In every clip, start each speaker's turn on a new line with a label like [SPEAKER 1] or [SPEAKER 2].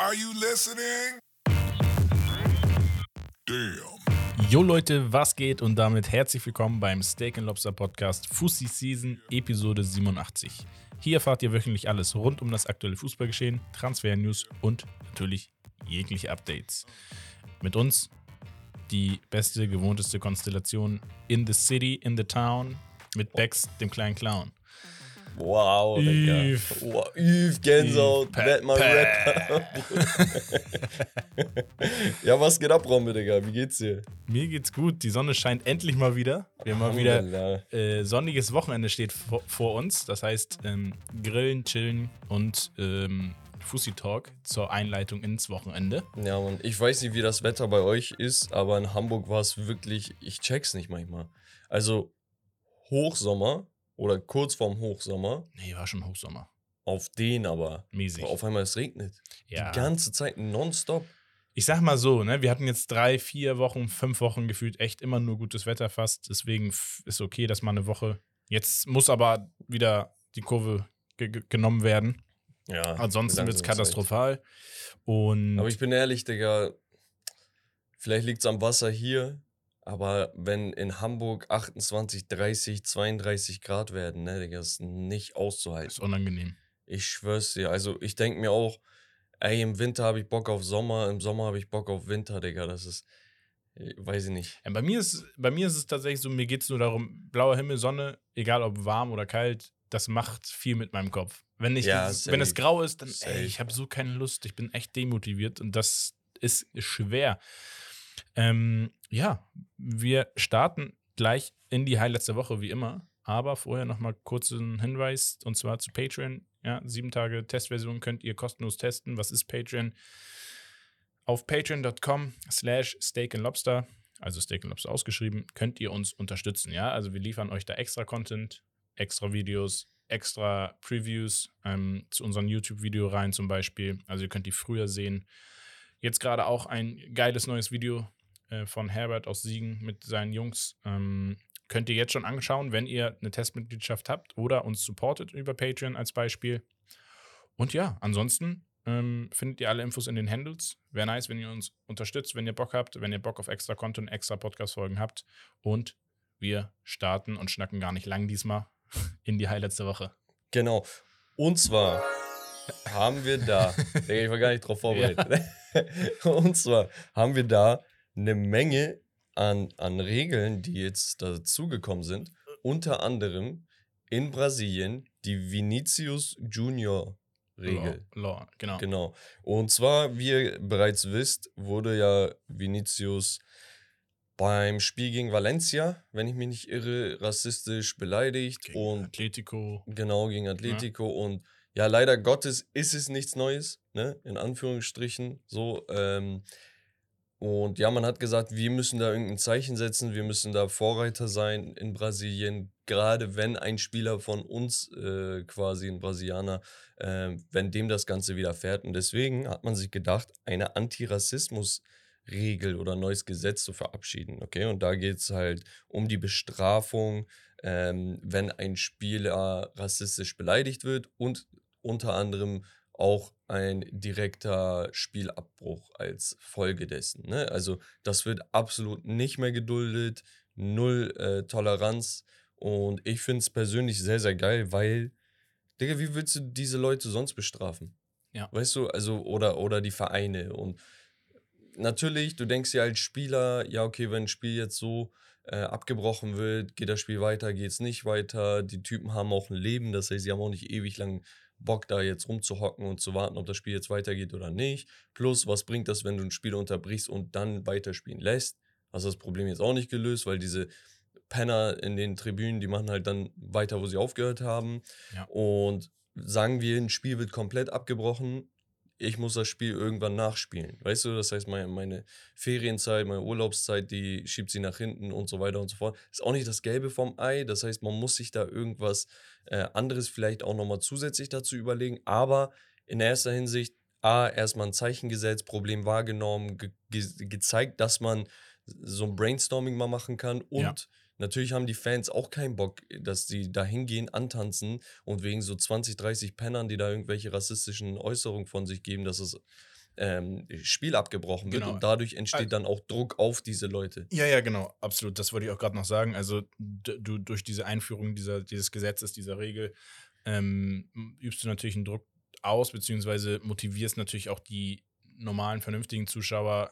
[SPEAKER 1] Are you listening? Damn.
[SPEAKER 2] Jo Leute, was geht und damit herzlich willkommen beim Steak Lobster Podcast Fussi Season Episode 87. Hier erfahrt ihr wöchentlich alles rund um das aktuelle Fußballgeschehen, Transfer-News und natürlich jegliche Updates. Mit uns die beste, gewohnteste Konstellation in the city, in the town, mit Bex, dem kleinen Clown.
[SPEAKER 3] Wow, Digga.
[SPEAKER 2] Yves.
[SPEAKER 3] Wow, Yves, Gänsehaut,
[SPEAKER 2] Pe-
[SPEAKER 3] Rapper. ja, was geht ab, Rombe, Digga? Wie geht's dir?
[SPEAKER 2] Mir geht's gut, die Sonne scheint endlich mal wieder. Wir haben mal wieder äh, sonniges Wochenende steht vor, vor uns. Das heißt, ähm, grillen, chillen und ähm, Fussi Talk zur Einleitung ins Wochenende.
[SPEAKER 3] Ja, Mann, ich weiß nicht, wie das Wetter bei euch ist, aber in Hamburg war es wirklich, ich check's nicht manchmal. Also, Hochsommer oder kurz vorm Hochsommer,
[SPEAKER 2] Nee, war schon Hochsommer.
[SPEAKER 3] auf den aber.
[SPEAKER 2] Mäßig.
[SPEAKER 3] Auf einmal es regnet.
[SPEAKER 2] Ja.
[SPEAKER 3] Die ganze Zeit nonstop.
[SPEAKER 2] Ich sag mal so, ne, wir hatten jetzt drei, vier Wochen, fünf Wochen gefühlt echt immer nur gutes Wetter fast. Deswegen ist okay, dass mal eine Woche. Jetzt muss aber wieder die Kurve ge ge genommen werden.
[SPEAKER 3] Ja.
[SPEAKER 2] Ansonsten wird es
[SPEAKER 3] Zeit.
[SPEAKER 2] katastrophal. Und
[SPEAKER 3] Aber ich bin ehrlich, Digga, vielleicht liegt es am Wasser hier, aber wenn in Hamburg 28, 30, 32 Grad werden, ne, Digga, ist nicht
[SPEAKER 2] ist
[SPEAKER 3] auszuhalten.
[SPEAKER 2] unangenehm.
[SPEAKER 3] Ich schwör's dir. Also ich denke mir auch, ey, im Winter habe ich Bock auf Sommer, im Sommer habe ich Bock auf Winter, Digga. Das ist, äh, weiß ich nicht.
[SPEAKER 2] Ja, bei, mir ist, bei mir ist es tatsächlich so, mir geht es nur darum, blauer Himmel, Sonne, egal ob warm oder kalt, das macht viel mit meinem Kopf. Wenn, ich
[SPEAKER 3] Ja,
[SPEAKER 2] dieses, wenn es grau ist, dann,
[SPEAKER 3] Safe.
[SPEAKER 2] ey, ich habe so keine Lust, ich bin echt demotiviert und das ist schwer. Ähm, ja, wir starten gleich in die Highlights der Woche, wie immer. Aber vorher nochmal kurz ein Hinweis und zwar zu Patreon. Ja, sieben Tage Testversion könnt ihr kostenlos testen. Was ist Patreon? Auf patreon.com slash steak and lobster, also steak and lobster ausgeschrieben, könnt ihr uns unterstützen. Ja, also wir liefern euch da extra Content, extra Videos, extra Previews ähm, zu unserem YouTube-Video rein zum Beispiel. Also ihr könnt die früher sehen. Jetzt gerade auch ein geiles neues Video äh, von Herbert aus Siegen mit seinen Jungs. Ähm, könnt ihr jetzt schon anschauen, wenn ihr eine Testmitgliedschaft habt oder uns supportet über Patreon als Beispiel. Und ja, ansonsten ähm, findet ihr alle Infos in den Handles. Wäre nice, wenn ihr uns unterstützt, wenn ihr Bock habt, wenn ihr Bock auf extra Content, extra Podcast-Folgen habt. Und wir starten und schnacken gar nicht lang diesmal in die Highlights der Woche.
[SPEAKER 3] Genau. Und zwar haben wir da, ich war gar nicht drauf vorbereitet. Und zwar haben wir da eine Menge an, an Regeln, die jetzt dazugekommen sind. Unter anderem in Brasilien die Vinicius Junior Regel.
[SPEAKER 2] Law, Law, genau.
[SPEAKER 3] Genau. Und zwar, wie ihr bereits wisst, wurde ja Vinicius beim Spiel gegen Valencia, wenn ich mich nicht irre, rassistisch beleidigt
[SPEAKER 2] Gegen
[SPEAKER 3] und
[SPEAKER 2] Atletico.
[SPEAKER 3] Genau, gegen Atletico. Und ja, leider Gottes ist es nichts Neues, ne? In Anführungsstrichen. So. Ähm, und ja, man hat gesagt, wir müssen da irgendein Zeichen setzen, wir müssen da Vorreiter sein in Brasilien, gerade wenn ein Spieler von uns, äh, quasi ein Brasilianer, äh, wenn dem das Ganze widerfährt. Und deswegen hat man sich gedacht, eine Antirassismus-Regel oder neues Gesetz zu verabschieden. Okay, und da geht es halt um die Bestrafung ähm, wenn ein Spieler rassistisch beleidigt wird und unter anderem auch ein direkter Spielabbruch als Folge dessen. Ne? Also das wird absolut nicht mehr geduldet, null äh, Toleranz und ich finde es persönlich sehr, sehr geil, weil, Digga, wie willst du diese Leute sonst bestrafen?
[SPEAKER 2] Ja.
[SPEAKER 3] Weißt du, also, oder, oder die Vereine und natürlich, du denkst ja als Spieler, ja, okay, wenn ein Spiel jetzt so äh, abgebrochen wird, geht das Spiel weiter, geht es nicht weiter. Die Typen haben auch ein Leben, das heißt, sie haben auch nicht ewig lang Bock, da jetzt rumzuhocken und zu warten, ob das Spiel jetzt weitergeht oder nicht. Plus, was bringt das, wenn du ein Spiel unterbrichst und dann weiterspielen lässt? Hast du das Problem jetzt auch nicht gelöst, weil diese Penner in den Tribünen, die machen halt dann weiter, wo sie aufgehört haben.
[SPEAKER 2] Ja.
[SPEAKER 3] Und sagen wir, ein Spiel wird komplett abgebrochen, ich muss das Spiel irgendwann nachspielen. Weißt du, das heißt, meine, meine Ferienzeit, meine Urlaubszeit, die schiebt sie nach hinten und so weiter und so fort. Ist auch nicht das Gelbe vom Ei. Das heißt, man muss sich da irgendwas äh, anderes vielleicht auch nochmal zusätzlich dazu überlegen. Aber in erster Hinsicht, A, erstmal ein Zeichen gesetzt, Problem wahrgenommen, ge ge gezeigt, dass man so ein Brainstorming mal machen kann und
[SPEAKER 2] Ja.
[SPEAKER 3] Natürlich haben die Fans auch keinen Bock, dass sie da hingehen, antanzen und wegen so 20, 30 Pennern, die da irgendwelche rassistischen Äußerungen von sich geben, dass es ähm, Spiel abgebrochen wird
[SPEAKER 2] Genau.
[SPEAKER 3] und dadurch entsteht
[SPEAKER 2] Also-
[SPEAKER 3] dann auch Druck auf diese Leute.
[SPEAKER 2] Ja, ja, genau, absolut. Das wollte ich auch gerade noch sagen. Also, du durch diese Einführung dieser, dieses Gesetzes, dieser Regel, ähm, übst du natürlich einen Druck aus, beziehungsweise motivierst natürlich auch die normalen, vernünftigen Zuschauer,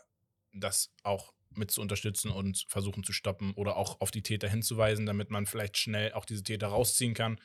[SPEAKER 2] das auch mit zu unterstützen und versuchen zu stoppen oder auch auf die Täter hinzuweisen, damit man vielleicht schnell auch diese Täter rausziehen kann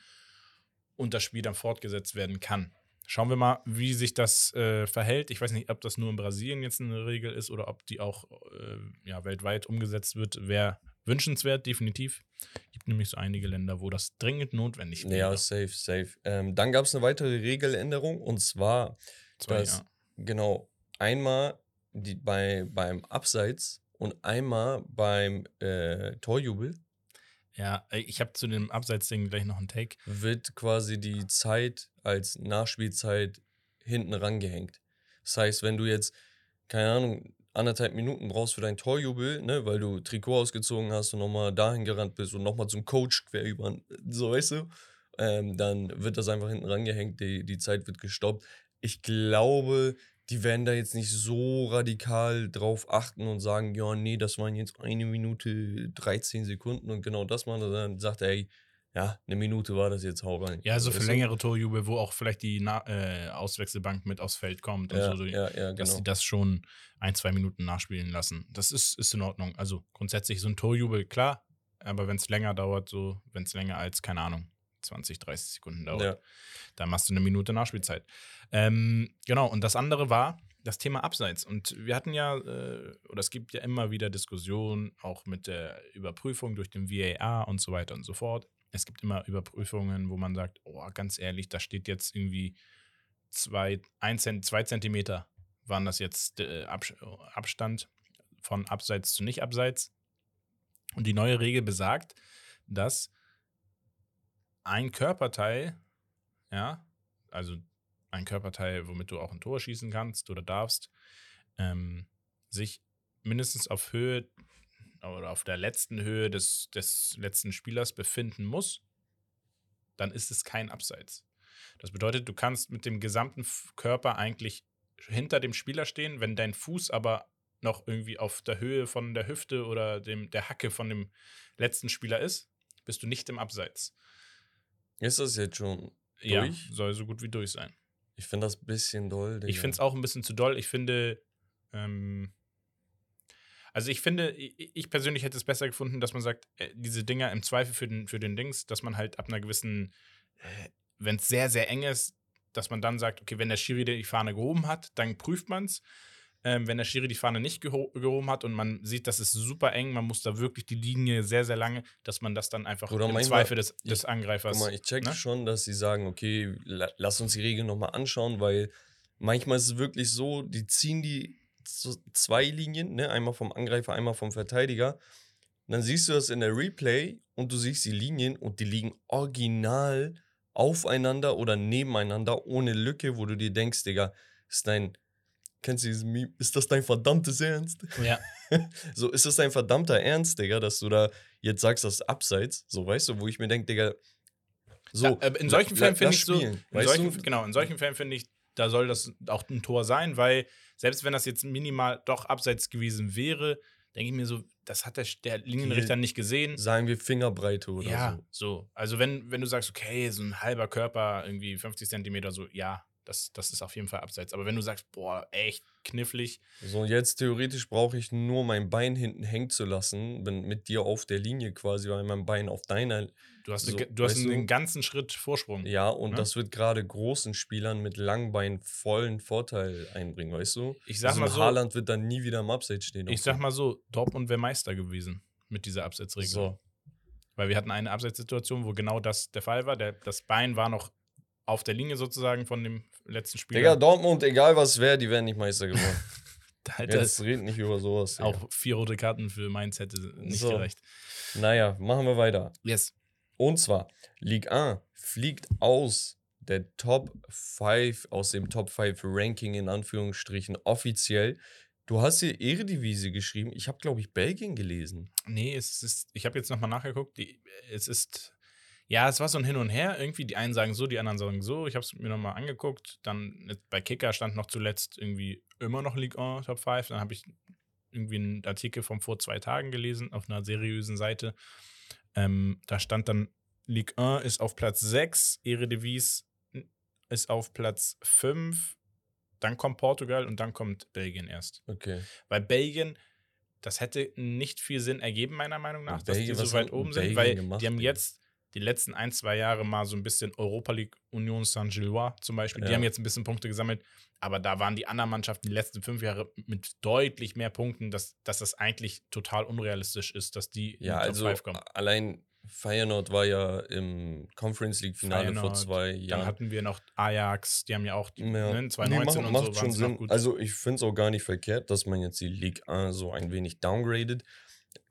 [SPEAKER 2] und das Spiel dann fortgesetzt werden kann. Schauen wir mal, wie sich das äh, verhält. Ich weiß nicht, ob das nur in Brasilien jetzt eine Regel ist oder ob die auch äh, ja, weltweit umgesetzt wird. Wäre wünschenswert, definitiv. Gibt nämlich so einige Länder, wo das dringend notwendig wäre.
[SPEAKER 3] Ja, safe, safe. Ähm, dann gab es eine weitere Regeländerung und zwar,
[SPEAKER 2] Zwei,
[SPEAKER 3] dass
[SPEAKER 2] ja.
[SPEAKER 3] genau einmal die, bei, beim Abseits und einmal beim äh, Torjubel
[SPEAKER 2] ja, ich habe zu dem Abseitsding gleich noch einen Take.
[SPEAKER 3] wird quasi die Zeit als Nachspielzeit hinten rangehängt. Das heißt, wenn du jetzt, keine Ahnung, anderthalb Minuten brauchst für dein Torjubel, ne, weil du Trikot ausgezogen hast und nochmal dahin gerannt bist und nochmal zum Coach quer über, so weißt du, ähm, dann wird das einfach hinten rangehängt, die, die Zeit wird gestoppt. Ich glaube, die werden da jetzt nicht so radikal drauf achten und sagen, ja, nee, das waren jetzt eine Minute 13 Sekunden und genau das machen, sondern sagt er, ey, ja, eine Minute war das jetzt, hau rein.
[SPEAKER 2] Ja, so für längere Torjubel, wo auch vielleicht die Na äh, Auswechselbank mit aufs Feld kommt und
[SPEAKER 3] Ja,
[SPEAKER 2] so,
[SPEAKER 3] ja, ja,
[SPEAKER 2] dass
[SPEAKER 3] genau.
[SPEAKER 2] sie das schon ein, zwei Minuten nachspielen lassen. Das ist, ist in Ordnung. Also grundsätzlich so ein Torjubel, klar, aber wenn es länger dauert, so, wenn es länger als, keine Ahnung, 20, 30 Sekunden dauert,
[SPEAKER 3] Ja.
[SPEAKER 2] dann machst du eine Minute Nachspielzeit. Ähm, genau, und das andere war das Thema Abseits. Und wir hatten ja, äh, oder es gibt ja immer wieder Diskussionen, auch mit der Überprüfung durch den VAR und so weiter und so fort. Es gibt immer Überprüfungen, wo man sagt, oh, ganz ehrlich, da steht jetzt irgendwie zwei, ein Zent, zwei Zentimeter waren das jetzt äh, Abs Abstand von Abseits zu Nicht-Abseits. Und die neue Regel besagt, dass ein Körperteil, ja, also ein Körperteil, womit du auch ein Tor schießen kannst oder darfst, ähm, sich mindestens auf Höhe oder auf der letzten Höhe des, des letzten Spielers befinden muss, dann ist es kein Abseits. Das bedeutet, du kannst mit dem gesamten Körper eigentlich hinter dem Spieler stehen, wenn dein Fuß aber noch irgendwie auf der Höhe von der Hüfte oder dem, der Hacke von dem letzten Spieler ist, bist du nicht im Abseits.
[SPEAKER 3] Ist das jetzt schon
[SPEAKER 2] Ja,
[SPEAKER 3] durch?
[SPEAKER 2] soll so gut wie durch sein.
[SPEAKER 3] Ich finde das ein bisschen doll. Digga.
[SPEAKER 2] Ich finde es auch ein bisschen zu doll. Ich finde, ähm, also ich finde, ich ich persönlich hätte es besser gefunden, dass man sagt, äh, diese Dinger im Zweifel für den, für den Dings, dass man halt ab einer gewissen, äh, wenn es sehr, sehr eng ist, dass man dann sagt, okay, wenn der Schiri die Fahne gehoben hat, dann prüft man es. Ähm, wenn der Schiri die Fahne nicht geho gehoben hat und man sieht, das ist super eng, man muss da wirklich die Linie sehr, sehr lange, dass man das dann einfach
[SPEAKER 3] Oder
[SPEAKER 2] im
[SPEAKER 3] manchmal-
[SPEAKER 2] Zweifel des, des Angreifers.
[SPEAKER 3] Guck mal, ich check
[SPEAKER 2] ne?
[SPEAKER 3] schon, dass sie sagen, okay, la lass uns die Regeln nochmal anschauen, weil manchmal ist es wirklich so, die ziehen die so zwei Linien, ne? einmal vom Angreifer, einmal vom Verteidiger. Und dann siehst du das in der Replay und du siehst die Linien und die liegen original aufeinander oder nebeneinander ohne Lücke, wo du dir denkst, Digga, ist dein, kennst du dieses Meme, ist das dein verdammtes Ernst?
[SPEAKER 2] Ja,
[SPEAKER 3] So, ist das dein verdammter Ernst, Digga, dass du da jetzt sagst, das ist abseits? So, weißt du, wo ich mir denke, Digga, so.
[SPEAKER 2] Ja, äh, in solchen Fällen finde ich so,
[SPEAKER 3] spielen,
[SPEAKER 2] in solchen,
[SPEAKER 3] du?
[SPEAKER 2] genau, in solchen Fällen finde ich, da soll das auch ein Tor sein, weil selbst wenn das jetzt minimal doch abseits gewesen wäre, denke ich mir so, das hat der, der Linienrichter nicht gesehen.
[SPEAKER 3] Sagen wir Fingerbreite oder
[SPEAKER 2] ja,
[SPEAKER 3] so.
[SPEAKER 2] so. Also wenn, wenn du sagst, okay, so ein halber Körper, irgendwie 50 Zentimeter, so, ja, das, das ist auf jeden Fall abseits. Aber wenn du sagst, boah, echt knifflig,
[SPEAKER 3] So, jetzt theoretisch brauche ich nur mein Bein hinten hängen zu lassen, wenn mit dir auf der Linie quasi, weil mein Bein auf deiner.
[SPEAKER 2] du hast,
[SPEAKER 3] So,
[SPEAKER 2] eine, du hast
[SPEAKER 3] weißt du?
[SPEAKER 2] einen ganzen Schritt Vorsprung.
[SPEAKER 3] Ja, und
[SPEAKER 2] Ne?
[SPEAKER 3] das wird gerade großen Spielern mit Langbein vollen Vorteil einbringen, weißt du?
[SPEAKER 2] Ich sag
[SPEAKER 3] also
[SPEAKER 2] mal so,
[SPEAKER 3] Haaland wird dann nie wieder im Upside stehen.
[SPEAKER 2] ich sag mal so, Dortmund wäre Meister gewesen mit dieser Abseitsregelung.
[SPEAKER 3] So.
[SPEAKER 2] Weil wir hatten eine Abseitssituation, wo genau das der Fall war. Der, das Bein war noch auf der Linie sozusagen von dem letzten Spieler.
[SPEAKER 3] Digga, Dortmund, egal was wäre, die wären nicht Meister geworden.
[SPEAKER 2] da hätte
[SPEAKER 3] Jetzt redet nicht über sowas. Digga.
[SPEAKER 2] auch vier rote Karten für Mainz hätte nicht
[SPEAKER 3] So.
[SPEAKER 2] gereicht.
[SPEAKER 3] Naja, machen wir weiter.
[SPEAKER 2] Yes.
[SPEAKER 3] Und zwar, Ligue 1 fliegt aus der Top 5, aus dem Top 5 Ranking in Anführungsstrichen offiziell. Du hast hier Eredivisie geschrieben. Ich habe, glaube ich, Belgien gelesen.
[SPEAKER 2] Nee, es ist, ich habe jetzt nochmal nachgeguckt. Die, es ist Ja, es war so ein Hin und Her. Irgendwie, die einen sagen so, die anderen sagen so. Ich habe es mir nochmal angeguckt. Dann bei Kicker stand noch zuletzt irgendwie immer noch League 1 Top 5. Dann habe ich irgendwie einen Artikel von vor zwei Tagen gelesen auf einer seriösen Seite. Ähm, da stand dann, Ligue 1 ist auf Platz 6, Eredivisie ist auf Platz 5, dann kommt Portugal und dann kommt Belgien erst.
[SPEAKER 3] Okay.
[SPEAKER 2] Weil Belgien, das hätte nicht viel Sinn ergeben, meiner Meinung nach,
[SPEAKER 3] Und
[SPEAKER 2] dass
[SPEAKER 3] Belgien,
[SPEAKER 2] die so weit oben sind,
[SPEAKER 3] Belgien
[SPEAKER 2] weil
[SPEAKER 3] gemacht,
[SPEAKER 2] die haben jetzt die letzten ein, zwei Jahre mal so ein bisschen Europa League Union Saint-Gillois zum Beispiel, die
[SPEAKER 3] Ja.
[SPEAKER 2] haben jetzt ein bisschen Punkte gesammelt, aber da waren die anderen Mannschaften die letzten fünf Jahre mit deutlich mehr Punkten, dass, dass das eigentlich total unrealistisch ist, dass die
[SPEAKER 3] Ja,
[SPEAKER 2] in die
[SPEAKER 3] also
[SPEAKER 2] Top 5 kommen.
[SPEAKER 3] allein Feyenoord war ja im Conference League Finale vor
[SPEAKER 2] Feyenoord,
[SPEAKER 3] zwei
[SPEAKER 2] Dann
[SPEAKER 3] Jahren.
[SPEAKER 2] hatten wir noch Ajax, die haben ja auch die,
[SPEAKER 3] Ja.
[SPEAKER 2] ne,
[SPEAKER 3] Nee,
[SPEAKER 2] 2019
[SPEAKER 3] macht,
[SPEAKER 2] und
[SPEAKER 3] macht
[SPEAKER 2] so
[SPEAKER 3] schon
[SPEAKER 2] sie noch
[SPEAKER 3] Sinn. Also ich finde es auch gar nicht verkehrt, dass man jetzt die Ligue 1 so ein wenig downgradet.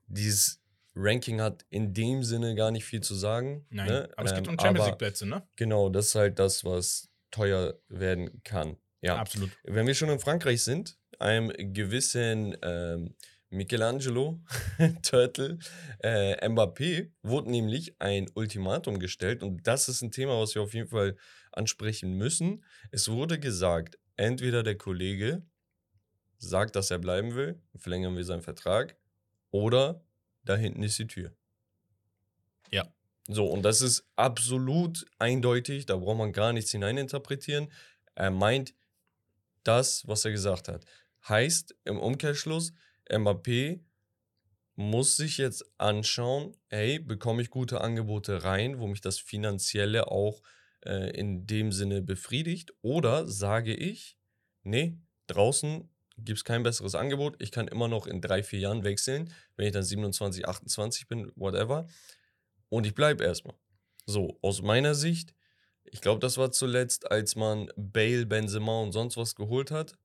[SPEAKER 3] Dieses Ranking hat in dem Sinne gar nicht viel zu sagen.
[SPEAKER 2] Nein,
[SPEAKER 3] ne?
[SPEAKER 2] aber es geht
[SPEAKER 3] Ähm,
[SPEAKER 2] um Champions League Plätze, ne?
[SPEAKER 3] Genau, das ist halt das, was teuer werden kann. Ja.
[SPEAKER 2] Absolut.
[SPEAKER 3] Wenn wir schon in Frankreich sind, einem gewissen ähm, Michelangelo Turtle äh, Mbappé wurde nämlich ein Ultimatum gestellt und das ist ein Thema, was wir auf jeden Fall ansprechen müssen. Es wurde gesagt, entweder der Kollege sagt, dass er bleiben will, verlängern wir seinen Vertrag, oder da hinten ist die Tür.
[SPEAKER 2] Ja.
[SPEAKER 3] So, und das ist absolut eindeutig, da braucht man gar nichts hineininterpretieren. Er meint das, was er gesagt hat. Heißt im Umkehrschluss, Mbappé muss sich jetzt anschauen, hey, bekomme ich gute Angebote rein, wo mich das Finanzielle auch äh, in dem Sinne befriedigt? Oder sage ich, nee, draußen gibt es kein besseres Angebot, ich kann immer noch in drei, vier Jahren wechseln, wenn ich dann 27, 28 bin, whatever. Und ich bleibe erstmal. So, aus meiner Sicht, ich glaube, das war zuletzt, als man Bale, Benzema und sonst was geholt hat.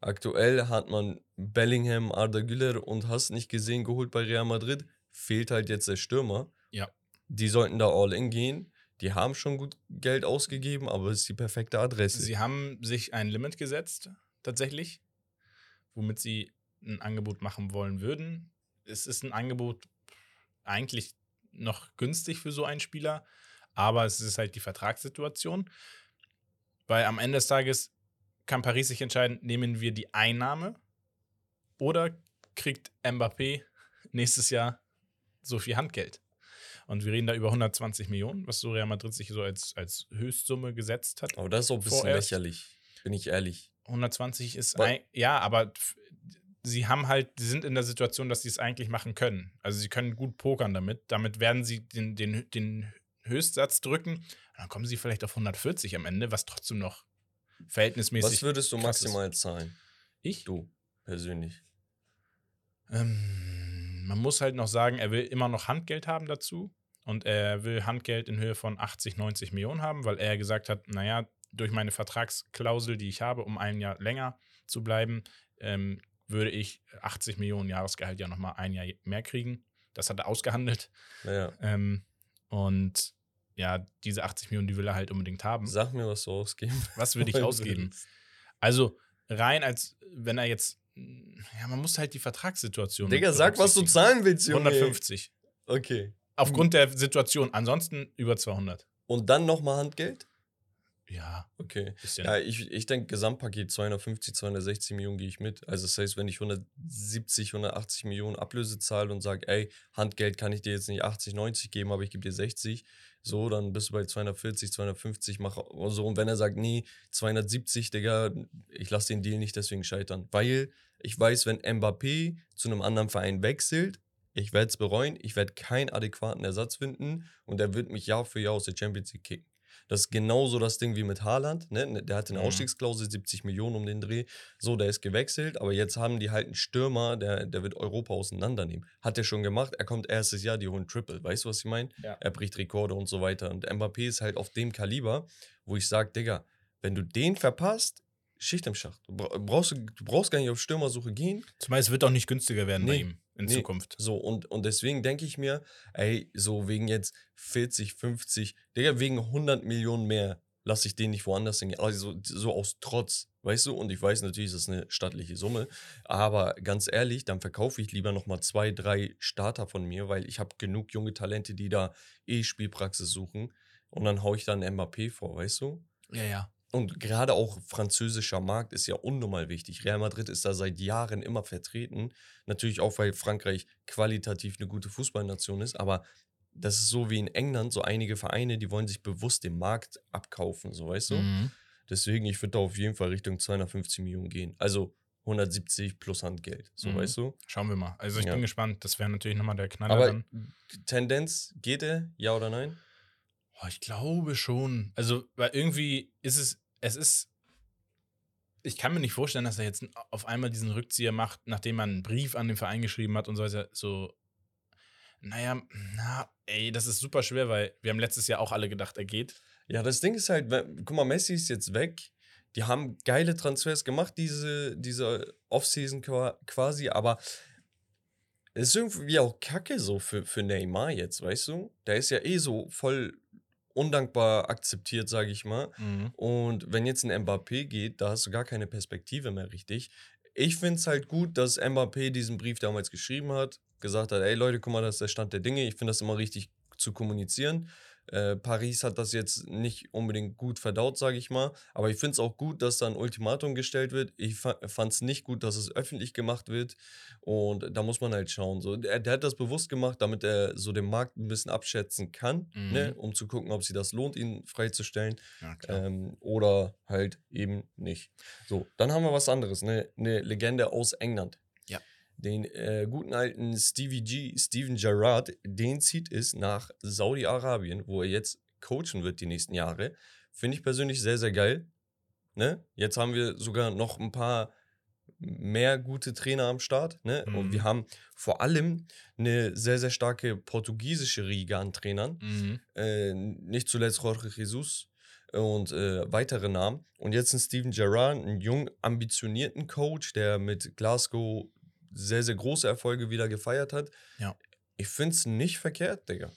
[SPEAKER 3] Aktuell hat man Bellingham, Arda Güler und hast nicht gesehen geholt bei Real Madrid. Fehlt halt jetzt der Stürmer.
[SPEAKER 2] Ja.
[SPEAKER 3] Die sollten da all in gehen. Die haben schon gut Geld ausgegeben, aber es ist die perfekte Adresse.
[SPEAKER 2] Sie haben sich ein Limit gesetzt, tatsächlich, womit sie ein Angebot machen wollen würden. Es ist ein Angebot eigentlich noch günstig für so einen Spieler, aber es ist halt die Vertragssituation. Weil am Ende des Tages kann Paris sich entscheiden, nehmen wir die Einnahme oder kriegt Mbappé nächstes Jahr so viel Handgeld. Und wir reden da über 120 Millionen, was so Real Madrid sich so als, als Höchstsumme gesetzt hat.
[SPEAKER 3] aber das ist auch ein bisschen
[SPEAKER 2] Vorerst.
[SPEAKER 3] lächerlich, bin ich ehrlich.
[SPEAKER 2] 120 ist ein, ja, aber sie haben halt, sie sind in der Situation, dass sie es eigentlich machen können. Also sie können gut pokern damit. Damit werden sie den, den, den Höchstsatz drücken. Dann kommen sie vielleicht auf 140 am Ende, was trotzdem noch verhältnismäßig.
[SPEAKER 3] Was würdest du
[SPEAKER 2] krass ist.
[SPEAKER 3] maximal zahlen?
[SPEAKER 2] Ich?
[SPEAKER 3] Du persönlich.
[SPEAKER 2] Ähm, man muss halt noch sagen, er will immer noch Handgeld haben dazu. Und er will Handgeld in Höhe von 80, 90 Millionen haben, weil er gesagt hat, naja, durch meine Vertragsklausel, die ich habe, um ein Jahr länger zu bleiben, ähm, würde ich 80 Millionen Jahresgehalt ja nochmal ein Jahr mehr kriegen. Das hat er ausgehandelt.
[SPEAKER 3] Naja,
[SPEAKER 2] Ähm, und ja, diese 80 Millionen, die will er halt unbedingt haben.
[SPEAKER 3] sag mir, was du ausgeben
[SPEAKER 2] Was würde ich ausgeben? Also rein als, wenn er jetzt, ja, man muss halt die Vertragssituation.
[SPEAKER 3] Digga, sag, was du zahlen willst, Junge.
[SPEAKER 2] 150.
[SPEAKER 3] Okay.
[SPEAKER 2] Aufgrund der Situation. Ansonsten über 200.
[SPEAKER 3] Und dann nochmal Handgeld?
[SPEAKER 2] Ja,
[SPEAKER 3] Okay.
[SPEAKER 2] bisschen.
[SPEAKER 3] Ja, ich, ich denke, Gesamtpaket 250, 260 Millionen gehe ich mit. Also, das heißt, wenn ich 170, 180 Millionen Ablöse zahle und sage, ey, Handgeld kann ich dir jetzt nicht 80, 90 geben, aber ich gebe dir 60, so, dann bist du bei 240, 250, mach so. Und wenn er sagt, nee, 270, Digga, ich lasse den Deal nicht deswegen scheitern. Weil ich weiß, wenn Mbappé zu einem anderen Verein wechselt, ich werde es bereuen, ich werde keinen adäquaten Ersatz finden und er wird mich Jahr für Jahr aus der Champions League kicken. Das ist genauso das Ding wie mit Haaland. Ne? Der hatte eine
[SPEAKER 2] Mhm.
[SPEAKER 3] Ausstiegsklausel, 70 Millionen um den Dreh. So, der ist gewechselt, aber jetzt haben die halt einen Stürmer, der, der wird Europa auseinandernehmen. Hat er schon gemacht, er kommt erstes Jahr, die holen Triple. Weißt du, was ich meine?
[SPEAKER 2] Ja.
[SPEAKER 3] Er bricht Rekorde und so weiter. Und Mbappé ist halt auf dem Kaliber, wo ich sage, Digga, wenn du den verpasst, Schicht im Schacht. Du bra- brauchst, du brauchst gar nicht auf Stürmersuche gehen.
[SPEAKER 2] Zumal es wird auch nicht günstiger werden bei
[SPEAKER 3] Nee,
[SPEAKER 2] ihm in
[SPEAKER 3] nee.
[SPEAKER 2] Zukunft.
[SPEAKER 3] So, und, und deswegen denke ich mir, ey, so wegen jetzt 40, 50, Digga, wegen 100 Millionen mehr lasse ich den nicht woanders hingehen. Also so aus Trotz, weißt du? Und ich weiß natürlich, das ist eine stattliche Summe. Aber ganz ehrlich, dann verkaufe ich lieber nochmal zwei, drei Starter von mir, weil ich habe genug junge Talente, die da eh Spielpraxis suchen. Und dann haue ich dann Mbappé vor, weißt du?
[SPEAKER 2] Ja, ja.
[SPEAKER 3] Und gerade auch französischer Markt ist ja unnormal wichtig. Real Madrid ist da seit Jahren immer vertreten. Natürlich auch, weil Frankreich qualitativ eine gute Fußballnation ist. Aber das ist so wie in England, so einige Vereine, die wollen sich bewusst den Markt abkaufen, so weißt du?
[SPEAKER 2] Mhm.
[SPEAKER 3] Deswegen, ich würde da auf jeden Fall Richtung 250 Millionen gehen. Also 170 plus Handgeld, so
[SPEAKER 2] Mhm.
[SPEAKER 3] weißt du?
[SPEAKER 2] Schauen wir mal. Also ich
[SPEAKER 3] Ja.
[SPEAKER 2] bin gespannt. Das wäre natürlich nochmal der Knaller
[SPEAKER 3] Aber
[SPEAKER 2] dann.
[SPEAKER 3] Tendenz, geht er? Ja oder nein?
[SPEAKER 2] Ich glaube schon. Also, weil irgendwie ist es, es ist, ich kann mir nicht vorstellen, dass er jetzt auf einmal diesen Rückzieher macht, nachdem man einen Brief an den Verein geschrieben hat und so weiter. So, naja, na, ey, das ist super schwer, weil wir haben letztes Jahr auch alle gedacht, er geht.
[SPEAKER 3] Ja, das Ding ist halt, guck mal, Messi ist jetzt weg. Die haben geile Transfers gemacht, diese, diese Offseason qua- quasi, aber es ist irgendwie auch kacke so für, für Neymar jetzt, weißt du? Der ist ja eh so voll undankbar akzeptiert, sage ich mal. Und wenn jetzt ein Mbappé geht, da hast du gar keine Perspektive mehr richtig. Ich finde es halt gut, dass Mbappé diesen Brief damals geschrieben hat, gesagt hat, ey Leute, guck mal, das ist der Stand der Dinge. Ich finde das immer richtig zu kommunizieren. Äh, Paris hat das jetzt nicht unbedingt gut verdaut, sage ich mal. Aber ich finde es auch gut, dass da ein Ultimatum gestellt wird. Ich fa fand es nicht gut, dass es öffentlich gemacht wird. Und da muss man halt schauen. So, der, der hat das bewusst gemacht, damit er so den Markt ein bisschen abschätzen kann,
[SPEAKER 2] Mhm.
[SPEAKER 3] ne? um zu gucken, ob sich das lohnt, ihn freizustellen.
[SPEAKER 2] Ja.
[SPEAKER 3] Ähm, oder halt eben nicht. So, dann haben wir was anderes. Ne? Eine Legende aus England. Den äh, guten alten Stevie G, Steven Gerrard, den zieht es nach Saudi-Arabien, wo er jetzt coachen wird die nächsten Jahre. Finde ich persönlich sehr, sehr geil. Ne? Jetzt haben wir sogar noch ein paar mehr gute Trainer am Start. Ne? Und
[SPEAKER 2] Mhm.
[SPEAKER 3] wir haben vor allem eine sehr, sehr starke portugiesische Riege an Trainern
[SPEAKER 2] Mhm.
[SPEAKER 3] äh, nicht zuletzt Jorge Jesus und äh, weitere Namen. Und jetzt ein Steven Gerrard, einen jung ambitionierten Coach, der mit Glasgow sehr, sehr große Erfolge wieder gefeiert hat.
[SPEAKER 2] Ja.
[SPEAKER 3] Ich finde es nicht verkehrt, Digga.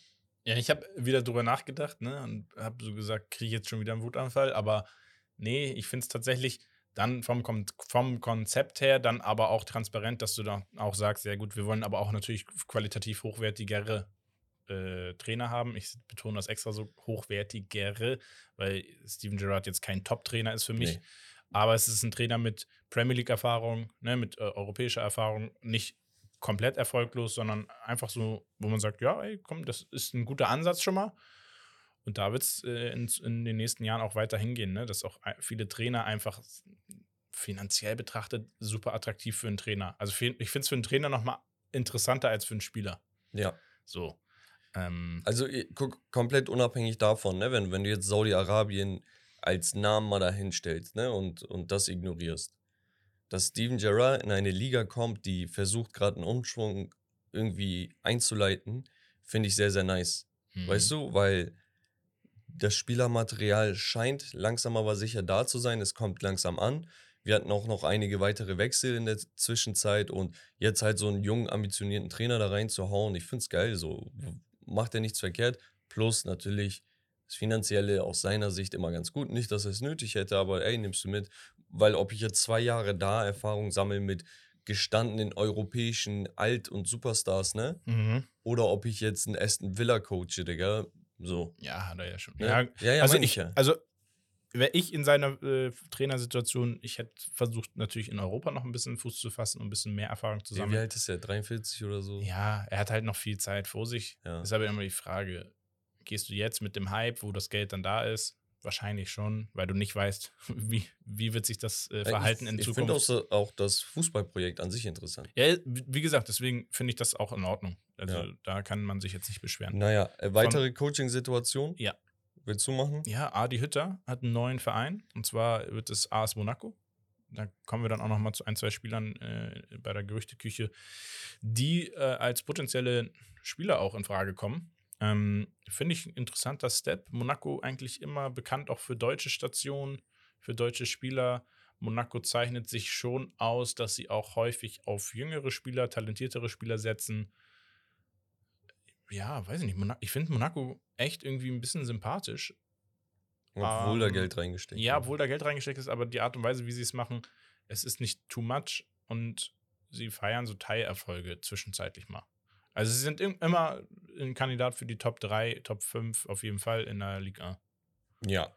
[SPEAKER 2] Ja, ich habe wieder drüber nachgedacht, ne, und habe so gesagt, kriege ich jetzt schon wieder einen Wutanfall, aber nee, ich finde es tatsächlich dann vom, vom Konzept her dann aber auch transparent, dass du da auch sagst, sehr gut, wir wollen aber auch natürlich qualitativ hochwertigere äh, Trainer haben. Ich betone das extra so hochwertigere, weil Steven Gerrard jetzt kein Top-Trainer ist für mich.
[SPEAKER 3] Nee.
[SPEAKER 2] Aber es ist ein Trainer mit Premier League-Erfahrung, ne, mit äh, europäischer Erfahrung, nicht komplett erfolglos, sondern einfach so, wo man sagt, ja, ey, komm, das ist ein guter Ansatz schon mal. Und da wird es äh, in, in den nächsten Jahren auch weiter hingehen, ne? dass auch ein- viele Trainer einfach finanziell betrachtet super attraktiv für einen Trainer. Also für, ich finde es für einen Trainer noch mal interessanter als für einen Spieler.
[SPEAKER 3] Ja.
[SPEAKER 2] So. Ähm,
[SPEAKER 3] Also guck, komplett unabhängig davon, ne? wenn, wenn du jetzt Saudi-Arabien als Namen mal dahin stellst ne? und, und das ignorierst. Dass Steven Gerrard in eine Liga kommt, die versucht gerade einen Umschwung irgendwie einzuleiten, finde ich sehr, sehr nice.
[SPEAKER 2] mhm.
[SPEAKER 3] Weißt du, weil das Spielermaterial scheint langsam aber sicher da zu sein. Es kommt langsam an. Wir hatten auch noch einige weitere Wechsel in der Zwischenzeit und jetzt halt so einen jungen, ambitionierten Trainer da reinzuhauen, ich finde es geil. So macht er nichts verkehrt. Plus natürlich das Finanzielle aus seiner Sicht immer ganz gut. Nicht, dass er es nötig hätte, aber ey, nimmst du mit. Weil ob ich jetzt zwei Jahre da Erfahrung sammle mit gestandenen europäischen Alt- und Superstars, ne?
[SPEAKER 2] Mhm.
[SPEAKER 3] Oder ob ich jetzt einen Aston Villa coache, Digga. So.
[SPEAKER 2] Ja, hat er ja schon.
[SPEAKER 3] Ne?
[SPEAKER 2] Ja,
[SPEAKER 3] ja, ja,
[SPEAKER 2] also ich,
[SPEAKER 3] ja.
[SPEAKER 2] also wäre ich in seiner äh, Trainersituation, ich hätte versucht, natürlich in Europa noch ein bisschen Fuß zu fassen und ein bisschen mehr Erfahrung zu
[SPEAKER 3] Wie, wie
[SPEAKER 2] sammeln.
[SPEAKER 3] alt ist er? 43 oder so?
[SPEAKER 2] Ja, er hat halt noch viel Zeit vor sich.
[SPEAKER 3] Ja.
[SPEAKER 2] Ist aber immer die Frage, gehst du jetzt mit dem Hype, wo das Geld dann da ist? Wahrscheinlich schon, weil du nicht weißt, wie, wie wird sich das äh, Verhalten
[SPEAKER 3] ich,
[SPEAKER 2] in
[SPEAKER 3] ich
[SPEAKER 2] Zukunft.
[SPEAKER 3] finde auch, so- auch das Fußballprojekt an sich interessant.
[SPEAKER 2] ja, wie gesagt, deswegen finde ich das auch in Ordnung. Also
[SPEAKER 3] Ja.
[SPEAKER 2] da kann man sich jetzt nicht beschweren.
[SPEAKER 3] Naja, äh, weitere Coaching-Situation?
[SPEAKER 2] Ja.
[SPEAKER 3] Willst du machen?
[SPEAKER 2] Ja, Adi Hütter hat einen neuen Verein und zwar wird es AS Monaco. Da kommen wir dann auch noch mal zu ein, zwei Spielern äh, bei der Gerüchteküche, die äh, als potenzielle Spieler auch in Frage kommen. Ähm, Finde ich ein interessanter Step. Monaco eigentlich immer bekannt auch für deutsche Stationen, für deutsche Spieler. Monaco zeichnet sich schon aus, dass sie auch häufig auf jüngere Spieler, talentiertere Spieler setzen. Ja, weiß ich nicht. Ich finde Monaco echt irgendwie ein bisschen sympathisch.
[SPEAKER 3] Obwohl da
[SPEAKER 2] Ähm,
[SPEAKER 3] Geld reingesteckt
[SPEAKER 2] Ja,
[SPEAKER 3] wird.
[SPEAKER 2] obwohl da Geld reingesteckt ist, aber die Art und Weise, wie sie es machen, es ist nicht too much und sie feiern so Teilerfolge zwischenzeitlich mal. Also sie sind im, immer ein Kandidat für die Top 3, Top 5 auf jeden Fall in der Liga.
[SPEAKER 3] Ja.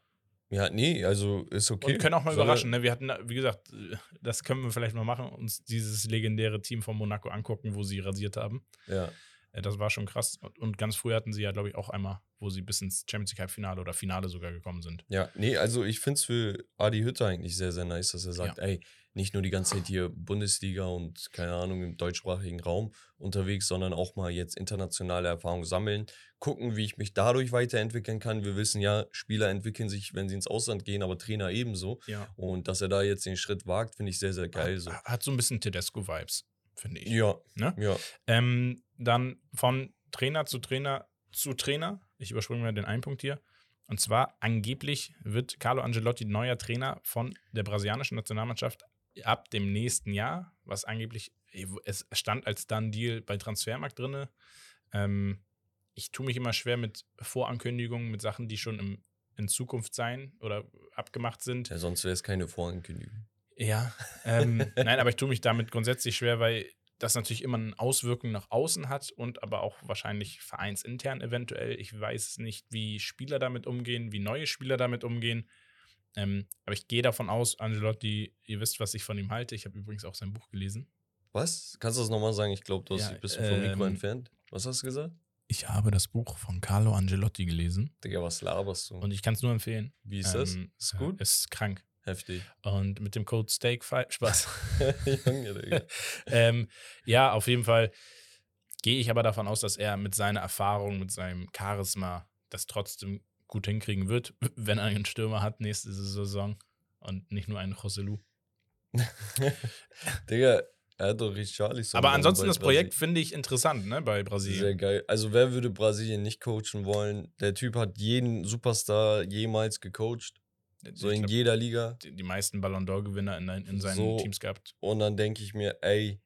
[SPEAKER 3] Ja, nee, also ist okay.
[SPEAKER 2] Und können auch mal
[SPEAKER 3] Soll er-
[SPEAKER 2] überraschen. Ne? Wir hatten, wie gesagt, äh, das können wir vielleicht mal machen, uns dieses legendäre Team von Monaco angucken, wo sie rasiert haben.
[SPEAKER 3] Ja.
[SPEAKER 2] Äh, Das war schon krass. Und- ganz früh hatten sie ja, glaube ich, auch einmal, wo sie bis ins Champions League Halbfinale oder Finale sogar gekommen sind.
[SPEAKER 3] Ja, nee, also ich finde es für Adi Hütter eigentlich sehr, sehr nice, dass er sagt, ey, nicht nur die ganze Zeit hier Bundesliga und keine Ahnung im deutschsprachigen Raum unterwegs, sondern auch mal jetzt internationale Erfahrung sammeln, gucken, wie ich mich dadurch weiterentwickeln kann. Wir wissen ja, Spieler entwickeln sich, wenn sie ins Ausland gehen, aber Trainer ebenso.
[SPEAKER 2] Ja.
[SPEAKER 3] Und dass er da jetzt den Schritt wagt, finde ich sehr, sehr geil. So.
[SPEAKER 2] Hat, hat so ein bisschen Tedesco-Vibes, finde ich.
[SPEAKER 3] Ja,
[SPEAKER 2] Ne?
[SPEAKER 3] ja.
[SPEAKER 2] Ähm, dann von Trainer zu Trainer zu Trainer. Ich überspringe mal den einen Punkt hier. Und zwar angeblich wird Carlo Angelotti neuer Trainer von der brasilianischen Nationalmannschaft ab dem nächsten Jahr, was angeblich, es stand als dann Deal bei Transfermarkt drin. Ähm, ich tue mich immer schwer mit Vorankündigungen, mit Sachen, die schon im, in Zukunft sein oder abgemacht sind.
[SPEAKER 3] ja sonst wäre es keine Vorankündigung.
[SPEAKER 2] Ja, ähm, nein, aber ich tue mich damit grundsätzlich schwer, weil das natürlich immer eine Auswirkung nach außen hat und aber auch wahrscheinlich vereinsintern eventuell. Ich weiß nicht, wie Spieler damit umgehen, wie neue Spieler damit umgehen. Ähm, aber ich gehe davon aus, Angelotti, ihr wisst, was ich von ihm halte. Ich habe übrigens auch sein Buch gelesen.
[SPEAKER 3] Was? Kannst du das nochmal sagen? Ich glaube, du hast
[SPEAKER 2] Ja,
[SPEAKER 3] dich ein bisschen vom Mikro
[SPEAKER 2] ähm,
[SPEAKER 3] entfernt. Was hast du gesagt?
[SPEAKER 2] Ich habe das Buch von Carlo Angelotti gelesen
[SPEAKER 3] Digga, was laberst du?
[SPEAKER 2] und ich kann es nur empfehlen.
[SPEAKER 3] Wie ist das?
[SPEAKER 2] Ähm,
[SPEAKER 3] Ist gut?
[SPEAKER 2] Ist krank.
[SPEAKER 3] Heftig.
[SPEAKER 2] Und mit dem Code Steakfight, Spaß.
[SPEAKER 3] Junge, Digga.
[SPEAKER 2] ähm, ja, auf jeden Fall gehe ich aber davon aus, dass er mit seiner Erfahrung, mit seinem Charisma das trotzdem gut hinkriegen wird, wenn er einen Stürmer hat nächste Saison und nicht nur einen Joselu.
[SPEAKER 3] Digga, er hat doch Richarlison.
[SPEAKER 2] Aber ansonsten das Projekt finde ich interessant, ne, bei
[SPEAKER 3] Sehr
[SPEAKER 2] Brasilien.
[SPEAKER 3] geil. Also, wer würde Brasilien nicht coachen wollen? Der Typ hat jeden Superstar jemals gecoacht. So
[SPEAKER 2] ich
[SPEAKER 3] in
[SPEAKER 2] glaub,
[SPEAKER 3] jeder Liga.
[SPEAKER 2] die, die meisten Ballon d'Or-Gewinner in, in seinen
[SPEAKER 3] So-
[SPEAKER 2] Teams gehabt.
[SPEAKER 3] Und dann denke ich mir, ey,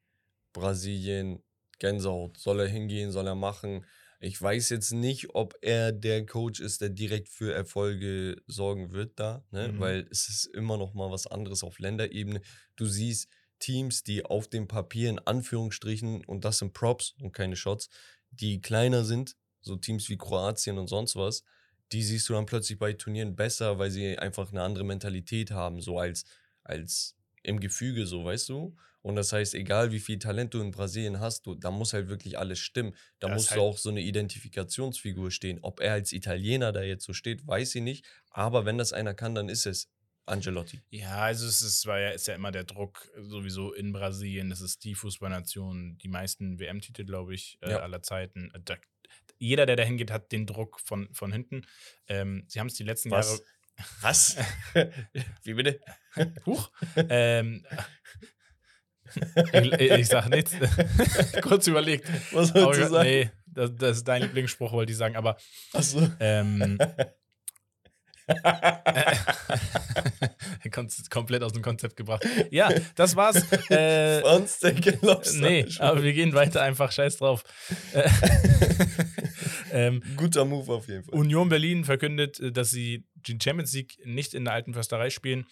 [SPEAKER 3] Brasilien, Gänsehaut. Soll er hingehen, soll er machen? Ich weiß jetzt nicht, ob er der Coach ist, der direkt für Erfolge sorgen wird da, ne?
[SPEAKER 2] Mhm.
[SPEAKER 3] weil es ist immer noch mal was anderes auf Länderebene. Du siehst Teams, die auf dem Papier in Anführungsstrichen, und das sind Props und keine Shots, die kleiner sind, so Teams wie Kroatien und sonst was, die siehst du dann plötzlich bei Turnieren besser, weil sie einfach eine andere Mentalität haben, so als, als im Gefüge, so, weißt du? Und das heißt, egal wie viel Talent du in Brasilien hast, du, da muss halt wirklich alles stimmen. Da
[SPEAKER 2] Das
[SPEAKER 3] muss
[SPEAKER 2] halt-
[SPEAKER 3] auch so eine Identifikationsfigur stehen. Ob er als Italiener da jetzt so steht, weiß ich nicht. Aber wenn das einer kann, dann ist es Angelotti.
[SPEAKER 2] Ja, also es ist, war ja, ist ja immer der Druck sowieso in Brasilien. Das ist die Fußballnation, die meisten WM-Titel, glaube ich, äh,
[SPEAKER 3] Ja.
[SPEAKER 2] aller Zeiten. Da, jeder, der da hingeht, hat den Druck von, von hinten. Ähm, sie haben es die letzten
[SPEAKER 3] Was?
[SPEAKER 2] Jahre.
[SPEAKER 3] Was? wie bitte?
[SPEAKER 2] Huch. ähm, ich, ich sag nichts. Kurz überlegt.
[SPEAKER 3] Was sollst du sagen?
[SPEAKER 2] nee, das, das ist dein Lieblingsspruch, wollte ich sagen. Aber
[SPEAKER 3] Achso.
[SPEAKER 2] ähm, komplett aus dem Konzept gebracht. Ja, das war's. Äh,
[SPEAKER 3] Franz, der Gelobster.
[SPEAKER 2] nee, aber wir gehen weiter einfach. Scheiß drauf. Äh, ähm,
[SPEAKER 3] Guter Move auf jeden Fall.
[SPEAKER 2] Union Berlin verkündet, äh, dass sie den Champions League nicht in der alten Försterei spielen.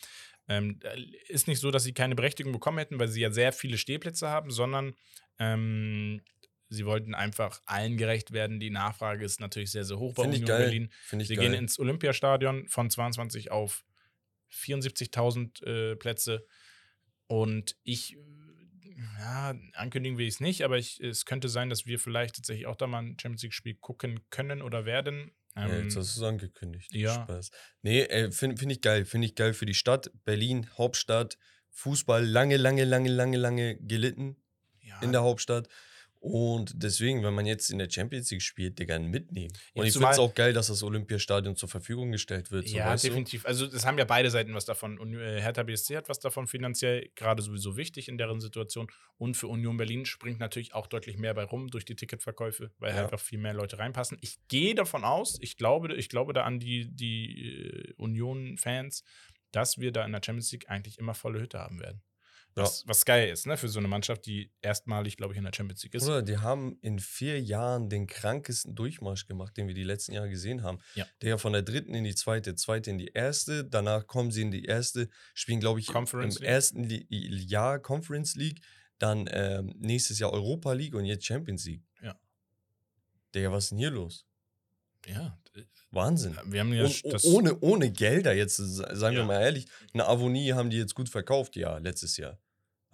[SPEAKER 2] Ähm, ist nicht so, dass sie keine Berechtigung bekommen hätten, weil sie ja sehr viele Stehplätze haben, sondern ähm, sie wollten einfach allen gerecht werden. Die Nachfrage ist natürlich sehr, sehr hoch bei
[SPEAKER 3] Finde ich
[SPEAKER 2] Union. Berlin.
[SPEAKER 3] Finde ich
[SPEAKER 2] Sie
[SPEAKER 3] geil.
[SPEAKER 2] gehen ins Olympiastadion von 22 auf 74.000 äh, Plätze. Und ich, ja, ankündigen will ich es nicht, aber ich, es könnte sein, dass wir vielleicht tatsächlich auch da mal ein Champions League-Spiel gucken können oder werden. Ähm,
[SPEAKER 3] jetzt hast du es angekündigt.
[SPEAKER 2] ja.
[SPEAKER 3] Spaß. Nee, äh, finde find ich geil. Finde ich geil für die Stadt. Berlin, Hauptstadt. Fußball lange, lange, lange, lange, lange gelitten
[SPEAKER 2] ja,
[SPEAKER 3] in der Hauptstadt. Und deswegen, wenn man jetzt in der Champions League spielt, Digga, mitnehmen. Und
[SPEAKER 2] Ja,
[SPEAKER 3] ich finde es auch geil, dass das Olympiastadion zur Verfügung gestellt wird. So,
[SPEAKER 2] ja,
[SPEAKER 3] weißt du?
[SPEAKER 2] definitiv. Also es haben ja beide Seiten was davon. Und äh, Hertha BSC hat was davon finanziell, gerade sowieso wichtig in deren Situation. Und für Union Berlin springt natürlich auch deutlich mehr bei rum durch die Ticketverkäufe, weil
[SPEAKER 3] Ja.
[SPEAKER 2] einfach viel mehr Leute reinpassen. Ich gehe davon aus, ich glaube, ich glaube da an die, die äh, Union-Fans, dass wir da in der Champions League eigentlich immer volle Hütte haben werden. Was, was geil ist, ne? Für so eine Mannschaft, die erstmalig, glaube ich, in der Champions League ist.
[SPEAKER 3] Oder die haben in vier Jahren den krankesten Durchmarsch gemacht, den wir die letzten Jahre gesehen haben.
[SPEAKER 2] Ja.
[SPEAKER 3] Der von der dritten in die zweite, zweite in die erste, danach kommen sie in die erste, spielen, glaube ich,
[SPEAKER 2] Conference
[SPEAKER 3] im
[SPEAKER 2] League.
[SPEAKER 3] ersten Jahr Conference League, dann ähm, nächstes Jahr Europa League und jetzt Champions League.
[SPEAKER 2] Ja.
[SPEAKER 3] Digga, was ist denn hier los?
[SPEAKER 2] Ja,
[SPEAKER 3] Wahnsinn.
[SPEAKER 2] wir haben ja
[SPEAKER 3] Und,
[SPEAKER 2] das.
[SPEAKER 3] ohne, ohne Gelder, jetzt se- seien wir
[SPEAKER 2] Ja.
[SPEAKER 3] mal ehrlich, eine Avonie haben die jetzt gut verkauft, ja, letztes Jahr.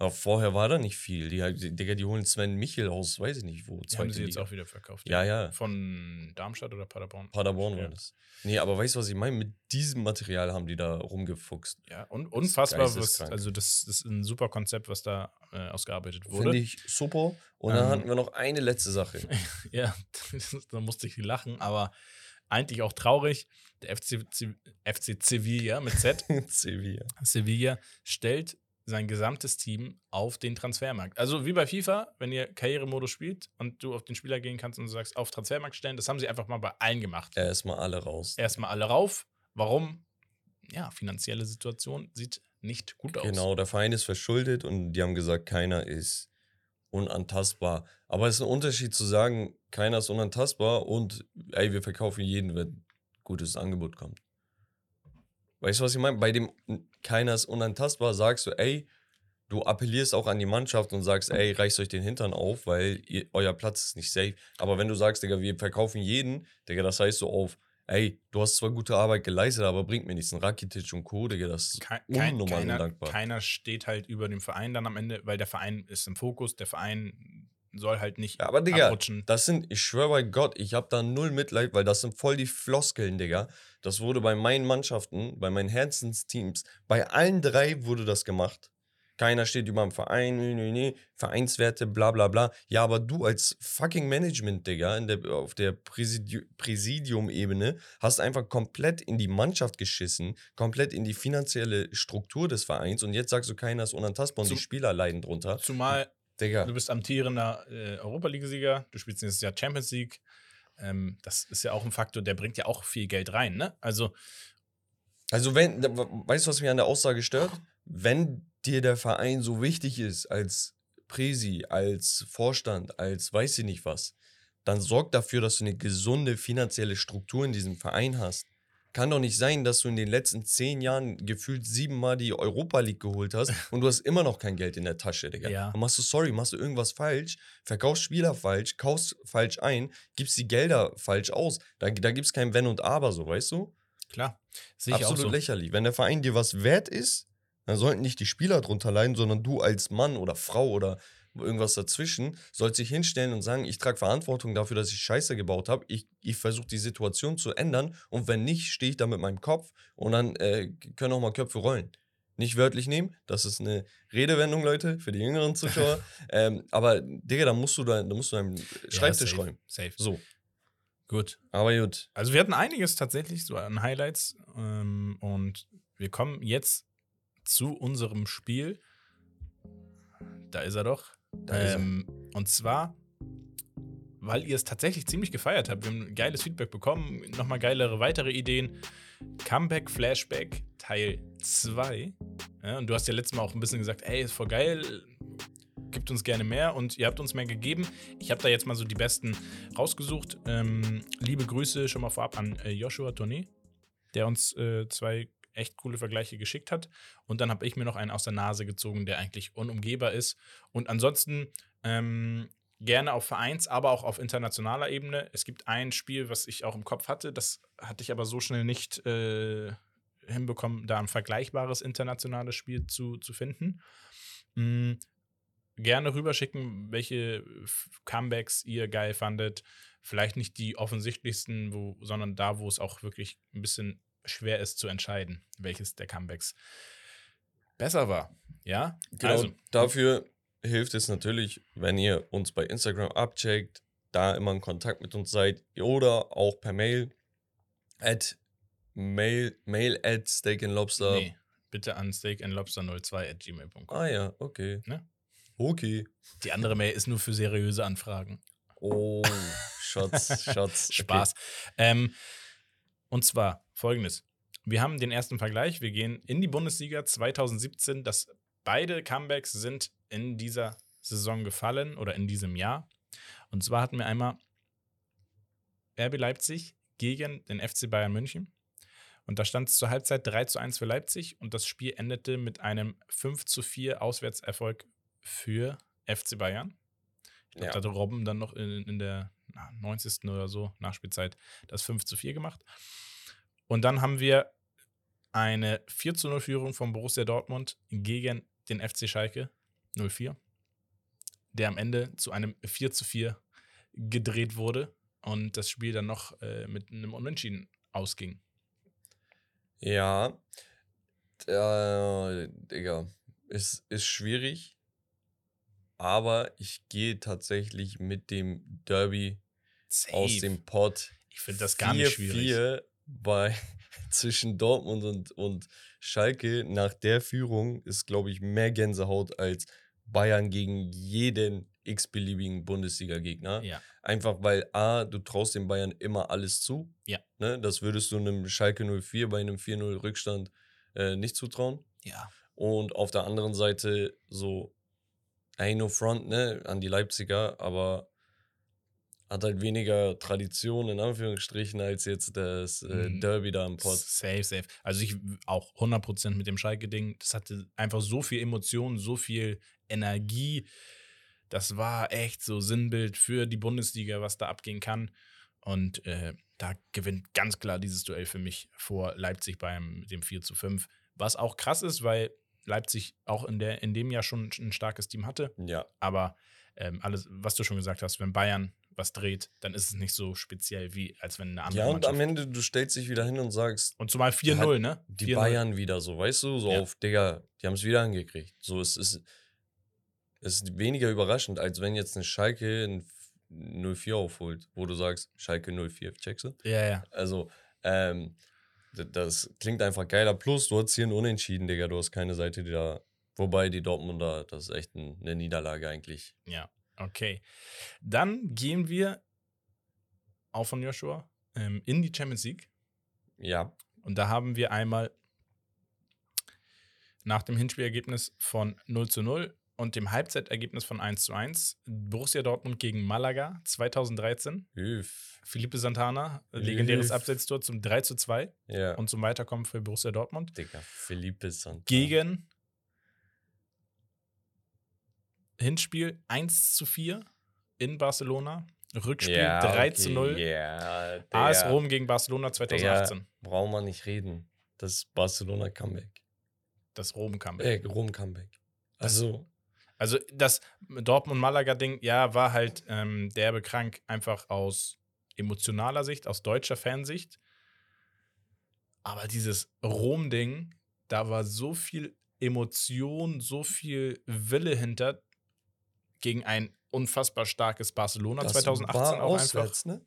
[SPEAKER 3] Aber vorher war da nicht viel. Die, die, Digga, die holen Sven Michel aus, weiß ich nicht wo.
[SPEAKER 2] die haben sie jetzt
[SPEAKER 3] Liga.
[SPEAKER 2] auch wieder verkauft.
[SPEAKER 3] Ja, ja.
[SPEAKER 2] Von Darmstadt oder Paderborn?
[SPEAKER 3] Paderborn
[SPEAKER 2] Ja.
[SPEAKER 3] war das. Nee, aber weißt du, was ich meine? Mit diesem Material haben die da rumgefuchst.
[SPEAKER 2] Ja, und unfassbar, was,
[SPEAKER 3] geisteskrank.
[SPEAKER 2] also das, das ist ein super Konzept, was da äh, ausgearbeitet wurde.
[SPEAKER 3] Finde ich super. Und dann
[SPEAKER 2] Ähm,
[SPEAKER 3] hatten wir noch eine letzte Sache.
[SPEAKER 2] Ja, da musste ich lachen, aber eigentlich auch traurig. Der FC, FC Sevilla mit Z,
[SPEAKER 3] Sevilla.
[SPEAKER 2] Sevilla, stellt sein gesamtes Team auf den Transfermarkt. Also wie bei FIFA, wenn ihr Karrieremodus spielt und du auf den Spieler gehen kannst und du sagst, auf Transfermarkt stellen, das haben sie einfach mal bei allen gemacht.
[SPEAKER 3] Erstmal alle raus.
[SPEAKER 2] Erstmal alle rauf. Warum? Ja, finanzielle Situation sieht nicht gut aus.
[SPEAKER 3] Genau, der Verein ist verschuldet und die haben gesagt, keiner ist unantastbar. Aber es ist ein Unterschied zu sagen, keiner ist unantastbar und ey, wir verkaufen jeden, wenn gutes Angebot kommt. Weißt du, was ich meine? Bei dem keiner ist unantastbar, sagst du, ey, du appellierst auch an die Mannschaft und sagst, ey, reißt euch den Hintern auf, weil ihr, euer Platz ist nicht safe. Aber wenn du sagst, Digga, wir verkaufen jeden, Digga, das heißt so auf, ey, du hast zwar gute Arbeit geleistet, aber bringt mir nichts. Ein Rakitic und Co., Digga, das ist
[SPEAKER 2] Kein, kein,
[SPEAKER 3] unnormal
[SPEAKER 2] keiner,
[SPEAKER 3] undankbar.
[SPEAKER 2] keiner steht halt über dem Verein dann am Ende, weil der Verein ist im Fokus, der Verein soll halt nicht
[SPEAKER 3] Ja, aber Digga,
[SPEAKER 2] abrutschen.
[SPEAKER 3] das sind, ich schwöre bei Gott, ich habe da null Mitleid, weil das sind voll die Floskeln, Digga. Das wurde bei meinen Mannschaften, bei meinen Herzensteams, bei allen drei wurde das gemacht. Keiner steht über dem Verein, nee, nee, nee, Vereinswerte, bla bla bla. Ja, aber du als fucking Management, Digga, der, auf der Präsidiu Präsidium-Ebene hast einfach komplett in die Mannschaft geschissen, komplett in die finanzielle Struktur des Vereins und jetzt sagst du, keiner ist unantastbar und
[SPEAKER 2] Zum-
[SPEAKER 3] die Spieler leiden drunter.
[SPEAKER 2] Zumal
[SPEAKER 3] Digga.
[SPEAKER 2] du bist amtierender äh, Europa League-Sieger, du spielst nächstes Jahr Champions League. Ähm, das ist ja auch ein Faktor, der bringt ja auch viel Geld rein, ne? Also,
[SPEAKER 3] Also, wenn, weißt du, was mich an der Aussage stört? Wenn dir der Verein so wichtig ist als Präsi, als Vorstand, als weiß ich nicht was, dann sorg dafür, dass du eine gesunde finanzielle Struktur in diesem Verein hast. Kann doch nicht sein, dass du in den letzten zehn Jahren gefühlt siebenmal die Europa League geholt hast und du hast immer noch kein Geld in der Tasche, Digga.
[SPEAKER 2] Ja.
[SPEAKER 3] Dann machst du, sorry, machst du irgendwas falsch, verkaufst Spieler falsch, kaufst falsch ein, gibst die Gelder falsch aus. Da, da gibt es kein Wenn und Aber, so, weißt du?
[SPEAKER 2] klar,
[SPEAKER 3] Absolut
[SPEAKER 2] so.
[SPEAKER 3] lächerlich. Wenn der Verein dir was wert ist, dann sollten nicht die Spieler drunter leiden, sondern du als Mann oder Frau oder irgendwas dazwischen sollst dich hinstellen und sagen, ich trage Verantwortung dafür, dass ich Scheiße gebaut habe. Ich, ich versuche die Situation zu ändern und wenn nicht, stehe ich da mit meinem Kopf und dann äh, können auch mal Köpfe rollen. Nicht wörtlich nehmen, das ist eine Redewendung, Leute, für die jüngeren Zuschauer. ähm, aber, Digga, da musst du, da, da musst du deinen Schreibtisch
[SPEAKER 2] safe,
[SPEAKER 3] räumen.
[SPEAKER 2] Safe.
[SPEAKER 3] So,
[SPEAKER 2] Gut.
[SPEAKER 3] aber gut.
[SPEAKER 2] Also wir hatten einiges tatsächlich so an Highlights ähm, und wir kommen jetzt zu unserem Spiel. Da ist er doch.
[SPEAKER 3] Da ist er.
[SPEAKER 2] ähm, Und zwar, weil ihr es tatsächlich ziemlich gefeiert habt. Wir haben geiles Feedback bekommen, nochmal geilere weitere Ideen. Comeback Flashback Teil 2. Ja, und du hast ja letztes Mal auch ein bisschen gesagt, ey, ist voll geil, gibt uns gerne mehr und ihr habt uns mehr gegeben. Ich habe da jetzt mal so die besten rausgesucht. Ähm, liebe Grüße schon mal vorab an äh, Joshua Tournee, der uns äh, zwei echt coole Vergleiche geschickt hat. Und dann habe ich mir noch einen aus der Nase gezogen, der eigentlich unumgehbar ist. Und ansonsten ähm, gerne auf Vereins-, aber auch auf internationaler Ebene. Es gibt ein Spiel, was ich auch im Kopf hatte, das hatte ich aber so schnell nicht äh, hinbekommen, da ein vergleichbares internationales Spiel zu, zu finden. Mm, gerne rüberschicken, welche Comebacks ihr geil fandet. Vielleicht nicht die offensichtlichsten, wo, sondern da, wo es auch wirklich ein bisschen schwer ist zu entscheiden, welches der Comebacks besser war. Ja,
[SPEAKER 3] Genau,
[SPEAKER 2] also
[SPEAKER 3] dafür hilft es natürlich, wenn ihr uns bei Instagram abcheckt, da immer in Kontakt mit uns seid oder auch per Mail at mail, mail at steak and lobster.
[SPEAKER 2] nee, bitte an steakandlobster02 at gmail.com.
[SPEAKER 3] Ah ja, okay.
[SPEAKER 2] Ne?
[SPEAKER 3] Okay.
[SPEAKER 2] Die andere Mail ist nur für seriöse Anfragen.
[SPEAKER 3] Oh, Schatz, Schatz.
[SPEAKER 2] Spaß. Ähm, und zwar folgendes. Wir haben den ersten Vergleich. Wir gehen in die Bundesliga 2017, das beide Comebacks sind in dieser Saison gefallen oder in diesem Jahr. Und zwar hatten wir einmal RB Leipzig gegen den FC Bayern München. Und da stand es zur Halbzeit 3 zu 1 für Leipzig und das Spiel endete mit einem 5 zu 4 Auswärtserfolg für FC Bayern. Ich glaube,
[SPEAKER 3] Ja.
[SPEAKER 2] da hatte Robben dann noch in, in der 90. oder so Nachspielzeit das 5 zu 4 gemacht. Und dann haben wir eine 4 zu 0 Führung von Borussia Dortmund gegen den FC Schalke 04, der am Ende zu einem 4 zu 4 gedreht wurde und das Spiel dann noch äh, mit einem Unentschieden ausging.
[SPEAKER 3] Ja. Digga. Ist, ist schwierig. Aber ich gehe tatsächlich mit dem Derby aus
[SPEAKER 2] Safe.
[SPEAKER 3] dem Pott.
[SPEAKER 2] ich finde das gar nicht schwierig.
[SPEAKER 3] 4-4 bei zwischen Dortmund und, und Schalke nach der Führung ist, glaube ich, mehr Gänsehaut als Bayern gegen jeden x-beliebigen Bundesliga-Gegner.
[SPEAKER 2] Ja,
[SPEAKER 3] Einfach weil A, du traust den Bayern immer alles zu.
[SPEAKER 2] Ja.
[SPEAKER 3] Ne? Das würdest du einem Schalke 04 bei einem 4-0 Rückstand äh, nicht zutrauen.
[SPEAKER 2] ja.
[SPEAKER 3] Und auf der anderen Seite so, ey, no front, ne, an die Leipziger, aber hat halt weniger Tradition in Anführungsstrichen als jetzt das äh,
[SPEAKER 2] Mhm.
[SPEAKER 3] Derby da im Pott.
[SPEAKER 2] Safe, safe. Also ich auch 100% mit dem Schalke-Ding. Das hatte einfach so viel Emotion, so viel Energie. Das war echt so Sinnbild für die Bundesliga, was da abgehen kann. Und äh, da gewinnt ganz klar dieses Duell für mich vor Leipzig beim dem 4 zu 5. Was auch krass ist, weil Leipzig auch in, der, in dem Jahr schon ein starkes Team hatte.
[SPEAKER 3] Ja,
[SPEAKER 2] Aber ähm, alles, was du schon gesagt hast, wenn Bayern was dreht, dann ist es nicht so speziell, wie als wenn eine andere
[SPEAKER 3] ja und
[SPEAKER 2] Mannschaft.
[SPEAKER 3] am Ende, du stellst dich wieder hin und sagst,
[SPEAKER 2] Und zumal 4-0, ne?
[SPEAKER 3] die
[SPEAKER 2] 4-0.
[SPEAKER 3] Bayern wieder so, weißt du, so
[SPEAKER 2] Ja.
[SPEAKER 3] auf, Digga, die haben es wieder angekriegt. So, es ist, es ist weniger überraschend, als wenn jetzt ein Schalke ein 04 aufholt, wo du sagst, Schalke 04, checkst du?
[SPEAKER 2] Ja, ja.
[SPEAKER 3] Also, ähm, das klingt einfach geiler. Plus, du hast hier ein Unentschieden, Digga. Du hast keine Seite, die da. Wobei die Dortmunder, das ist echt ein, eine Niederlage eigentlich.
[SPEAKER 2] Ja, okay. Dann gehen wir auch von Joshua ähm, in die Champions League.
[SPEAKER 3] Ja.
[SPEAKER 2] Und da haben wir einmal nach dem Hinspielergebnis von 0 zu 0 und dem Halbzeitergebnis von 1 zu 1 Borussia Dortmund gegen Malaga 2013.
[SPEAKER 3] Üff.
[SPEAKER 2] Felipe Santana, legendäres
[SPEAKER 3] Üff.
[SPEAKER 2] Abseitstor zum 3 zu 2
[SPEAKER 3] Ja.
[SPEAKER 2] und zum Weiterkommen für Borussia Dortmund.
[SPEAKER 3] Digga, Felipe Santana.
[SPEAKER 2] Gegen Hinspiel 1 zu 4 in Barcelona. Rückspiel
[SPEAKER 3] ja,
[SPEAKER 2] 3 zu 0.
[SPEAKER 3] Ja,
[SPEAKER 2] AS. Rom gegen Barcelona 2018.
[SPEAKER 3] Brauchen wir nicht reden. Das Barcelona Comeback.
[SPEAKER 2] Das Rom-Comeback.
[SPEAKER 3] Äh, Rom Comeback. Also,
[SPEAKER 2] Also das Dortmund-Malaga-Ding, ja, war halt ähm, derbe krank, einfach aus emotionaler Sicht, aus deutscher Fansicht. Aber dieses Rom-Ding, da war so viel Emotion, so viel Wille hinter gegen ein unfassbar starkes Barcelona
[SPEAKER 3] das
[SPEAKER 2] 2018
[SPEAKER 3] war
[SPEAKER 2] auch einfach.
[SPEAKER 3] auswärts, ne?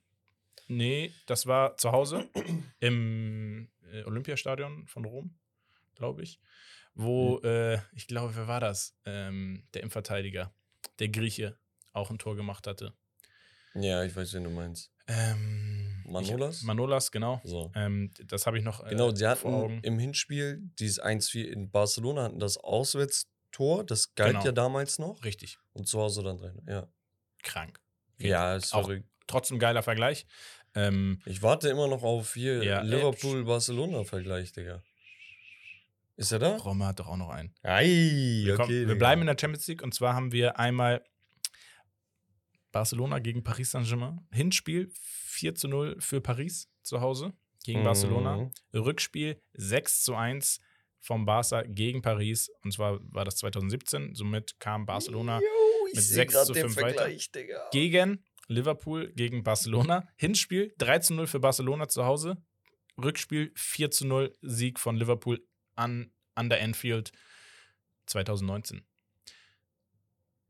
[SPEAKER 2] Nee, das war zu Hause im äh, Olympiastadion von Rom, glaube ich. Wo,
[SPEAKER 3] Hm.
[SPEAKER 2] äh, ich glaube, wer war das? Ähm, der Innenverteidiger, der Grieche, auch ein Tor gemacht hatte.
[SPEAKER 3] Ja, ich weiß, wen du meinst.
[SPEAKER 2] Ähm,
[SPEAKER 3] Manolas?
[SPEAKER 2] Ich, Manolas, genau.
[SPEAKER 3] So.
[SPEAKER 2] Ähm, das habe ich noch äh,
[SPEAKER 3] Genau, sie hatten im Hinspiel dieses 1-4 in Barcelona hatten das Auswärtstor, das galt
[SPEAKER 2] Genau.
[SPEAKER 3] ja damals noch.
[SPEAKER 2] Richtig
[SPEAKER 3] Und zu Hause dann drin. Ja.
[SPEAKER 2] krank.
[SPEAKER 3] Ja, ist
[SPEAKER 2] Auch-
[SPEAKER 3] verrückt.
[SPEAKER 2] Trotzdem geiler Vergleich. Ähm,
[SPEAKER 3] Ich warte immer noch auf hier
[SPEAKER 2] Ja, äh,
[SPEAKER 3] Liverpool-Barcelona-Vergleich, Digga. Ist er da?
[SPEAKER 2] Roma hat doch auch noch einen.
[SPEAKER 3] Ei,
[SPEAKER 2] Wir,
[SPEAKER 3] okay.
[SPEAKER 2] kommen, wir
[SPEAKER 3] Digga.
[SPEAKER 2] bleiben in der Champions League und zwar haben wir einmal Barcelona gegen Paris Saint-Germain. Hinspiel 4 zu 0 für Paris zu Hause gegen Barcelona.
[SPEAKER 3] Mhm.
[SPEAKER 2] Rückspiel 6 zu 1 vom Barca gegen Paris. Und zwar war das 2017. Somit kam Barcelona
[SPEAKER 3] Jo,
[SPEAKER 2] mit
[SPEAKER 3] seh
[SPEAKER 2] 6
[SPEAKER 3] grad
[SPEAKER 2] zu
[SPEAKER 3] den
[SPEAKER 2] 5 weiter.
[SPEAKER 3] Digga.
[SPEAKER 2] gegen Liverpool gegen Barcelona. Hinspiel 3 zu 0 für Barcelona zu Hause. Rückspiel 4 zu 0 Sieg von Liverpool an, an der Anfield 2019.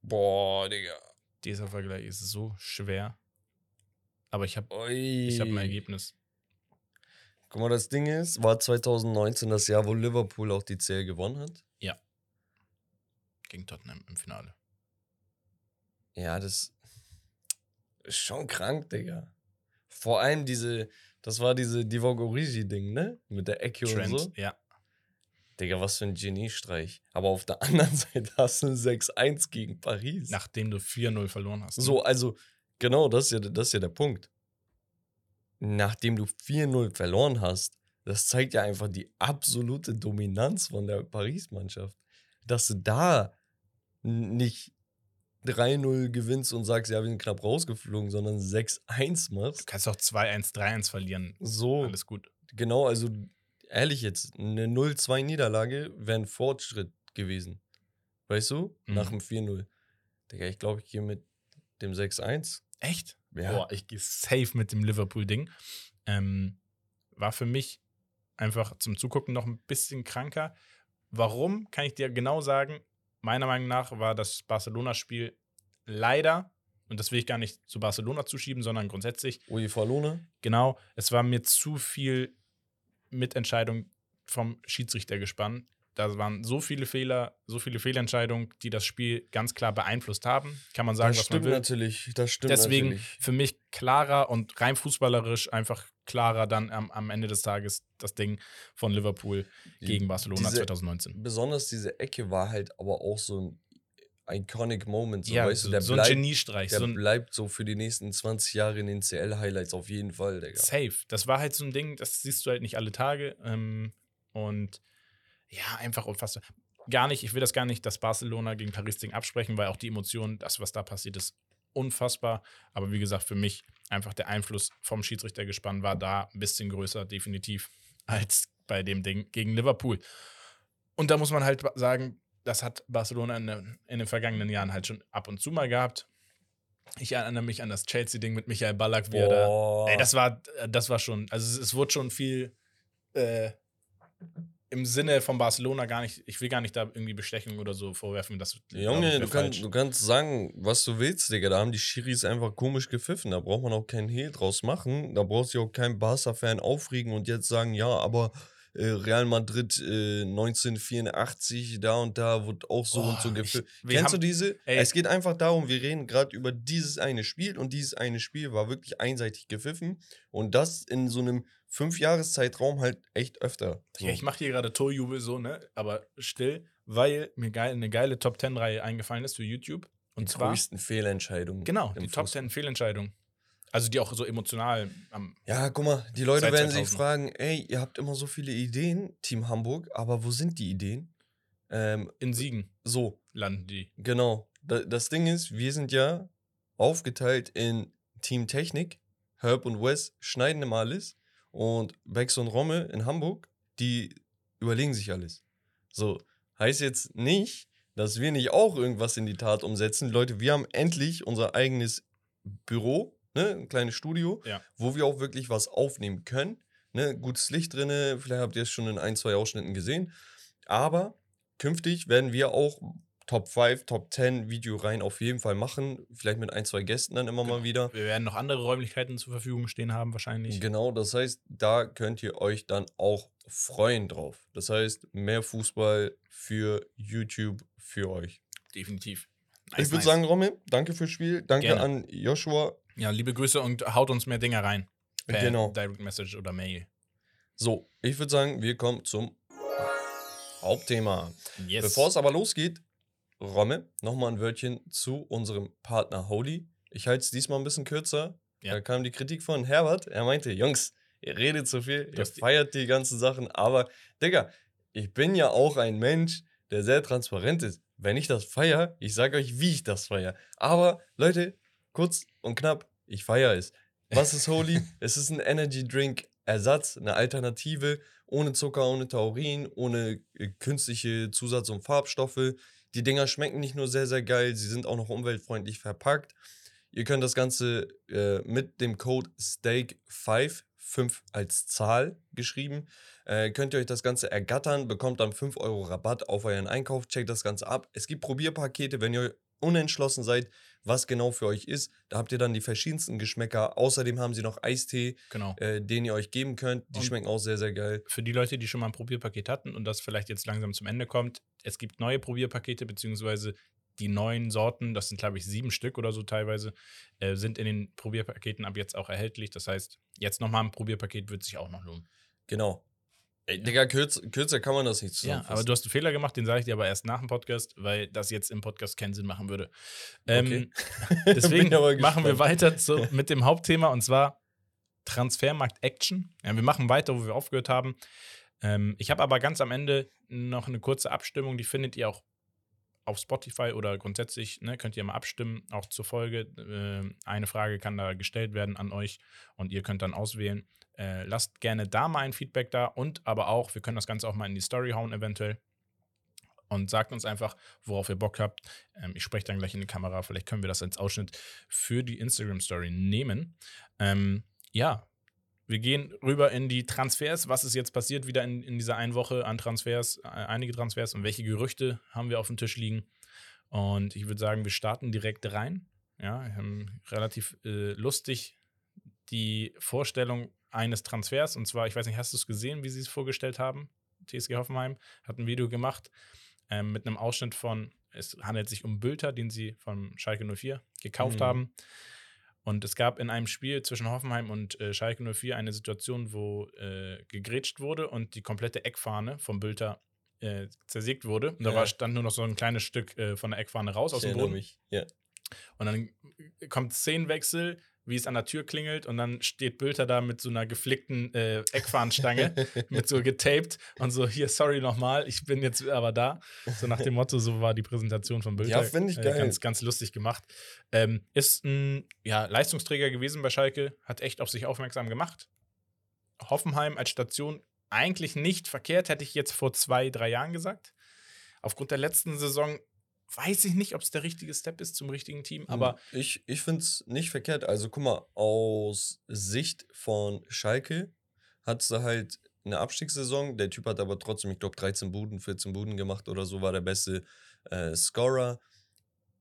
[SPEAKER 3] Boah, Digga.
[SPEAKER 2] Dieser Vergleich ist so schwer. Aber ich habe hab ein Ergebnis.
[SPEAKER 3] Guck mal, das Ding ist, war 2019 das Jahr, wo Liverpool auch die CL gewonnen hat?
[SPEAKER 2] Gegen Tottenham im Finale.
[SPEAKER 3] Ja, das ist schon krank, Digga. Vor allem diese, das war diese Divock Origi-Ding, ne? Mit der Ecke und
[SPEAKER 2] Trent,
[SPEAKER 3] so.
[SPEAKER 2] ja.
[SPEAKER 3] Digga, was für ein Geniestreich. Aber auf der anderen Seite hast du ein 6-1 gegen Paris.
[SPEAKER 2] Nachdem du 4-0 verloren hast. ne?
[SPEAKER 3] So, also, genau, das ist ja, das ist ja der Punkt. Nachdem du 4-0 verloren hast, das zeigt ja einfach die absolute Dominanz von der Paris-Mannschaft. Dass du da nicht 3-0 gewinnst und sagst, ja, wir sind knapp rausgeflogen, sondern 6-1
[SPEAKER 2] Du
[SPEAKER 3] machst.
[SPEAKER 2] kannst auch 2-1, 3-1 verlieren.
[SPEAKER 3] So,
[SPEAKER 2] Alles gut.
[SPEAKER 3] genau, also ehrlich jetzt, eine 0-2-Niederlage wäre ein Fortschritt gewesen. Weißt du?
[SPEAKER 2] Mhm.
[SPEAKER 3] Nach dem 4-0. Digga, ich glaube, ich gehe mit dem 6-1.
[SPEAKER 2] Echt?
[SPEAKER 3] Ja.
[SPEAKER 2] Boah, ich gehe safe mit dem Liverpool-Ding. Ähm, war für mich einfach zum Zugucken noch ein bisschen kranker. Warum, kann ich dir genau sagen. Meiner Meinung nach war das Barcelona-Spiel leider, und das will ich gar nicht zu Barcelona zuschieben, sondern grundsätzlich,
[SPEAKER 3] UEFA Luna.
[SPEAKER 2] genau, es war mir zu viel Mitentscheidung vom Schiedsrichtergespann. Da waren so viele Fehler, so viele Fehlentscheidungen, die das Spiel ganz klar beeinflusst haben. Kann man sagen,
[SPEAKER 3] das
[SPEAKER 2] was man
[SPEAKER 3] stimmt
[SPEAKER 2] will.
[SPEAKER 3] natürlich. Das stimmt
[SPEAKER 2] Deswegen
[SPEAKER 3] natürlich.
[SPEAKER 2] für mich klarer und rein fußballerisch einfach klarer dann am, am Ende des Tages das Ding von Liverpool
[SPEAKER 3] Die-
[SPEAKER 2] gegen Barcelona
[SPEAKER 3] diese-
[SPEAKER 2] 2019.
[SPEAKER 3] Besonders diese Ecke war halt aber auch so ein iconic Moment. So,
[SPEAKER 2] ja,
[SPEAKER 3] weißt
[SPEAKER 2] so,
[SPEAKER 3] du, der,
[SPEAKER 2] so ein
[SPEAKER 3] bleibt,
[SPEAKER 2] Geniestreich,
[SPEAKER 3] der
[SPEAKER 2] so ein
[SPEAKER 3] bleibt so für die nächsten 20 Jahre in den CL-Highlights auf jeden Fall, Digga.
[SPEAKER 2] Safe. Das war halt so ein Ding, das siehst du halt nicht alle Tage. Ähm, und ja, einfach unfassbar. Gar nicht, ich will das gar nicht, das Barcelona gegen Paris-Ding absprechen, weil auch die Emotionen, das, was da passiert ist, unfassbar. Aber wie gesagt, für mich einfach der Einfluss vom Schiedsrichtergespann war da ein bisschen größer, definitiv, als bei dem Ding gegen Liverpool. Und da muss man halt sagen, das hat Barcelona in, den- in den vergangenen Jahren halt schon ab und zu mal gehabt. Ich erinnere mich an das Chelsea-Ding mit Michael Ballack, wie er da. Ey, das war, das war schon, also es, es wurde schon viel äh, im Sinne von Barcelona gar nicht, ich will gar nicht da irgendwie Bestechung oder so vorwerfen, das
[SPEAKER 3] Junge, du, kann, du kannst sagen, was du willst, Digga. Da haben die Schiris einfach komisch gepfiffen. Da braucht man auch keinen Hehl draus machen. Da braucht sich auch kein Barca-Fan aufregen und jetzt sagen, ja, aber Real Madrid äh, 1984, da und da wurde auch so und so
[SPEAKER 2] Oh,
[SPEAKER 3] gepfiffen.
[SPEAKER 2] ich- wir
[SPEAKER 3] Kennst du
[SPEAKER 2] haben-
[SPEAKER 3] diese?
[SPEAKER 2] ey.
[SPEAKER 3] Es geht einfach darum, wir reden gerade über dieses eine Spiel und dieses eine Spiel war wirklich einseitig gepfiffen und das in so einem Fünf-Jahres-Zeitraum halt echt öfter. So.
[SPEAKER 2] Ja, ich mache hier gerade Torjubel so, ne, aber still, weil mir geil, eine geile Top 10 Reihe eingefallen ist für YouTube und
[SPEAKER 3] die
[SPEAKER 2] zwar
[SPEAKER 3] größten Fehlentscheidungen.
[SPEAKER 2] genau, die Top
[SPEAKER 3] Fußball.
[SPEAKER 2] 10 Fehlentscheidungen. Also die auch so emotional am
[SPEAKER 3] Ja, guck mal, die Leute werden sich
[SPEAKER 2] 2000.
[SPEAKER 3] fragen, ey, ihr habt immer so viele Ideen, Team Hamburg, aber wo sind die Ideen? Ähm,
[SPEAKER 2] in Siegen
[SPEAKER 3] so,
[SPEAKER 2] landen die.
[SPEAKER 3] genau. Da, das Ding ist, wir sind ja aufgeteilt in Team Technik, Herb und Wes schneiden immer alles und Bex und Romme in Hamburg, die überlegen sich alles. So, heißt jetzt nicht, dass wir nicht auch irgendwas in die Tat umsetzen. Leute, wir haben endlich unser eigenes Büro, ne, ein kleines Studio,
[SPEAKER 2] Ja.
[SPEAKER 3] wo wir auch wirklich was aufnehmen können. Ne, gutes Licht drinne, vielleicht habt ihr es schon in ein, zwei Ausschnitten gesehen. Aber künftig werden wir auch Top 5, Top 10 Videoreihen auf jeden Fall machen. Vielleicht mit ein, zwei Gästen dann immer mal
[SPEAKER 2] Genau.
[SPEAKER 3] wieder.
[SPEAKER 2] Wir werden noch andere Räumlichkeiten zur Verfügung stehen haben wahrscheinlich.
[SPEAKER 3] Genau, das heißt, da könnt ihr euch dann auch freuen drauf. Das heißt, mehr Fußball für YouTube für euch.
[SPEAKER 2] Definitiv.
[SPEAKER 3] ich
[SPEAKER 2] Nice,
[SPEAKER 3] würde
[SPEAKER 2] nice.
[SPEAKER 3] sagen, Romme, danke fürs Spiel. Danke
[SPEAKER 2] Gerne.
[SPEAKER 3] an Joshua.
[SPEAKER 2] Ja, liebe Grüße und haut uns mehr Dinge rein. Per
[SPEAKER 3] Genau.
[SPEAKER 2] Direct Message oder Mail.
[SPEAKER 3] So, ich würde sagen, wir kommen zum Hauptthema.
[SPEAKER 2] Yes.
[SPEAKER 3] Bevor es aber losgeht, Romme, nochmal ein Wörtchen zu unserem Partner Holy. Ich halte es diesmal ein bisschen kürzer.
[SPEAKER 2] Ja.
[SPEAKER 3] Da kam die Kritik von Herbert. Er meinte, Jungs, ihr redet zu viel, ihr
[SPEAKER 2] hast die-
[SPEAKER 3] feiert die ganzen Sachen, aber Digga, ich bin ja auch ein Mensch, der sehr transparent ist. Wenn ich das feiere, ich sage euch, wie ich das feiere. Aber Leute, kurz und knapp, ich feiere es. Was ist Holy? es ist ein Energy Drink Ersatz, eine Alternative, ohne Zucker, ohne Taurin, ohne äh, künstliche Zusatz- und Farbstoffe. Die Dinger schmecken nicht nur sehr, sehr geil, sie sind auch noch umweltfreundlich verpackt. Ihr könnt das Ganze äh, mit dem Code STEAK5, 5 als Zahl geschrieben, äh, könnt ihr euch das Ganze ergattern, bekommt dann 5 Euro Rabatt auf euren Einkauf, checkt das Ganze ab. Es gibt Probierpakete, wenn ihr unentschlossen seid, was genau für euch ist. Da habt ihr dann die verschiedensten Geschmäcker. Außerdem haben sie noch Eistee,
[SPEAKER 2] Genau.
[SPEAKER 3] äh, den ihr euch geben könnt. Die
[SPEAKER 2] Und-
[SPEAKER 3] schmecken auch sehr, sehr geil.
[SPEAKER 2] Für die Leute, die schon mal ein Probierpaket hatten und das vielleicht jetzt langsam zum Ende kommt, es gibt neue Probierpakete, beziehungsweise die neuen Sorten, das sind glaube ich sieben Stück oder so teilweise, äh, sind in den Probierpaketen ab jetzt auch erhältlich. Das heißt, jetzt nochmal ein Probierpaket wird sich auch noch lohnen.
[SPEAKER 3] Genau. Ey, Digga, kürz, kürzer kann man das nicht
[SPEAKER 2] Ja,
[SPEAKER 3] zusammenfassen.
[SPEAKER 2] aber du hast einen Fehler gemacht, den sage ich dir aber erst nach dem Podcast, weil das jetzt im Podcast keinen Sinn machen würde. Ähm, deswegen
[SPEAKER 3] Bin aber
[SPEAKER 2] machen wir weiter zu, mit dem Hauptthema und zwar Transfermarkt Action. Ja, wir machen weiter, wo wir aufgehört haben. Ähm, ich habe aber ganz am Ende noch eine kurze Abstimmung, die findet ihr auch auf Spotify oder grundsätzlich, ne, könnt ihr mal abstimmen, auch zur Folge. Äh, eine Frage kann da gestellt werden an euch und ihr könnt dann auswählen. Äh, lasst gerne da mal ein Feedback da und aber auch, wir können das Ganze auch mal in die Story hauen eventuell und sagt uns einfach, worauf ihr Bock habt. Ähm, ich spreche dann gleich in die Kamera, vielleicht können wir das als Ausschnitt für die Instagram-Story nehmen. Ähm, ja, wir gehen rüber in die Transfers. Was ist jetzt passiert wieder in, in dieser einen Woche an Transfers, äh, einige Transfers und welche Gerüchte haben wir auf dem Tisch liegen? Und ich würde sagen, wir starten direkt rein. Ja, relativ äh, lustig die Vorstellung eines Transfers. Und zwar, ich weiß nicht, hast du es gesehen, wie sie es vorgestellt haben? TSG Hoffenheim hat ein Video gemacht ähm, mit einem Ausschnitt von, es handelt sich um Bülter, den sie von Schalke 04 gekauft
[SPEAKER 3] Mhm.
[SPEAKER 2] haben. Und es gab in einem Spiel zwischen Hoffenheim und äh, Schalke 04 eine Situation, wo äh, gegrätscht wurde und die komplette Eckfahne vom Bülter äh, zersägt wurde. Und da
[SPEAKER 3] Ja.
[SPEAKER 2] war, stand nur noch so ein kleines Stück äh, von der Eckfahne raus aus
[SPEAKER 3] ich
[SPEAKER 2] dem
[SPEAKER 3] erinnere
[SPEAKER 2] Boden.
[SPEAKER 3] mich. Ja.
[SPEAKER 2] Und dann kommt Szenenwechsel, wie es an der Tür klingelt und dann steht Bülter da mit so einer geflickten äh, Eckfahnenstange, mit so getaped und so, hier, sorry nochmal, ich bin jetzt aber da. So nach dem Motto, so war die Präsentation von Bülter.
[SPEAKER 3] Ja, finde ich
[SPEAKER 2] Äh,
[SPEAKER 3] geil.
[SPEAKER 2] ganz, ganz lustig gemacht. Ähm, ist ein ja, Leistungsträger gewesen bei Schalke, hat echt auf sich aufmerksam gemacht. Hoffenheim als Station eigentlich nicht verkehrt, hätte ich jetzt vor zwei, drei Jahren gesagt. Aufgrund der letzten Saison weiß ich nicht, ob es der richtige Step ist zum richtigen Team, aber
[SPEAKER 3] ich, ich finde es nicht verkehrt. Also guck mal, aus Sicht von Schalke hat sie halt eine Abstiegssaison. Der Typ hat aber trotzdem, ich glaube, 13 Buden, 14 Buden gemacht oder so, war der beste äh, Scorer.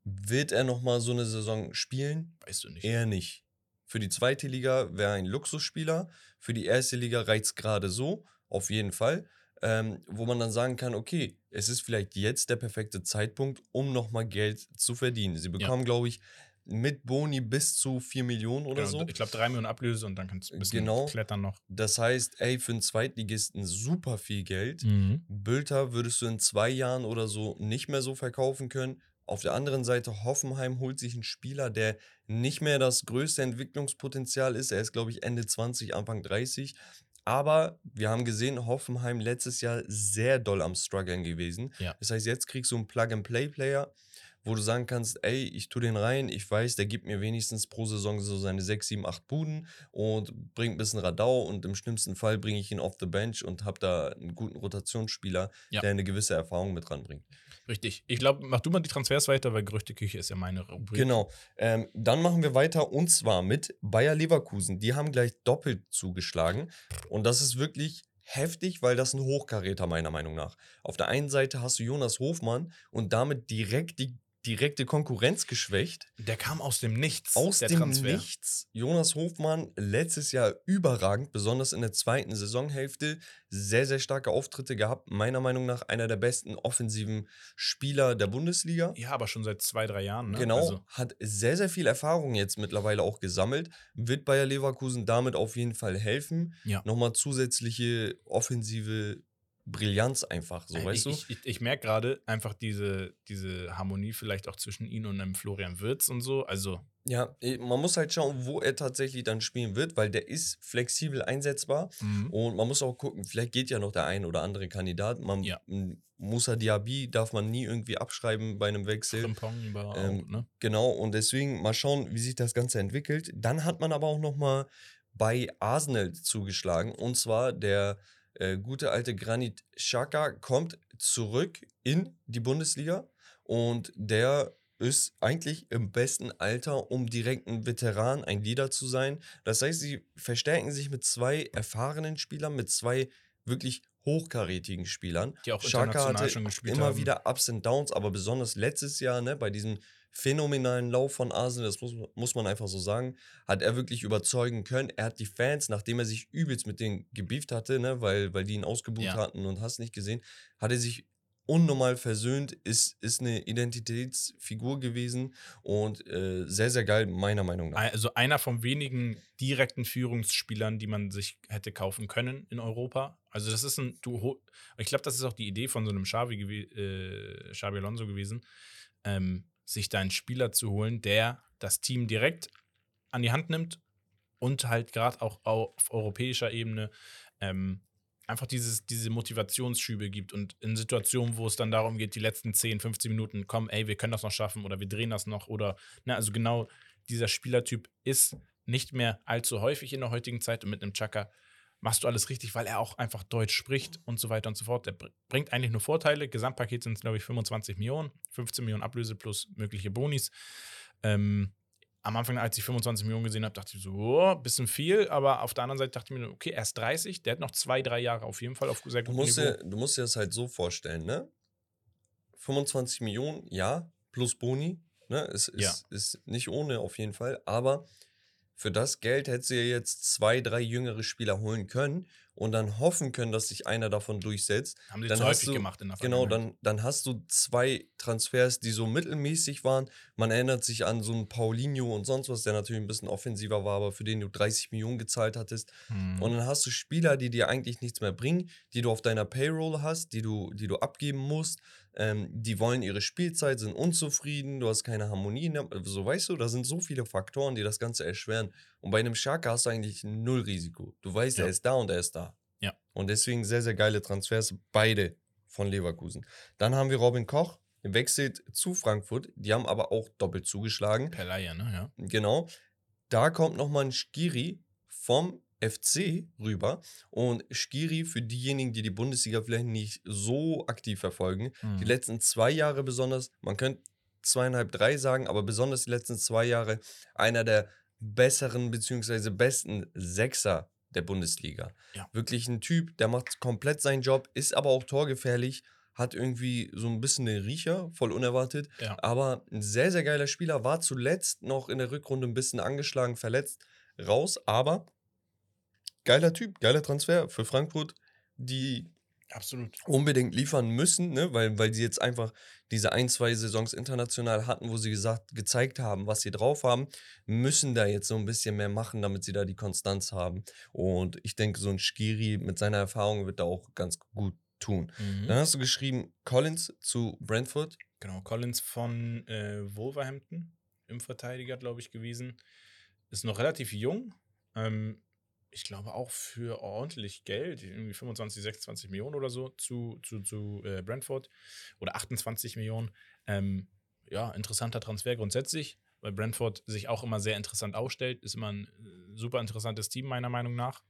[SPEAKER 3] Wird er nochmal so eine Saison spielen?
[SPEAKER 2] weißt du nicht.
[SPEAKER 3] Eher nicht. Für die zweite Liga wäre er ein Luxusspieler. Für die erste Liga reicht es gerade so, auf jeden Fall. Ähm, wo man dann sagen kann, okay, es ist vielleicht jetzt der perfekte Zeitpunkt, um nochmal Geld zu verdienen. Sie bekommen, glaube ich, mit Boni bis zu 4 Millionen oder
[SPEAKER 2] Genau,
[SPEAKER 3] so.
[SPEAKER 2] Ich glaube, drei Millionen Ablöse und dann kannst du ein bisschen
[SPEAKER 3] Genau.
[SPEAKER 2] klettern noch.
[SPEAKER 3] Das heißt, ey, für einen Zweitligisten super viel Geld.
[SPEAKER 2] Mhm.
[SPEAKER 3] Bülter würdest du in zwei Jahren oder so nicht mehr so verkaufen können. Auf der anderen Seite, Hoffenheim holt sich einen Spieler, der nicht mehr das größte Entwicklungspotenzial ist. Er ist, glaube ich, Ende 20, Anfang 30. Aber wir haben gesehen, Hoffenheim letztes Jahr sehr doll am Struggeln gewesen.
[SPEAKER 2] Ja.
[SPEAKER 3] Das heißt, jetzt kriegst du einen Plug-and-Play-Player, wo du sagen kannst, ey, ich tue den rein, ich weiß, der gibt mir wenigstens pro Saison so seine 6, 7, 8 Buden und bringt ein bisschen Radau und im schlimmsten Fall bringe ich ihn off the bench und habe da einen guten Rotationsspieler,
[SPEAKER 2] Ja.
[SPEAKER 3] der eine gewisse Erfahrung mit ranbringt.
[SPEAKER 2] Richtig. Ich glaube, mach du mal die Transfers weiter, weil Gerüchteküche ist ja meine Rubrik.
[SPEAKER 3] Genau. Ähm, dann machen wir weiter und zwar mit Bayer Leverkusen. Die haben gleich doppelt zugeschlagen und das ist wirklich heftig, weil das ein Hochkaräter meiner Meinung nach. Auf der einen Seite hast du Jonas Hofmann und damit direkt die direkte Konkurrenz geschwächt.
[SPEAKER 2] Der kam aus dem Nichts.
[SPEAKER 3] Aus
[SPEAKER 2] der
[SPEAKER 3] dem
[SPEAKER 2] Transfer.
[SPEAKER 3] Nichts. Jonas Hofmann letztes Jahr überragend, besonders in der zweiten Saisonhälfte. Sehr, sehr starke Auftritte gehabt. Meiner Meinung nach einer der besten offensiven Spieler der Bundesliga.
[SPEAKER 2] Ja, aber schon seit zwei, drei Jahren. Ne?
[SPEAKER 3] Genau,
[SPEAKER 2] Also,
[SPEAKER 3] hat sehr, sehr viel Erfahrung jetzt mittlerweile auch gesammelt. Wird Bayer Leverkusen damit auf jeden Fall helfen.
[SPEAKER 2] Ja.
[SPEAKER 3] Nochmal zusätzliche offensive Brillanz einfach, so weißt
[SPEAKER 2] ich,
[SPEAKER 3] du?
[SPEAKER 2] Ich, ich merke gerade einfach diese, diese Harmonie vielleicht auch zwischen ihm und einem Florian Wirtz und so. Also,
[SPEAKER 3] Ja, eh, man muss halt schauen, wo er tatsächlich dann spielen wird, weil der ist flexibel einsetzbar.
[SPEAKER 2] mhm.
[SPEAKER 3] Und man muss auch gucken, vielleicht geht ja noch der ein oder andere Kandidat. Man,
[SPEAKER 2] Ja.
[SPEAKER 3] Musa Diaby darf man nie irgendwie abschreiben bei einem Wechsel.
[SPEAKER 2] Frimpong war
[SPEAKER 3] Ähm,
[SPEAKER 2] auch, ne?
[SPEAKER 3] Genau, und deswegen mal schauen, wie sich das Ganze entwickelt. Dann hat man aber auch noch mal bei Arsenal zugeschlagen. Und zwar der äh, gute alte Granit Xhaka kommt zurück in die Bundesliga. Und der ist eigentlich im besten Alter, um direkt ein Veteran, ein Leader zu sein. Das heißt, sie verstärken sich mit zwei erfahrenen Spielern, mit zwei wirklich hochkarätigen Spielern.
[SPEAKER 2] Die auch
[SPEAKER 3] Xhaka
[SPEAKER 2] international
[SPEAKER 3] hatte
[SPEAKER 2] schon gespielt
[SPEAKER 3] immer
[SPEAKER 2] haben.
[SPEAKER 3] wieder Ups und Downs, aber besonders letztes Jahr, ne, bei diesem phänomenalen Lauf von Arsenal, das muss, muss man einfach so sagen, hat er wirklich überzeugen können. Er hat die Fans, nachdem er sich übelst mit denen gebieft hatte, ne, weil, weil die ihn ausgebucht
[SPEAKER 2] Ja.
[SPEAKER 3] hatten und hast nicht gesehen, hat er sich unnormal versöhnt, ist, ist eine Identitätsfigur gewesen und äh, sehr, sehr geil, meiner Meinung nach.
[SPEAKER 2] Also einer von wenigen direkten Führungsspielern, die man sich hätte kaufen können in Europa. Also das ist ein, du, ich glaube, das ist auch die Idee von so einem Xavi, äh, Xabi Alonso gewesen, ähm, sich da einen Spieler zu holen, der das Team direkt an die Hand nimmt und halt gerade auch auf europäischer Ebene ähm, einfach dieses, diese Motivationsschübe gibt und in Situationen, wo es dann darum geht, die letzten 10, 15 Minuten, komm, ey, wir können das noch schaffen oder wir drehen das noch oder, ne, also genau dieser Spielertyp ist nicht mehr allzu häufig in der heutigen Zeit und mit einem Chaka machst du alles richtig, weil er auch einfach Deutsch spricht und so weiter und so fort. Der br- bringt eigentlich nur Vorteile. Gesamtpaket sind es, glaube ich, 25 Millionen, 15 Millionen Ablöse plus mögliche Bonis. Ähm, am Anfang, als ich 25 Millionen gesehen habe, dachte ich so, oh, bisschen viel, aber auf der anderen Seite dachte ich mir, okay, er ist 30, der hat noch zwei, drei Jahre auf jeden Fall auf sehr
[SPEAKER 3] Du
[SPEAKER 2] gutem
[SPEAKER 3] musst,
[SPEAKER 2] Niveau.
[SPEAKER 3] dir, du musst dir das halt so vorstellen, ne? 25 Millionen, ja, plus Boni, ne? Es ist,
[SPEAKER 2] Ja.
[SPEAKER 3] ist nicht ohne auf jeden Fall, aber für das Geld hättest du ja jetzt zwei, drei jüngere Spieler holen können und dann hoffen können, dass sich einer davon durchsetzt.
[SPEAKER 2] Haben sie
[SPEAKER 3] dann
[SPEAKER 2] zu
[SPEAKER 3] hast
[SPEAKER 2] häufig
[SPEAKER 3] du-
[SPEAKER 2] gemacht in der
[SPEAKER 3] Genau, dann, dann hast du zwei Transfers, die so mittelmäßig waren. Man erinnert sich an so einen Paulinho und sonst was, der natürlich ein bisschen offensiver war, aber für den du 30 Millionen gezahlt hattest.
[SPEAKER 2] Hm.
[SPEAKER 3] Und dann hast du Spieler, die dir eigentlich nichts mehr bringen, die du auf deiner Payroll hast, die du, die du abgeben musst. Ähm, die wollen ihre Spielzeit, sind unzufrieden, du hast keine Harmonie. der- So weißt du, da sind so viele Faktoren, die das Ganze erschweren. Und bei einem Schalke hast du eigentlich null Risiko. Du weißt,
[SPEAKER 2] Ja.
[SPEAKER 3] er ist da und er ist da.
[SPEAKER 2] Ja.
[SPEAKER 3] Und deswegen sehr, sehr geile Transfers, beide von Leverkusen. Dann haben wir Robin Koch, wechselt zu Frankfurt. Die haben aber auch doppelt zugeschlagen.
[SPEAKER 2] Per Leihe, ne? Ja.
[SPEAKER 3] Genau. Da kommt nochmal ein Skiri vom FC rüber. Und Skiri, für diejenigen, die die Bundesliga vielleicht nicht so aktiv verfolgen, die
[SPEAKER 2] Hm.
[SPEAKER 3] letzten zwei Jahre besonders, man könnte zweieinhalb, drei sagen, aber besonders die letzten zwei Jahre einer der besseren beziehungsweise besten Sechser der Bundesliga.
[SPEAKER 2] Ja.
[SPEAKER 3] Wirklich ein Typ, der macht komplett seinen Job, ist aber auch torgefährlich, hat irgendwie so ein bisschen den Riecher, voll unerwartet.
[SPEAKER 2] Ja.
[SPEAKER 3] Aber ein sehr, sehr geiler Spieler, war zuletzt noch in der Rückrunde ein bisschen angeschlagen, verletzt, raus, aber geiler Typ, geiler Transfer für Frankfurt, die
[SPEAKER 2] Absolut.
[SPEAKER 3] unbedingt liefern müssen, ne? weil, weil sie jetzt einfach diese ein, zwei Saisons international hatten, wo sie gesagt, gezeigt haben, was sie drauf haben, müssen da jetzt so ein bisschen mehr machen, damit sie da die Konstanz haben. Und ich denke, so ein Skiri mit seiner Erfahrung wird da auch ganz gut tun.
[SPEAKER 2] Mhm.
[SPEAKER 3] Dann hast du geschrieben, Collins zu Brentford.
[SPEAKER 2] Genau, Collins von äh, Wolverhampton, im Verteidiger, glaube ich, gewesen. Ist noch relativ jung. Ähm, ich glaube auch für ordentlich Geld, irgendwie 25, 26 Millionen oder so zu, zu, zu äh, Brentford oder 28 Millionen. Ähm, ja, interessanter Transfer grundsätzlich, weil Brentford sich auch immer sehr interessant aufstellt. Ist immer ein äh, super interessantes Team, meiner Meinung nach.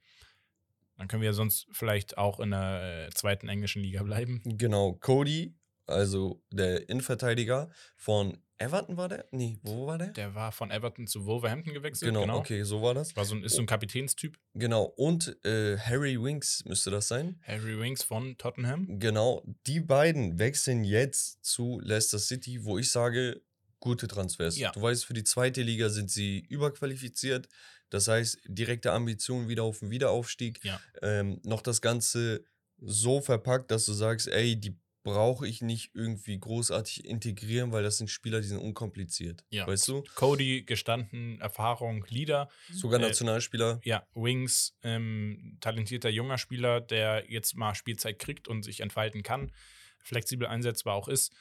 [SPEAKER 2] Dann können wir sonst vielleicht auch in der äh, zweiten englischen Liga bleiben.
[SPEAKER 3] Genau, Cody, also der Innenverteidiger von Everton war der? Nee, wo war der?
[SPEAKER 2] Der war von Everton zu Wolverhampton gewechselt.
[SPEAKER 3] Genau, okay, so war das.
[SPEAKER 2] War so ein, ist so ein Kapitänstyp.
[SPEAKER 3] Genau, und äh, Harry Winks müsste das sein.
[SPEAKER 2] Harry Winks von Tottenham.
[SPEAKER 3] Genau, die beiden wechseln jetzt zu Leicester City, wo ich sage, gute Transfers.
[SPEAKER 2] Ja.
[SPEAKER 3] Du weißt, für die zweite Liga sind sie überqualifiziert. Das heißt, direkte Ambitionen wieder auf den Wiederaufstieg.
[SPEAKER 2] Ja.
[SPEAKER 3] Ähm, noch das Ganze so verpackt, dass du sagst, ey, die brauche ich nicht irgendwie großartig integrieren, weil das sind Spieler, die sind unkompliziert.
[SPEAKER 2] Ja.
[SPEAKER 3] Weißt du?
[SPEAKER 2] Cody, gestanden, Erfahrung, Leader.
[SPEAKER 3] Sogar
[SPEAKER 2] Äh,
[SPEAKER 3] Nationalspieler.
[SPEAKER 2] Ja, Wings, ähm, talentierter junger Spieler, der jetzt mal Spielzeit kriegt und sich entfalten kann. Flexibel einsetzbar auch ist.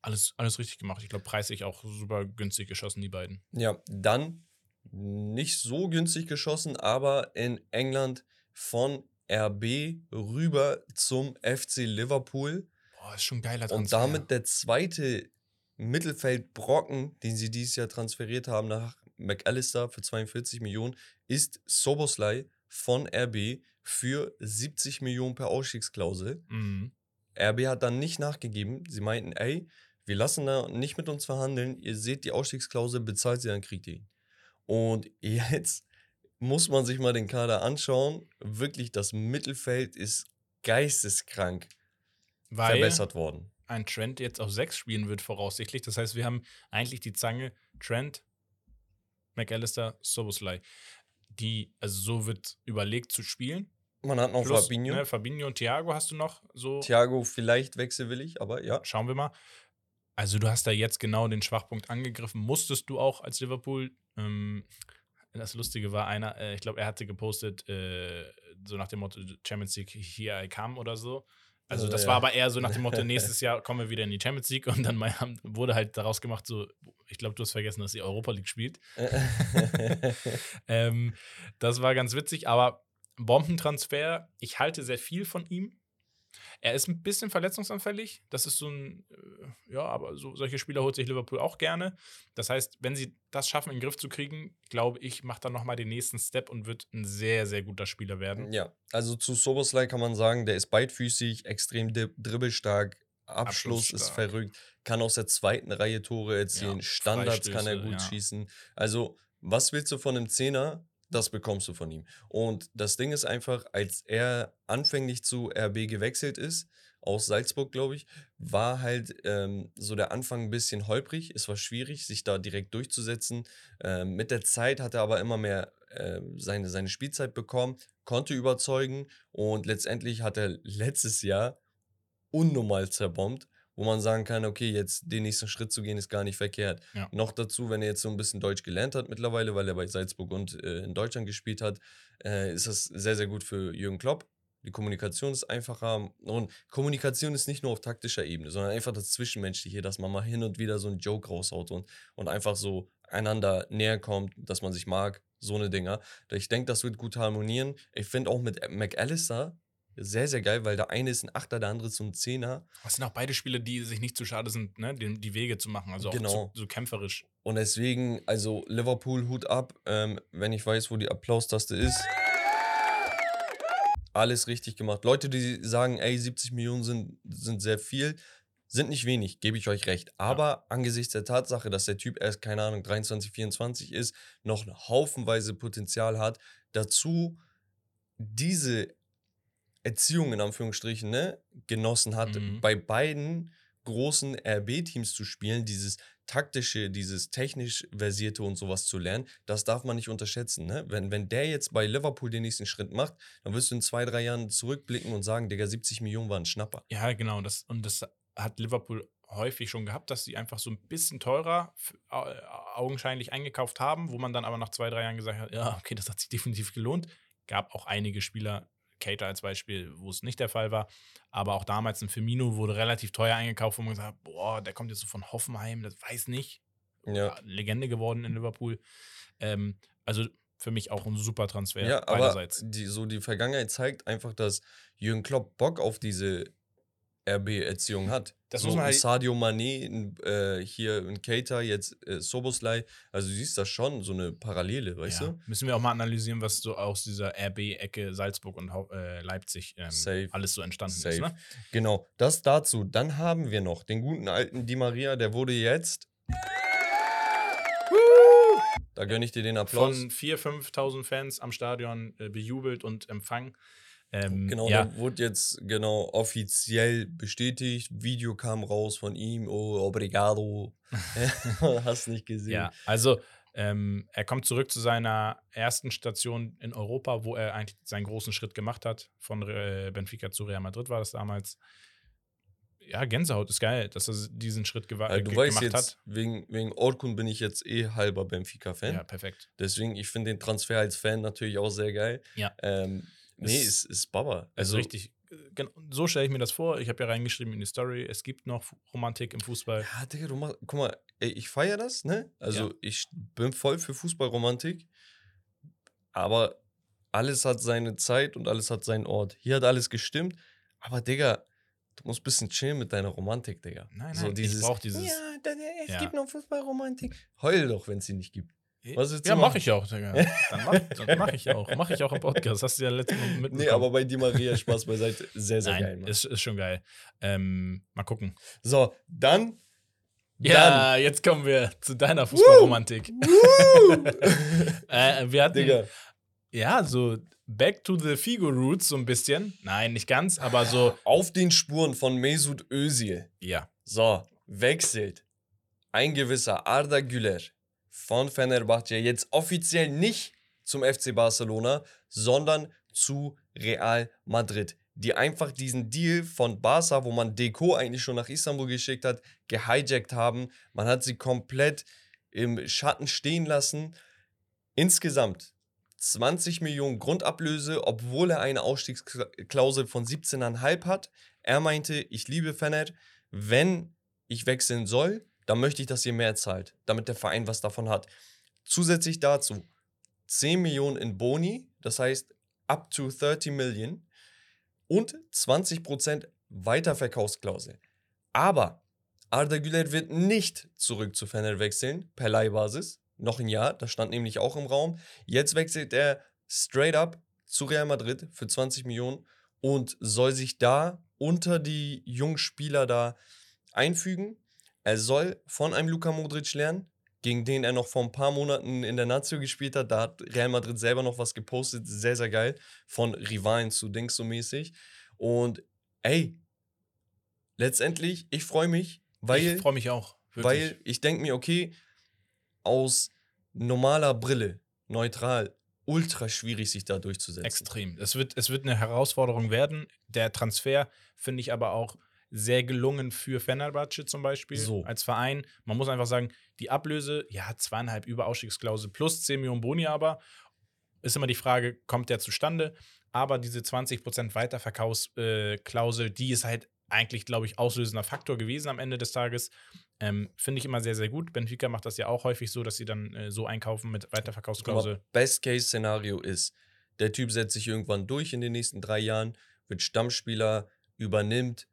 [SPEAKER 2] Alles, alles richtig gemacht. Ich glaube, preislich auch super günstig geschossen, die beiden.
[SPEAKER 3] Ja, dann nicht so günstig geschossen, aber in England von RB rüber zum FC Liverpool.
[SPEAKER 2] Boah, ist schon geiler
[SPEAKER 3] Und
[SPEAKER 2] Transfer.
[SPEAKER 3] damit der zweite Mittelfeldbrocken, den sie dieses Jahr transferiert haben nach McAllister für 42 Millionen, ist Soboslai von RB für 70 Millionen per Ausstiegsklausel.
[SPEAKER 2] Mhm.
[SPEAKER 3] RB hat dann nicht nachgegeben. Sie meinten, ey, wir lassen da nicht mit uns verhandeln. Ihr seht die Ausstiegsklausel, bezahlt sie, dann kriegt ihr ihn. Und jetzt muss man sich mal den Kader anschauen. Wirklich, das Mittelfeld ist geisteskrank
[SPEAKER 2] Weil
[SPEAKER 3] verbessert worden.
[SPEAKER 2] ein Trent jetzt auf sechs spielen wird, voraussichtlich. Das heißt, wir haben eigentlich die Zange Trent, McAllister, Soboslai. Die, also so wird überlegt zu spielen.
[SPEAKER 3] Man hat noch
[SPEAKER 2] Plus,
[SPEAKER 3] Fabinho.
[SPEAKER 2] Ne, Fabinho und Thiago hast du noch so.
[SPEAKER 3] Thiago vielleicht wechselwillig, aber ja.
[SPEAKER 2] Schauen wir mal. Also, du hast da jetzt genau den Schwachpunkt angegriffen. Musstest du auch als Liverpool. Ähm, das Lustige war einer, äh, ich glaube, er hatte gepostet, äh, so nach dem Motto Champions League, here I come oder so. Also, das war aber eher so nach dem Motto, nächstes Jahr kommen wir wieder in die Champions League und dann wurde halt daraus gemacht, so, ich glaube, du hast vergessen, dass sie Europa League spielt. Ähm, das war ganz witzig, aber Bombentransfer, ich halte sehr viel von ihm. Er ist ein bisschen verletzungsanfällig. Das ist so ein, äh, ja, aber so, solche Spieler holt sich Liverpool auch gerne. Das heißt, wenn sie das schaffen, in den Griff zu kriegen, glaube ich, macht er nochmal den nächsten Step und wird ein sehr, sehr guter Spieler werden.
[SPEAKER 3] ja, also zu Soboslai kann man sagen, der ist beidfüßig, extrem dribbelstark, Abschluss ist
[SPEAKER 2] Abschlussstark.
[SPEAKER 3] verrückt, kann aus der zweiten Reihe Tore erzielen,
[SPEAKER 2] Ja,
[SPEAKER 3] Standards kann er gut
[SPEAKER 2] ja.
[SPEAKER 3] schießen. Also, was willst du von einem Zehner? Das bekommst du von ihm. Und das Ding ist einfach, als er anfänglich zu RB gewechselt ist, aus Salzburg, glaube ich, war halt ähm, so der Anfang ein bisschen holprig. Es war schwierig, sich da direkt durchzusetzen. Ähm, mit der Zeit hat er aber immer mehr äh, seine, seine Spielzeit bekommen, konnte überzeugen und letztendlich hat er letztes Jahr unnormal zerbombt, wo man sagen kann, okay, jetzt den nächsten Schritt zu gehen, ist gar nicht verkehrt.
[SPEAKER 2] Ja.
[SPEAKER 3] Noch dazu, wenn er jetzt so ein bisschen Deutsch gelernt hat mittlerweile, weil er bei Salzburg und äh, in Deutschland gespielt hat, äh, ist das sehr, sehr gut für Jürgen Klopp. Die Kommunikation ist einfacher und Kommunikation ist nicht nur auf taktischer Ebene, sondern einfach das Zwischenmenschliche, dass man mal hin und wieder so einen Joke raushaut und, und einfach so einander näher kommt, dass man sich mag, so eine Dinger. Ich denke, das wird gut harmonieren. Ich finde auch mit McAllister sehr, sehr geil, weil der eine ist ein Achter, der andere ist so ein Zehner.
[SPEAKER 2] Das sind auch beide Spiele, die sich nicht zu schade sind, ne, die, die Wege zu machen. Also auch
[SPEAKER 3] Genau.
[SPEAKER 2] zu, so kämpferisch.
[SPEAKER 3] Und deswegen, also Liverpool, Hut ab, ähm, wenn ich weiß, wo die Applaustaste ist. Alles richtig gemacht. Leute, die sagen, ey, 70 Millionen sind, sind sehr viel, sind nicht wenig, gebe ich euch recht. Aber angesichts der Tatsache, dass der Typ erst, keine Ahnung, 23, 24 ist, noch haufenweise Potenzial hat, dazu diese Erziehung in Anführungsstrichen ne, genossen hat,
[SPEAKER 2] Mhm.
[SPEAKER 3] bei beiden großen RB-Teams zu spielen, dieses taktische, dieses technisch versierte und sowas zu lernen, das darf man nicht unterschätzen. Ne? Wenn, wenn der jetzt bei Liverpool den nächsten Schritt macht, dann wirst du in zwei, drei Jahren zurückblicken und sagen, Digga, 70 Millionen war ein Schnapper.
[SPEAKER 2] Ja, genau. Das, und das hat Liverpool häufig schon gehabt, dass sie einfach so ein bisschen teurer augenscheinlich eingekauft haben, wo man dann aber nach zwei, drei Jahren gesagt hat, ja, okay, das hat sich definitiv gelohnt. Gab auch einige Spieler, Cater als Beispiel, wo es nicht der Fall war. Aber auch damals ein Firmino wurde relativ teuer eingekauft, wo man gesagt hat, boah, der kommt jetzt so von Hoffenheim, das weiß nicht.
[SPEAKER 3] Ja.
[SPEAKER 2] Legende geworden in Liverpool. Ähm, also für mich auch ein super Transfer
[SPEAKER 3] Ja, aber
[SPEAKER 2] beiderseits.
[SPEAKER 3] die, so die Vergangenheit zeigt einfach, dass Jürgen Klopp Bock auf diese RB-Erziehung hat.
[SPEAKER 2] Das
[SPEAKER 3] so
[SPEAKER 2] muss man
[SPEAKER 3] ein
[SPEAKER 2] halt-
[SPEAKER 3] Sadio Mané, äh, hier in Keita, jetzt äh, Soboslai. Also du siehst das schon, so eine Parallele, weißt
[SPEAKER 2] ja.
[SPEAKER 3] du?
[SPEAKER 2] Müssen wir auch mal analysieren, was so aus dieser RB-Ecke Salzburg und äh, Leipzig ähm, alles so entstanden
[SPEAKER 3] Safe.
[SPEAKER 2] ist. Ne?
[SPEAKER 3] Genau, das dazu. Dann haben wir noch den guten alten Di Maria, der wurde jetzt. Da gönne ich dir den Applaus.
[SPEAKER 2] Von 4.000, 5.000 Fans am Stadion äh, bejubelt und empfangen. Ähm,
[SPEAKER 3] Genau,
[SPEAKER 2] ja,
[SPEAKER 3] der wurde jetzt genau offiziell bestätigt. Video kam raus von ihm. Oh, obrigado. Hast nicht gesehen.
[SPEAKER 2] ja, also ähm, er kommt zurück zu seiner ersten Station in Europa, wo er eigentlich seinen großen Schritt gemacht hat. Von äh, Benfica zu Real Madrid war das damals. Ja, Gänsehaut ist geil, dass er diesen Schritt gewa-
[SPEAKER 3] Also, du weißt
[SPEAKER 2] gemacht
[SPEAKER 3] jetzt,
[SPEAKER 2] hat.
[SPEAKER 3] wegen, wegen Orkun bin ich jetzt eh halber Benfica-Fan.
[SPEAKER 2] Ja, perfekt.
[SPEAKER 3] Deswegen, ich finde den Transfer als Fan natürlich auch sehr geil.
[SPEAKER 2] Ja.
[SPEAKER 3] Ähm, nee,
[SPEAKER 2] Es-
[SPEAKER 3] ist, ist Baba.
[SPEAKER 2] Also richtig, äh, gen- so stelle ich mir das vor. Ich habe ja reingeschrieben in die Story, es gibt noch Romantik im Fußball.
[SPEAKER 3] Ja, Digga, du machst, guck mal, ey, ich feiere das, ne? Also
[SPEAKER 2] Ja.
[SPEAKER 3] ich bin voll für Fußballromantik, aber alles hat seine Zeit und alles hat seinen Ort. Hier hat alles gestimmt, aber Digga, du musst ein bisschen chillen mit deiner Romantik, Digga.
[SPEAKER 2] Nein,
[SPEAKER 3] so
[SPEAKER 2] nein,
[SPEAKER 3] dieses,
[SPEAKER 2] ich brauche dieses.
[SPEAKER 3] Ja, es
[SPEAKER 2] Ja.
[SPEAKER 3] gibt noch Fußballromantik. Heul doch, wenn es sie nicht gibt. Was du
[SPEAKER 2] ja, mache ich auch, Digga. Dann mach, mach ich auch. Mache ich auch im Podcast. Hast du ja letztes Mal mitbekommen.
[SPEAKER 3] Nee, aber bei Di Maria Spaß beiseite. Sehr, sehr
[SPEAKER 2] Nein,
[SPEAKER 3] geil, Mann.
[SPEAKER 2] ist, ist schon geil. Ähm, mal gucken.
[SPEAKER 3] So, dann.
[SPEAKER 2] Ja, jetzt kommen wir zu deiner Fußballromantik. Äh, wir hatten,
[SPEAKER 3] Digga.
[SPEAKER 2] ja, so Back to the Figo Roots so ein bisschen. Nein, nicht ganz, aber so,
[SPEAKER 3] Auf den Spuren von Mesut Özil.
[SPEAKER 2] ja.
[SPEAKER 3] So, wechselt ein gewisser Arda Güler von Fenerbahce jetzt offiziell nicht zum FC Barcelona, sondern zu Real Madrid, die einfach diesen Deal von Barca, wo man Deko eigentlich schon nach Istanbul geschickt hat, gehijackt haben. Man hat sie komplett im Schatten stehen lassen. Insgesamt 20 Millionen Grundablöse, obwohl er eine Ausstiegsklausel von 17,5 hat. Er meinte, ich liebe Fener, wenn ich wechseln soll, dann möchte ich, dass ihr mehr zahlt, damit der Verein was davon hat. Zusätzlich dazu 10 Millionen in Boni, das heißt up to 30 Millionen und 20% Weiterverkaufsklausel. Aber Arda Güler wird nicht zurück zu Fener wechseln, per Leihbasis. Noch ein Jahr, das stand nämlich auch im Raum. Jetzt wechselt er straight up zu Real Madrid für 20 Millionen und soll sich da unter die jungen Spieler da einfügen. Er soll von einem Luka Modric lernen, gegen den er noch vor ein paar Monaten in der Nazio gespielt hat. Da hat Real Madrid selber noch was gepostet, sehr, sehr geil. Von Rivalen zu Dings so mäßig. Und ey, letztendlich, ich freue mich, weil
[SPEAKER 2] ich freue mich auch. Wirklich.
[SPEAKER 3] weil ich denke mir, okay, aus normaler Brille, neutral, ultra schwierig, sich da durchzusetzen.
[SPEAKER 2] Extrem. Es wird, es wird eine Herausforderung werden. Der Transfer finde ich aber auch sehr gelungen für Fenerbahce zum Beispiel
[SPEAKER 3] So.
[SPEAKER 2] als Verein. Man muss einfach sagen, die Ablöse, ja, zweieinhalb über Ausstiegsklausel plus 10 Millionen Boni aber. Ist immer die Frage, kommt der zustande? Aber diese 20% Weiterverkaufsklausel, die ist halt eigentlich, glaube ich, auslösender Faktor gewesen am Ende des Tages. Ähm, Finde ich immer sehr, sehr gut. Benfica macht das ja auch häufig so, dass sie dann äh, so einkaufen mit Weiterverkaufsklausel.
[SPEAKER 3] Best-Case-Szenario ist, der Typ setzt sich irgendwann durch in den nächsten drei Jahren, wird Stammspieler, übernimmt.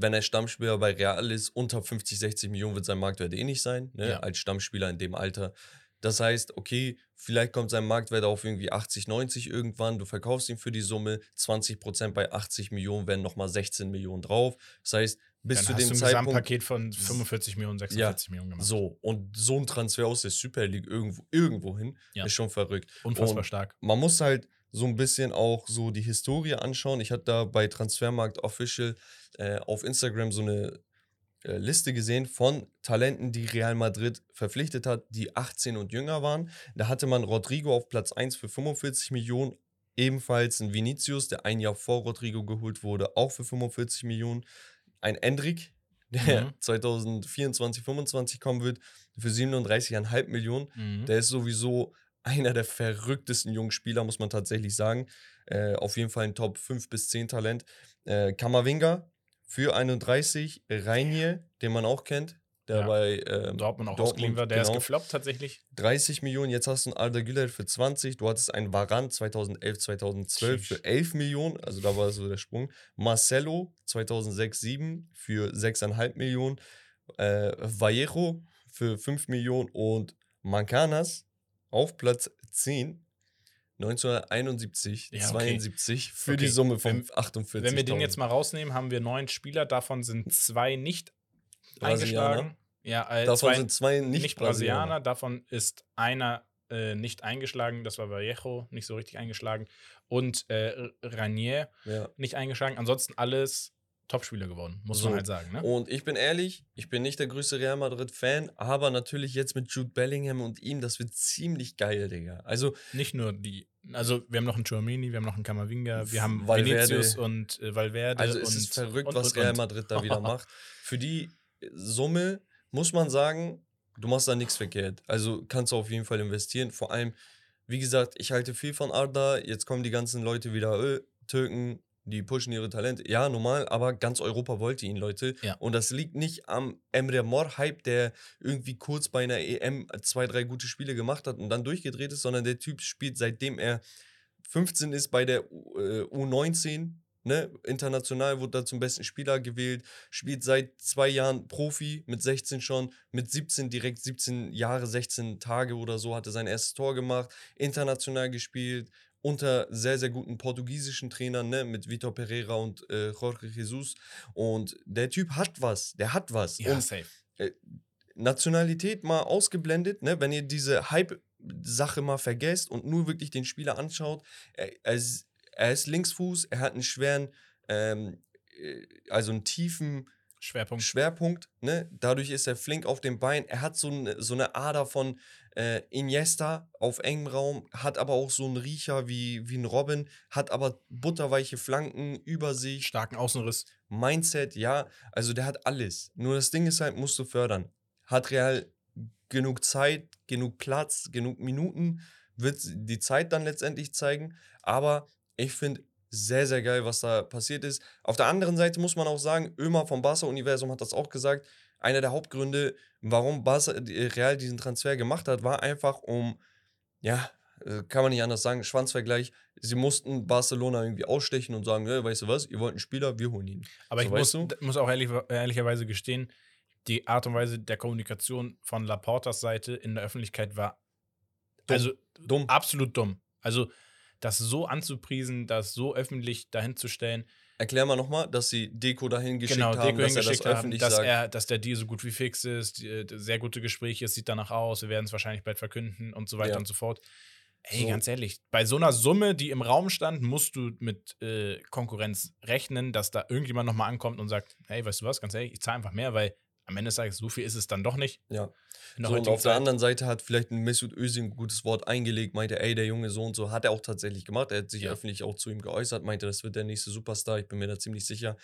[SPEAKER 3] Wenn er Stammspieler bei Real ist, unter 50, 60 Millionen wird sein Marktwert eh nicht sein, ne?
[SPEAKER 2] Ja.
[SPEAKER 3] als Stammspieler in dem Alter. Das heißt, okay, vielleicht kommt sein Marktwert auf irgendwie 80, 90 irgendwann. Du verkaufst ihn für die Summe. 20% bei 80 Millionen wären nochmal 16 Millionen drauf. Das heißt, bis
[SPEAKER 2] dann
[SPEAKER 3] zu
[SPEAKER 2] hast
[SPEAKER 3] dem
[SPEAKER 2] du ein
[SPEAKER 3] Zeitpunkt.
[SPEAKER 2] Gesamtpaket von 45 Millionen, 46 Millionen gemacht.
[SPEAKER 3] So, und so ein Transfer aus der Super League irgendwo, irgendwo hin
[SPEAKER 2] Ja.
[SPEAKER 3] ist schon verrückt.
[SPEAKER 2] Unfassbar
[SPEAKER 3] Und
[SPEAKER 2] stark.
[SPEAKER 3] Man muss halt so ein bisschen auch so die Historie anschauen. Ich hatte da bei Transfermarkt Official äh, auf Instagram so eine äh, Liste gesehen von Talenten, die Real Madrid verpflichtet hat, die 18 und jünger waren. Da hatte man Rodrigo auf Platz 1 für 45 Millionen. Ebenfalls ein Vinicius, der ein Jahr vor Rodrigo geholt wurde, auch für 45 Millionen. Ein Endrick, der
[SPEAKER 2] Mhm.
[SPEAKER 3] 2024, 25 kommen wird, für 37,5 Millionen.
[SPEAKER 2] Mhm.
[SPEAKER 3] Der ist sowieso einer der verrücktesten jungen Spieler, muss man tatsächlich sagen. Äh, auf jeden Fall ein Top 5 bis 10 Talent. Äh, Kamavinga für 31, Reinier, den man auch kennt, der
[SPEAKER 2] Ja.
[SPEAKER 3] bei ähm,
[SPEAKER 2] Dortmund auch
[SPEAKER 3] Dortmund,
[SPEAKER 2] war. Der ist
[SPEAKER 3] genau.
[SPEAKER 2] gefloppt tatsächlich.
[SPEAKER 3] 30 Millionen, jetzt hast du einen Alda Güler für 20, du hattest einen Varan 2011, 2012 für
[SPEAKER 2] Sheesh.
[SPEAKER 3] 11 Millionen, also da war so der Sprung. Marcelo 2006, 7 für 6,5 Millionen. Äh, Vallejo für 5 Millionen und Mancanas auf Platz 10 1971,
[SPEAKER 2] Ja, okay.
[SPEAKER 3] 72 für
[SPEAKER 2] Okay,
[SPEAKER 3] die Summe von
[SPEAKER 2] wenn-
[SPEAKER 3] 48.
[SPEAKER 2] Wenn wir den jetzt mal rausnehmen, haben wir neun Spieler. Davon sind zwei nicht eingeschlagen. Ja, äh,
[SPEAKER 3] Davon
[SPEAKER 2] zwei
[SPEAKER 3] sind zwei nicht,
[SPEAKER 2] nicht,
[SPEAKER 3] Brasilianer.
[SPEAKER 2] Brasilianer. Davon ist einer äh, nicht eingeschlagen. Das war Vallejo, nicht so richtig eingeschlagen. Und äh, Ranier
[SPEAKER 3] Ja.
[SPEAKER 2] nicht eingeschlagen. Ansonsten alles Topspieler geworden, muss
[SPEAKER 3] So.
[SPEAKER 2] man halt sagen. Ne?
[SPEAKER 3] Und ich bin ehrlich, ich bin nicht der größte Real Madrid-Fan, aber natürlich jetzt mit Jude Bellingham und ihm, das wird ziemlich geil, Digga. Also,
[SPEAKER 2] Nicht nur die. Also, wir haben noch einen Chouamini, wir haben noch einen Kamavinga, wir haben
[SPEAKER 3] Valverde.
[SPEAKER 2] Vinicius und äh, Valverde.
[SPEAKER 3] also es ist verrückt,
[SPEAKER 2] und,
[SPEAKER 3] was
[SPEAKER 2] und,
[SPEAKER 3] Real. Madrid da wieder macht. Für die Summe muss man sagen, du machst da nichts verkehrt. Also kannst du auf jeden Fall investieren. Vor allem, wie gesagt, ich halte viel von Arda. Jetzt kommen die ganzen Leute wieder, äh, Türken, die pushen ihre Talente. Ja, normal, aber ganz Europa wollte ihn, Leute.
[SPEAKER 2] Ja.
[SPEAKER 3] Und das liegt nicht am Emre Mor-Hype, der irgendwie kurz bei einer EM zwei, drei gute Spiele gemacht hat und dann durchgedreht ist, sondern der Typ spielt seitdem er 15 ist bei der U, äh, U19, ne? International wurde er zum besten Spieler gewählt, spielt seit zwei Jahren Profi, mit 16 schon, mit 17 direkt 17 Jahre, 16 Tage oder so hat er sein erstes Tor gemacht, international gespielt, unter sehr, sehr guten portugiesischen Trainern, ne, mit Vitor Pereira und äh, Jorge Jesus. Und der Typ hat was, der hat was.
[SPEAKER 2] Ja,
[SPEAKER 3] und
[SPEAKER 2] safe.
[SPEAKER 3] Nationalität mal ausgeblendet, ne? wenn ihr diese Hype-Sache mal vergesst und nur wirklich den Spieler anschaut, er, er, ist, er ist Linksfuß, er hat einen schweren, ähm, äh, also einen tiefen
[SPEAKER 2] Schwerpunkt.
[SPEAKER 3] Schwerpunkt, ne? Dadurch ist er flink auf dem Bein. Er hat so, ein, so eine Ader von äh, Iniesta auf engem Raum, hat aber auch so einen Riecher wie, wie ein Robin, hat aber butterweiche Flanken, Übersicht,
[SPEAKER 2] Starken Außenriss.
[SPEAKER 3] Mindset, ja. Also der hat alles. Nur das Ding ist halt, musst du fördern. Hat Real genug Zeit, genug Platz, genug Minuten, wird die Zeit dann letztendlich zeigen. Aber ich finde sehr, sehr geil, was da passiert ist. Auf der anderen Seite muss man auch sagen, Ömer vom Barca-Universum hat das auch gesagt. Einer der Hauptgründe, warum Barca, äh, Real diesen Transfer gemacht hat, war einfach um, ja, äh, kann man nicht anders sagen, Schwanzvergleich. Sie mussten Barcelona irgendwie ausstechen und sagen, hey, weißt du was, ihr wollt einen Spieler, wir holen ihn.
[SPEAKER 2] Aber
[SPEAKER 3] So,
[SPEAKER 2] ich muss, muss auch ehrlich, ehrlicherweise gestehen, die Art und Weise der Kommunikation von Laportas Seite in der Öffentlichkeit war
[SPEAKER 3] Dumm.
[SPEAKER 2] also
[SPEAKER 3] Dumm.
[SPEAKER 2] absolut dumm. Also das so anzupriesen, das so öffentlich dahin zu stellen,
[SPEAKER 3] Erklär mal nochmal, dass sie Deko dahin geschickt
[SPEAKER 2] genau,
[SPEAKER 3] haben,
[SPEAKER 2] Deko
[SPEAKER 3] dass er das
[SPEAKER 2] haben,
[SPEAKER 3] öffentlich
[SPEAKER 2] dass,
[SPEAKER 3] sagt.
[SPEAKER 2] er, dass der Deal so gut wie fix ist, die, äh, sehr gute Gespräche, es sieht danach aus, wir werden es wahrscheinlich bald verkünden und so weiter
[SPEAKER 3] Ja.
[SPEAKER 2] und so fort. Ey,
[SPEAKER 3] So.
[SPEAKER 2] ganz ehrlich, bei so einer Summe, die im Raum stand, musst du mit äh, Konkurrenz rechnen, dass da irgendjemand nochmal ankommt und sagt, hey, weißt du was, ganz ehrlich, ich zahle einfach mehr, weil am Ende des Tages, so viel ist es dann doch nicht.
[SPEAKER 3] Ja.
[SPEAKER 2] Der
[SPEAKER 3] So, und
[SPEAKER 2] heutigen
[SPEAKER 3] auf der
[SPEAKER 2] Zeit.
[SPEAKER 3] anderen Seite hat vielleicht ein Mesut Özil ein gutes Wort eingelegt, meinte, ey, der Junge so und so, hat er auch tatsächlich gemacht. Er hat sich
[SPEAKER 2] Ja.
[SPEAKER 3] öffentlich auch zu ihm geäußert, meinte, das wird der nächste Superstar, ich bin mir da ziemlich sicher.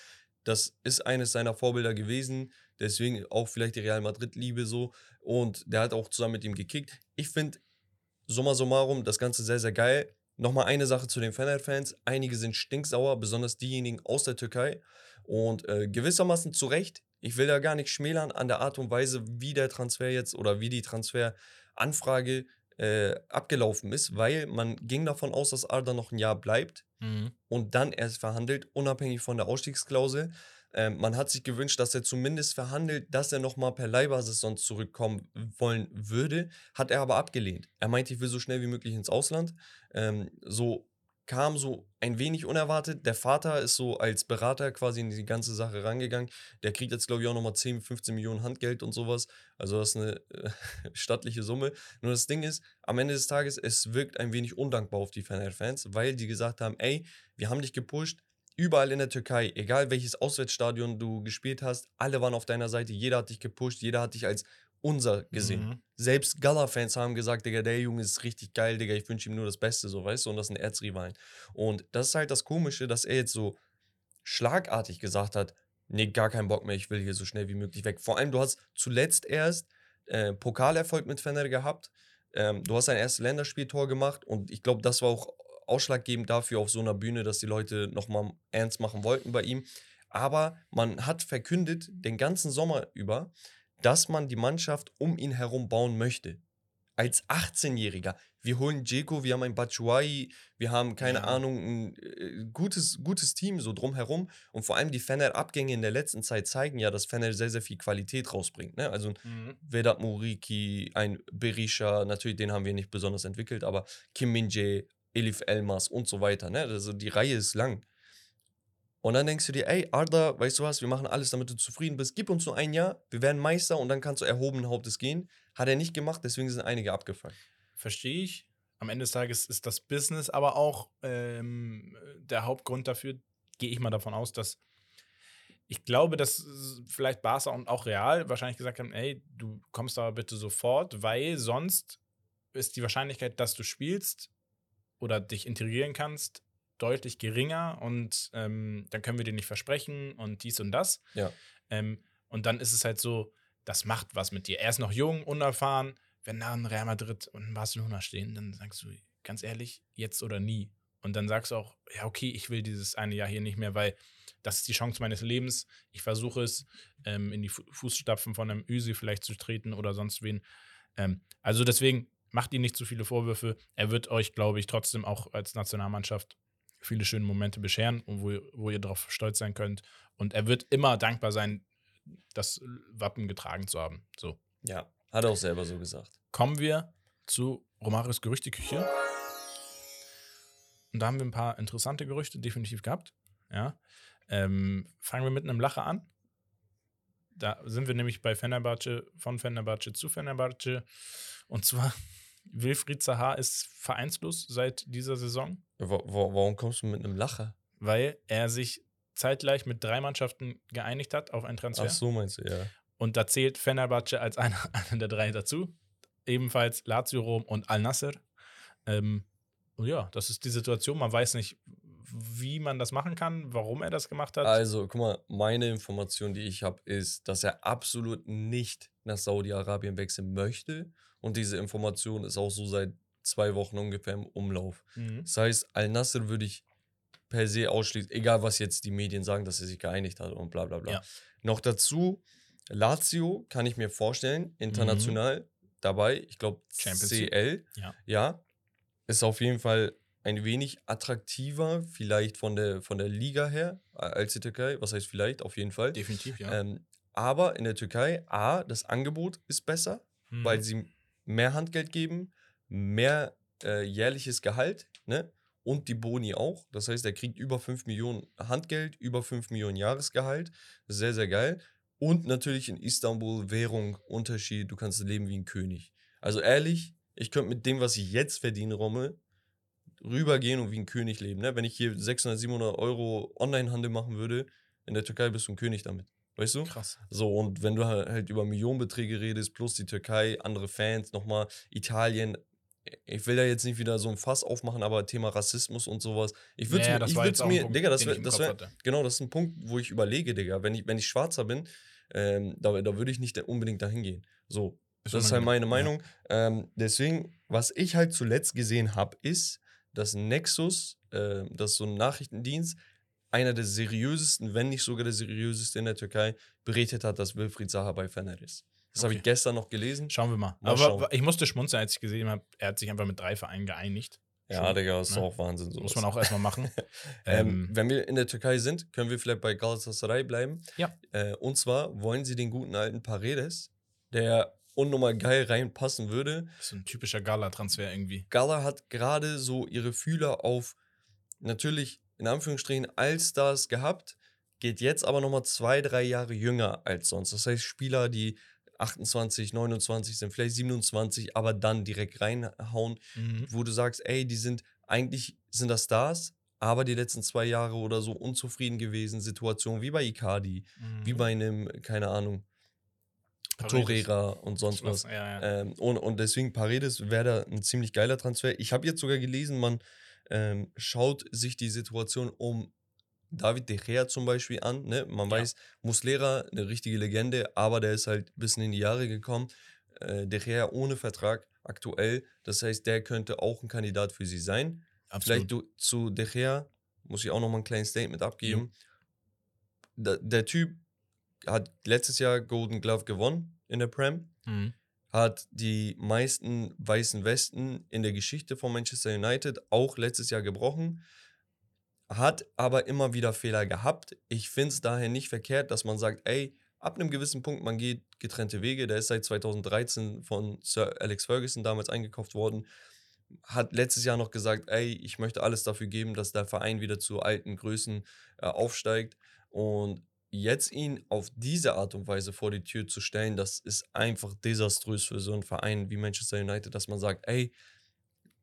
[SPEAKER 3] Das ist eines seiner Vorbilder gewesen, deswegen auch vielleicht die Real Madrid-Liebe so. Und der hat auch zusammen mit ihm gekickt. Ich finde, summa summarum, das Ganze sehr, sehr geil. Nochmal eine Sache zu den Fener-Fans. Einige sind stinksauer, besonders diejenigen aus der Türkei. Und äh, gewissermaßen zu Recht. Ich will da gar nicht schmälern an der Art und Weise, wie der Transfer jetzt oder wie die Transferanfrage äh, abgelaufen ist, weil man ging davon aus, dass Arda noch ein Jahr bleibt
[SPEAKER 2] Mhm.
[SPEAKER 3] und dann erst verhandelt, unabhängig von der Ausstiegsklausel. Ähm, man hat sich gewünscht, dass er zumindest verhandelt, dass er nochmal per Leihbasis sonst zurückkommen wollen würde. Hat er aber abgelehnt. Er meinte, ich will so schnell wie möglich ins Ausland. Ähm, so kam so ein wenig unerwartet. Der Vater ist so als Berater quasi in die ganze Sache rangegangen. Der kriegt jetzt, glaube ich, auch nochmal 10, 15 Millionen Handgeld und sowas. Also das ist eine äh, stattliche Summe. Nur das Ding ist, am Ende des Tages, es wirkt ein wenig undankbar auf die Fener-Fans, weil die gesagt haben, ey, wir haben dich gepusht, überall in der Türkei, egal welches Auswärtsstadion du gespielt hast, alle waren auf deiner Seite, jeder hat dich gepusht, jeder hat dich als unser gesehen.
[SPEAKER 2] Mhm.
[SPEAKER 3] Selbst Gala-Fans haben gesagt, Digga, der Junge ist richtig geil, Digga, ich wünsche ihm nur das Beste, so, weißt du, und das sind Erzrivalen. Und das ist halt das Komische, dass er jetzt so schlagartig gesagt hat, nee, gar keinen Bock mehr, ich will hier so schnell wie möglich weg. Vor allem, du hast zuletzt erst äh, Pokalerfolg mit Fener gehabt, ähm, du hast ein erstes Länderspieltor gemacht und ich glaube, das war auch ausschlaggebend dafür auf so einer Bühne, dass die Leute nochmal ernst machen wollten bei ihm. Aber man hat verkündet den ganzen Sommer über, dass man die Mannschaft um ihn herum bauen möchte. Als 18-Jähriger. Wir holen Dzeko, wir haben ein Batshuayi, wir haben, keine
[SPEAKER 2] Ja.
[SPEAKER 3] Ahnung, ein äh, gutes, gutes Team so drumherum. Und vor allem die Fener-Abgänge in der letzten Zeit zeigen ja, dass Fener sehr, sehr viel Qualität rausbringt. Ne? Also
[SPEAKER 2] Mhm.
[SPEAKER 3] Vedat Muriki, ein Berisha, natürlich den haben wir nicht besonders entwickelt, aber Kim Min-jae, Elif Elmas und so weiter. Ne? Also die Reihe ist lang. Und dann denkst du dir, ey, Arda, weißt du was, wir machen alles, damit du zufrieden bist. Gib uns nur ein Jahr, wir werden Meister und dann kannst du erhobenen Hauptes gehen. Hat er nicht gemacht, deswegen sind einige abgefallen.
[SPEAKER 2] Verstehe ich. Am Ende des Tages ist das Business aber auch ähm, der Hauptgrund dafür, gehe ich mal davon aus, dass ich glaube, dass vielleicht Barca und auch Real wahrscheinlich gesagt haben, ey, du kommst aber bitte sofort, weil sonst ist die Wahrscheinlichkeit, dass du spielst oder dich integrieren kannst, deutlich geringer und ähm, dann können wir dir nicht versprechen und dies und das.
[SPEAKER 3] Ja.
[SPEAKER 2] Ähm, und dann ist es halt so, das macht was mit dir. Er ist noch jung, unerfahren. Wenn da ein Real Madrid und ein Barcelona stehen, dann sagst du, ganz ehrlich, jetzt oder nie. Und dann sagst du auch, ja, okay, ich will dieses eine Jahr hier nicht mehr, weil das ist die Chance meines Lebens. Ich versuche es, ähm, in die Fu- Fußstapfen von einem Üsi vielleicht zu treten oder sonst wen. Ähm, also deswegen macht ihm nicht zu viele Vorwürfe. Er wird euch, glaube ich, trotzdem auch als Nationalmannschaft viele schöne Momente bescheren, und wo, wo ihr darauf stolz sein könnt. Und er wird immer dankbar sein, das Wappen getragen zu haben. So.
[SPEAKER 3] Ja, hat er auch selber so gesagt.
[SPEAKER 2] Kommen wir zu Romarios Gerüchteküche. Und da haben wir ein paar interessante Gerüchte definitiv gehabt. Ja. Ähm, fangen wir mit einem Lacher an. Da sind wir nämlich bei Fenerbahce, von Fenerbahce zu Fenerbahce. Und zwar, Wilfried Zaha ist vereinslos seit dieser Saison,
[SPEAKER 3] Wa wa warum kommst du mit einem Lacher?
[SPEAKER 2] weil er sich zeitgleich mit drei Mannschaften geeinigt hat auf einen Transfer.
[SPEAKER 3] Ach so meinst du, ja.
[SPEAKER 2] Und da zählt Fenerbahce als einer, einer der drei dazu. Ebenfalls Lazio Rom und Al-Nasser. Ähm, und ja, das ist die Situation. Man weiß nicht, wie man das machen kann, warum er das gemacht hat.
[SPEAKER 3] Also, guck mal, meine Information, die ich habe, ist, dass er absolut nicht nach Saudi-Arabien wechseln möchte. Und diese Information ist auch so seit zwei Wochen ungefähr im Umlauf.
[SPEAKER 2] Mhm.
[SPEAKER 3] Das heißt, Al-Nasser würde ich per se ausschließen, egal was jetzt die Medien sagen, dass er sich geeinigt hat und bla bla bla.
[SPEAKER 2] Ja.
[SPEAKER 3] Noch dazu, Lazio kann ich mir vorstellen, international dabei. Ich glaube,
[SPEAKER 2] Mhm.
[SPEAKER 3] CL.
[SPEAKER 2] Ja.
[SPEAKER 3] ja. Ist auf jeden Fall ein wenig attraktiver, vielleicht von der, von der Liga her, als die Türkei. Was heißt vielleicht? Auf jeden Fall.
[SPEAKER 2] Definitiv, ja.
[SPEAKER 3] Ähm, aber in der Türkei, A, das Angebot ist besser,
[SPEAKER 2] Mhm.
[SPEAKER 3] weil sie mehr Handgeld geben, mehr äh, jährliches Gehalt, ne? Und die Boni auch. Das heißt, er kriegt über 5 Millionen Handgeld, über 5 Millionen Jahresgehalt. Sehr, sehr geil. Und natürlich in Istanbul Währung, Unterschied, du kannst leben wie ein König. Also ehrlich, ich könnte mit dem, was ich jetzt verdiene, Romme, rübergehen und wie ein König leben. Ne? Wenn ich hier 600, 700 Euro Onlinehandel machen würde, in der Türkei bist du ein König damit. Weißt du?
[SPEAKER 2] Krass.
[SPEAKER 3] So, und wenn du halt halt über Millionenbeträge redest, plus die Türkei, andere Fans, nochmal Italien, ich will da jetzt nicht wieder so ein Fass aufmachen, aber Thema Rassismus und sowas. Ich würde
[SPEAKER 2] Ja,
[SPEAKER 3] mir,
[SPEAKER 2] das
[SPEAKER 3] ich mir
[SPEAKER 2] Punkt,
[SPEAKER 3] Digga, das wäre, das wär, genau, das ist ein Punkt, wo ich überlege, Digga, wenn ich, wenn ich Schwarzer bin, ähm, da, da würde ich nicht unbedingt dahin gehen. So,
[SPEAKER 2] Ist
[SPEAKER 3] das ist halt meine. Meinung. Ähm, deswegen, was ich halt zuletzt gesehen habe, ist, dass Nexus, äh, das ist so ein Nachrichtendienst, einer der seriösesten, wenn nicht sogar der seriöseste in der Türkei, berichtet hat, dass Wilfried Zaha bei Fener ist. Das habe ich
[SPEAKER 2] Okay.
[SPEAKER 3] gestern noch gelesen.
[SPEAKER 2] Schauen wir mal.
[SPEAKER 3] Mal
[SPEAKER 2] Aber
[SPEAKER 3] schauen.
[SPEAKER 2] ich musste schmunzeln, als ich gesehen habe, er hat sich einfach mit drei Vereinen geeinigt.
[SPEAKER 3] Ja,
[SPEAKER 2] Schon,
[SPEAKER 3] Digga, das ist
[SPEAKER 2] ne?
[SPEAKER 3] auch Wahnsinn. Sowas.
[SPEAKER 2] Muss man auch erstmal machen.
[SPEAKER 3] Ähm,
[SPEAKER 2] ähm,
[SPEAKER 3] wenn wir in der Türkei sind, können wir vielleicht bei Galatasaray bleiben.
[SPEAKER 2] Ja.
[SPEAKER 3] Äh, und zwar wollen sie den guten alten Paredes, der unnormal geil reinpassen würde.
[SPEAKER 2] das ist so ein typischer Gala-Transfer irgendwie.
[SPEAKER 3] Gala hat gerade so ihre Fühler auf natürlich in Anführungsstrichen Allstars gehabt, geht jetzt aber nochmal zwei, drei Jahre jünger als sonst. Das heißt, Spieler, die 28, 29 sind, vielleicht 27, aber dann direkt reinhauen,
[SPEAKER 2] Mhm.
[SPEAKER 3] wo du sagst, ey, die sind eigentlich sind das Stars, aber die letzten zwei Jahre oder so unzufrieden gewesen, Situationen wie bei Icardi, wie
[SPEAKER 2] Mhm.
[SPEAKER 3] bei einem, keine Ahnung. Torreira und sonst was.
[SPEAKER 2] Ja, ja.
[SPEAKER 3] Ähm, und, und deswegen Paredes wäre da ein ziemlich geiler Transfer. Ich habe jetzt sogar gelesen, man ähm, schaut sich die Situation um David De Gea zum Beispiel an. Ne? Man
[SPEAKER 2] Ja.
[SPEAKER 3] weiß, Muslera, eine richtige Legende, aber der ist halt ein bisschen in die Jahre gekommen. Äh, De Gea ohne Vertrag aktuell. Das heißt, der könnte auch ein Kandidat für sie sein. Vielleicht du, zu De Gea muss ich auch noch mal ein kleines Statement abgeben. Da, der Typ hat letztes Jahr Golden Glove gewonnen in der Prem
[SPEAKER 2] Mhm.
[SPEAKER 3] hat die meisten weißen Westen in der Geschichte von Manchester United auch letztes Jahr gebrochen, hat aber immer wieder Fehler gehabt. Ich finde es daher nicht verkehrt, dass man sagt, ey, ab einem gewissen Punkt, man geht getrennte Wege. Der ist seit 2013 von Sir Alex Ferguson damals eingekauft worden. Hat letztes Jahr noch gesagt, ey, ich möchte alles dafür geben, dass der Verein wieder zu alten Größen äh, aufsteigt. Und jetzt ihn auf diese Art und Weise vor die Tür zu stellen, das ist einfach desaströs für so einen Verein wie Manchester United, dass man sagt, ey,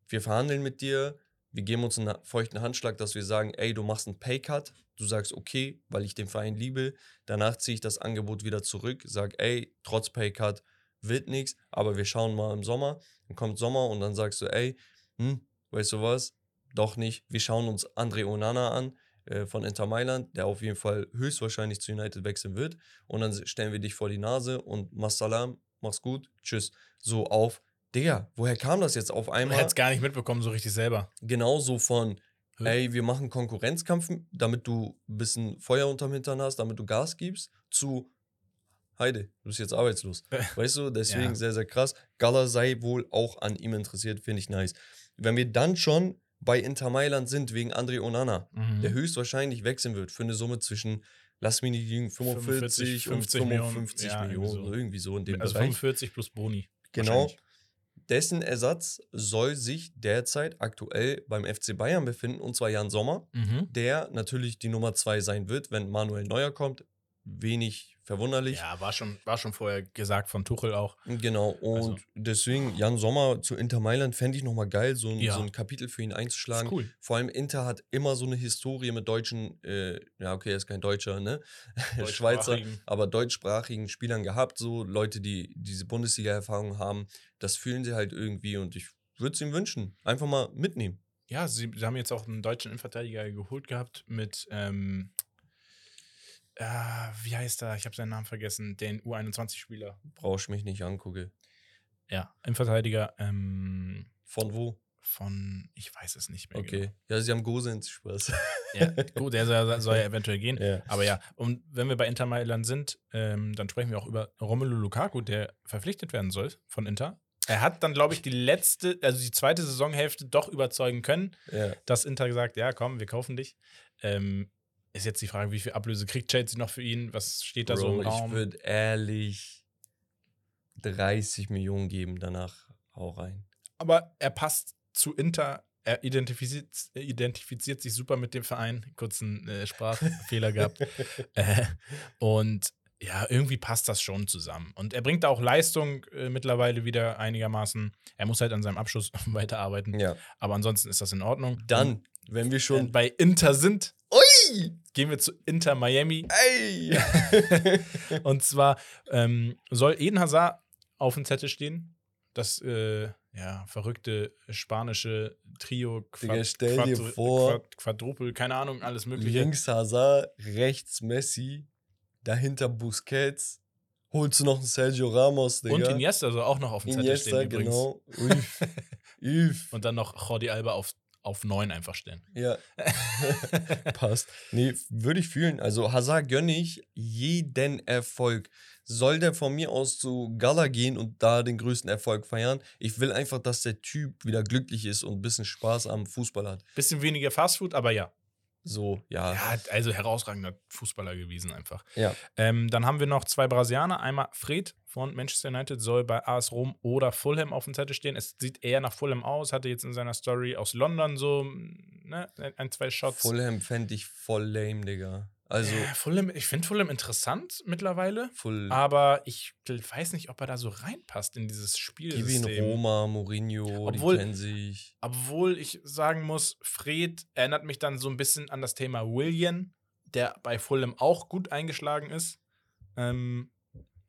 [SPEAKER 3] wir verhandeln mit dir, wir geben uns einen feuchten Handschlag, dass wir sagen, ey, du machst einen Paycut, du sagst, okay, weil ich den Verein liebe, danach ziehe ich das Angebot wieder zurück, sag, ey, trotz Paycut wird nichts, aber wir schauen mal im Sommer, dann kommt Sommer und dann sagst du, ey, hm, weißt du was, doch nicht, wir schauen uns Andre Onana an, äh, von Inter Mailand, der auf jeden Fall höchstwahrscheinlich zu United wechseln wird. Und dann stellen wir dich vor die Nase und Massalam, mach's gut, tschüss. So auf, Digga, woher kam das jetzt auf einmal?
[SPEAKER 2] hätte es gar nicht mitbekommen, so richtig selber.
[SPEAKER 3] Genauso von,
[SPEAKER 2] Hä?
[SPEAKER 3] ey, wir machen Konkurrenzkampf, damit du ein bisschen Feuer unterm Hintern hast, damit du Gas gibst, zu, Heide, du bist jetzt arbeitslos. Weißt du, deswegen
[SPEAKER 2] Ja.
[SPEAKER 3] sehr, sehr krass. Gala sei wohl auch an ihm interessiert, finde ich nice. Wenn wir dann schon bei Inter Mailand sind, wegen André Onana,
[SPEAKER 2] Mhm.
[SPEAKER 3] der höchstwahrscheinlich wechseln wird für eine Summe zwischen, lass mich nicht liegen, 45,
[SPEAKER 2] 45,
[SPEAKER 3] und
[SPEAKER 2] 50 Millionen,
[SPEAKER 3] 55
[SPEAKER 2] ja, irgendwie
[SPEAKER 3] Millionen,
[SPEAKER 2] so.
[SPEAKER 3] irgendwie so in dem
[SPEAKER 2] also
[SPEAKER 3] Bereich.
[SPEAKER 2] 45 plus Boni.
[SPEAKER 3] Genau. Dessen Ersatz soll sich derzeit aktuell beim FC Bayern befinden, und zwar Jan Sommer,
[SPEAKER 2] Mhm.
[SPEAKER 3] der natürlich die Nummer 2 sein wird, wenn Manuel Neuer kommt. Wenig verwunderlich.
[SPEAKER 2] Ja, war schon, war schon vorher gesagt von Tuchel auch.
[SPEAKER 3] Genau, und
[SPEAKER 2] Also-
[SPEAKER 3] deswegen Jan Sommer zu Inter Mailand fände ich nochmal geil, so ein,
[SPEAKER 2] Ja.
[SPEAKER 3] so ein Kapitel für ihn einzuschlagen.
[SPEAKER 2] Ist cool.
[SPEAKER 3] Vor allem Inter hat immer so eine Historie mit deutschen, äh, ja, okay, er ist kein Deutscher, ne? Schweizer, aber deutschsprachigen Spielern gehabt, so Leute, die diese Bundesliga-Erfahrung haben. Das fühlen sie halt irgendwie und ich würde es ihm wünschen. Einfach mal mitnehmen.
[SPEAKER 2] Ja, sie, sie haben jetzt auch einen deutschen Innenverteidiger geholt gehabt mit, ähm, äh, wie heißt er? Ich habe seinen Namen vergessen. Den U21-Spieler.
[SPEAKER 3] Brauchst mich nicht angucken.
[SPEAKER 2] Ja, Innenverteidiger ähm,
[SPEAKER 3] Von wo?
[SPEAKER 2] von, ich weiß es nicht mehr.
[SPEAKER 3] Okay. Ja, sie haben Gosens Spaß.
[SPEAKER 2] Genau. Ja, gut, der soll, soll ja eventuell gehen.
[SPEAKER 3] ja.
[SPEAKER 2] Aber ja, und wenn wir bei Inter Mailand sind, ähm, dann sprechen wir auch über Romelu Lukaku, der verpflichtet werden soll von Inter. Er hat dann, glaube ich, die letzte, also die zweite Saisonhälfte doch überzeugen können,
[SPEAKER 3] ja.
[SPEAKER 2] dass Inter gesagt, ja, komm, wir kaufen dich. Ähm, ist jetzt die Frage, wie viel Ablöse kriegt Chelsea noch für ihn? Was steht da so im
[SPEAKER 3] Bro,
[SPEAKER 2] Raum?
[SPEAKER 3] Ich würde ehrlich 30 Millionen geben, danach hau rein.
[SPEAKER 2] Aber er passt zu Inter. Er identifiziert, identifiziert sich super mit dem Verein. Kurzen äh, Sprachfehler gehabt. Äh, und ja, irgendwie passt das schon zusammen. Und er bringt da auch Leistung äh, mittlerweile wieder einigermaßen. Er muss halt an seinem Abschluss weiterarbeiten.
[SPEAKER 3] Ja.
[SPEAKER 2] Aber ansonsten ist das in Ordnung.
[SPEAKER 3] Dann, wenn wir schon.
[SPEAKER 2] bei Inter sind,
[SPEAKER 3] Ui!
[SPEAKER 2] gehen wir zu Inter Miami.
[SPEAKER 3] Ey!
[SPEAKER 2] Und zwar ähm, soll Eden Hazard auf dem Zettel stehen. Das äh, ja, verrückte spanische Trio,
[SPEAKER 3] Digga, stell dir vor-
[SPEAKER 2] Quad, Quadrupel, keine Ahnung, alles Mögliche.
[SPEAKER 3] Links Hazard, rechts Messi, dahinter Busquets. Holst du noch einen Sergio Ramos, Digga?
[SPEAKER 2] Und Iniesta soll auch noch auf dem Zettel
[SPEAKER 3] Iniesta,
[SPEAKER 2] stehen übrigens.
[SPEAKER 3] genau. Uff. Uff.
[SPEAKER 2] Und dann noch Jordi Alba auf, auf 9 einfach stellen.
[SPEAKER 3] Ja. Passt. Nee, würde ich fühlen. Also Hazard gönne ich jeden Erfolg. Soll der von mir aus zu Gala gehen und da den größten Erfolg feiern? Ich will einfach, dass der Typ wieder glücklich ist und ein bisschen Spaß am Fußball hat.
[SPEAKER 2] Bisschen weniger Fastfood, aber ja.
[SPEAKER 3] So, ja.
[SPEAKER 2] Ja, also herausragender Fußballer gewesen einfach.
[SPEAKER 3] Ja.
[SPEAKER 2] Ähm, dann haben wir noch zwei Brasilianer. Einmal Fred von Manchester United soll bei AS Rom oder Fulham auf dem Zettel stehen. Es sieht eher nach Fulham aus. Hatte jetzt in seiner Story aus London so ne, ein, zwei Shots.
[SPEAKER 3] Fulham fände ich voll lame, Digga. Also,
[SPEAKER 2] Äh, Fulham, ich finde Fulham interessant mittlerweile.
[SPEAKER 3] voll.
[SPEAKER 2] Aber ich weiß nicht, ob er da so reinpasst in dieses
[SPEAKER 3] Gib ihn. Roma, Mourinho,
[SPEAKER 2] Obwohl-
[SPEAKER 3] die kennen sich.
[SPEAKER 2] Obwohl ich sagen muss, Fred erinnert mich dann so ein bisschen an das Thema William, der bei Fulham auch gut eingeschlagen ist. Ähm,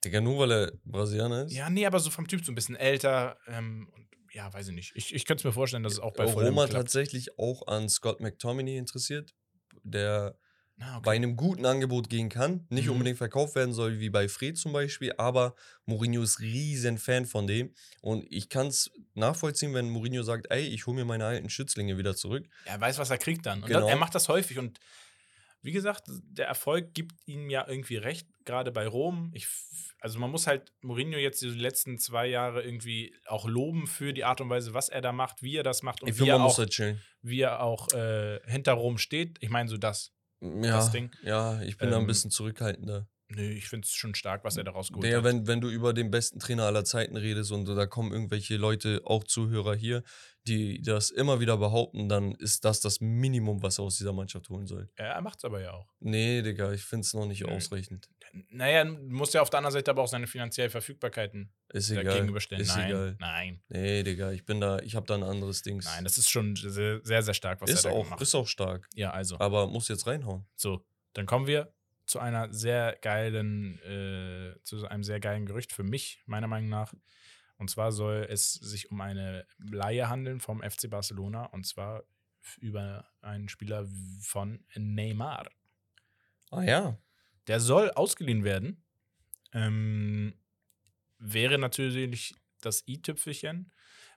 [SPEAKER 3] Digga, nur weil er Brasilianer ist?
[SPEAKER 2] ja, nee, aber so vom Typ so ein bisschen älter. Ähm, und ja, weiß ich nicht. Ich, ich könnte es mir vorstellen, dass es auch bei Fulham
[SPEAKER 3] Roma tatsächlich auch an Scott McTominay interessiert, der
[SPEAKER 2] Ah, okay.
[SPEAKER 3] bei einem guten Angebot gehen kann. Nicht
[SPEAKER 2] Mhm.
[SPEAKER 3] unbedingt verkauft werden soll, wie bei Fred zum Beispiel, aber Mourinho ist riesen Fan von dem. Und ich kann es nachvollziehen, wenn Mourinho sagt, ey, ich hole mir meine alten Schützlinge wieder zurück.
[SPEAKER 2] Er weiß, was er kriegt dann. Und
[SPEAKER 3] Genau.
[SPEAKER 2] das, er macht das häufig. Und wie gesagt, der Erfolg gibt ihm ja irgendwie recht, gerade bei Rom. Ich, also man muss halt Mourinho jetzt die letzten zwei Jahre irgendwie auch loben für die Art und Weise, was er da macht, wie er das macht und
[SPEAKER 3] Ich
[SPEAKER 2] wie er auch,
[SPEAKER 3] halt chillen.
[SPEAKER 2] wie er auch äh, hinter Rom steht. Ich meine so das.
[SPEAKER 3] Ja,
[SPEAKER 2] das Ding.
[SPEAKER 3] ja, ich bin da ein
[SPEAKER 2] Ähm,
[SPEAKER 3] bisschen zurückhaltender.
[SPEAKER 2] Nö, ich finde es schon stark, was er da rausgeholt
[SPEAKER 3] Der,
[SPEAKER 2] hat.
[SPEAKER 3] wenn, wenn du über den besten Trainer aller Zeiten redest und da kommen irgendwelche Leute, auch Zuhörer hier, die das immer wieder behaupten, dann ist das das Minimum, was er aus dieser Mannschaft holen soll.
[SPEAKER 2] Ja, er macht es aber ja auch.
[SPEAKER 3] Nee, Digga, ich finde es noch nicht
[SPEAKER 2] Nö.
[SPEAKER 3] ausreichend.
[SPEAKER 2] Naja, du musst ja auf der anderen Seite aber auch seine finanziellen Verfügbarkeiten
[SPEAKER 3] Ist egal.
[SPEAKER 2] gegenüberstellen.
[SPEAKER 3] Ist
[SPEAKER 2] nein,
[SPEAKER 3] egal.
[SPEAKER 2] nein,
[SPEAKER 3] Nee, Digga, ich bin da, ich habe da ein anderes Dings.
[SPEAKER 2] nein, das ist schon sehr, sehr, sehr stark, was
[SPEAKER 3] ist
[SPEAKER 2] er da
[SPEAKER 3] auch,
[SPEAKER 2] gemacht
[SPEAKER 3] ist auch stark.
[SPEAKER 2] Ja, also.
[SPEAKER 3] Aber muss jetzt reinhauen.
[SPEAKER 2] So, dann kommen wir zu einer sehr geilen, äh, zu einem sehr geilen Gerücht für mich, meiner Meinung nach. Und zwar soll es sich um eine Laie handeln vom FC Barcelona und zwar über einen Spieler von Neymar.
[SPEAKER 3] Ah ja.
[SPEAKER 2] Der soll ausgeliehen werden. Ähm, wäre natürlich das i-Tüpfelchen.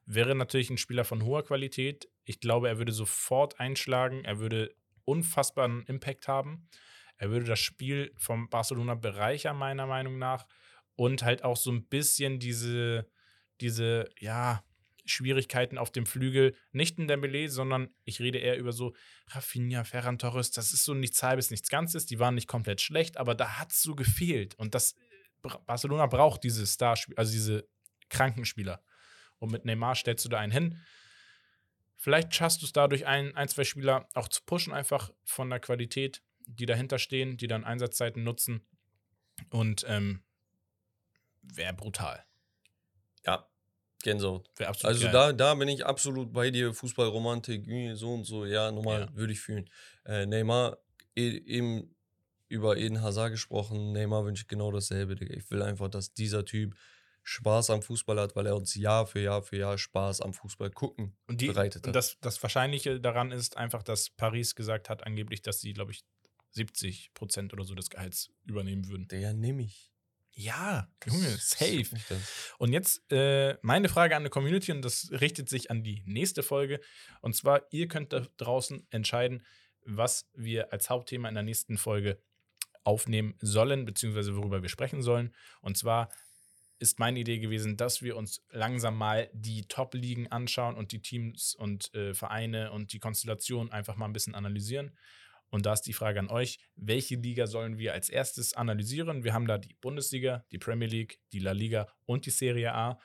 [SPEAKER 2] Wäre natürlich ein Spieler von hoher Qualität. Ich glaube, er würde sofort einschlagen. Er würde unfassbaren Impact haben. Er würde das Spiel vom Barcelona bereichern, meiner Meinung nach. Und halt auch so ein bisschen diese, diese, ja, Schwierigkeiten auf dem Flügel. Nicht in der Melee, sondern ich rede eher über so Rafinha, Ferran Torres. Das ist so nichts Halbes, nichts Ganzes. Die waren nicht komplett schlecht, aber da hat es so gefehlt. Und das Barcelona braucht diese Starspieler, also diese Krankenspieler. Und mit Neymar stellst du da einen hin. Vielleicht schaffst du es dadurch, ein, ein, zwei Spieler auch zu pushen, einfach von der Qualität, die dahinter stehen, die dann Einsatzzeiten nutzen. Und ähm, wäre brutal.
[SPEAKER 3] Ja, Gänsehaut.
[SPEAKER 2] Wäre absolut
[SPEAKER 3] Also
[SPEAKER 2] geil.
[SPEAKER 3] da, da bin ich absolut bei dir. Fußballromantik, so und so, ja, nochmal
[SPEAKER 2] Ja.
[SPEAKER 3] würde ich fühlen. Äh, Neymar, e eben über Eden Hazard gesprochen. Neymar wünsche ich genau dasselbe. Ich will einfach, dass dieser Typ Spaß am Fußball hat, weil er uns Jahr für Jahr für Jahr Spaß am Fußball gucken
[SPEAKER 2] Und, die,
[SPEAKER 3] bereitet
[SPEAKER 2] und
[SPEAKER 3] hat.
[SPEAKER 2] das, das Wahrscheinliche daran ist einfach, dass Paris gesagt hat, angeblich, dass sie, glaube ich, 70 Prozent oder so des Gehalts übernehmen würden.
[SPEAKER 3] Der nimm ich.
[SPEAKER 2] Ja, Junge, safe. Und jetzt äh, meine Frage an die Community und das richtet sich an die nächste Folge. Und zwar, ihr könnt da draußen entscheiden, was wir als Hauptthema in der nächsten Folge aufnehmen sollen, beziehungsweise worüber wir sprechen sollen. Und zwar ist meine Idee gewesen, dass wir uns langsam mal die Top-Ligen anschauen und die Teams und äh, Vereine und die Konstellation einfach mal ein bisschen analysieren. Und da ist die Frage an euch, welche Liga sollen wir als erstes analysieren? Wir haben da die Bundesliga, die Premier League, die La Liga und die Serie A,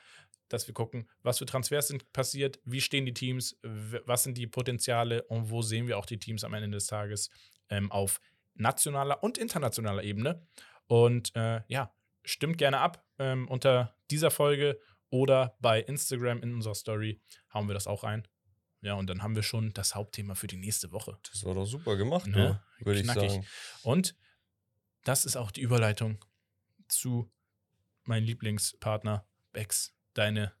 [SPEAKER 2] dass wir gucken, was für Transfers sind passiert, wie stehen die Teams, was sind die Potenziale und wo sehen wir auch die Teams am Ende des Tages ähm, auf nationaler und internationaler Ebene. Und äh, ja, stimmt gerne ab ähm, unter dieser Folge oder bei Instagram in unserer Story hauen wir das auch rein. Ja, und dann haben wir schon das Hauptthema für die nächste Woche.
[SPEAKER 3] Das war doch super gemacht,
[SPEAKER 2] Ne?
[SPEAKER 3] du, würde ich sagen.
[SPEAKER 2] Und das ist auch die Überleitung zu meinem Lieblingspartner Bex. Deine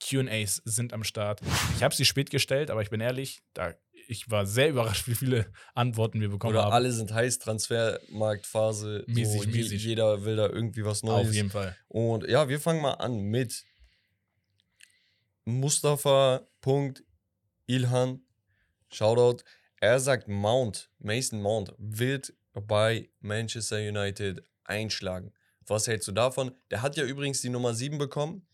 [SPEAKER 2] QAs sind am Start. Ich habe sie spät gestellt, aber ich bin ehrlich, da, ich war sehr überrascht, wie viele Antworten wir bekommen
[SPEAKER 3] Oder
[SPEAKER 2] haben.
[SPEAKER 3] alle sind heiß, Transfermarktphase.
[SPEAKER 2] Mäßig,
[SPEAKER 3] so,
[SPEAKER 2] mäßig.
[SPEAKER 3] Jeder will da irgendwie was Neues.
[SPEAKER 2] Auf jeden Fall.
[SPEAKER 3] Und ja, wir fangen mal an mit Mustafa.ilhan. Shoutout. Er sagt, Mount, Mason Mount, wird bei Manchester United einschlagen. Was hältst du davon? Der hat ja übrigens die Nummer 7 bekommen.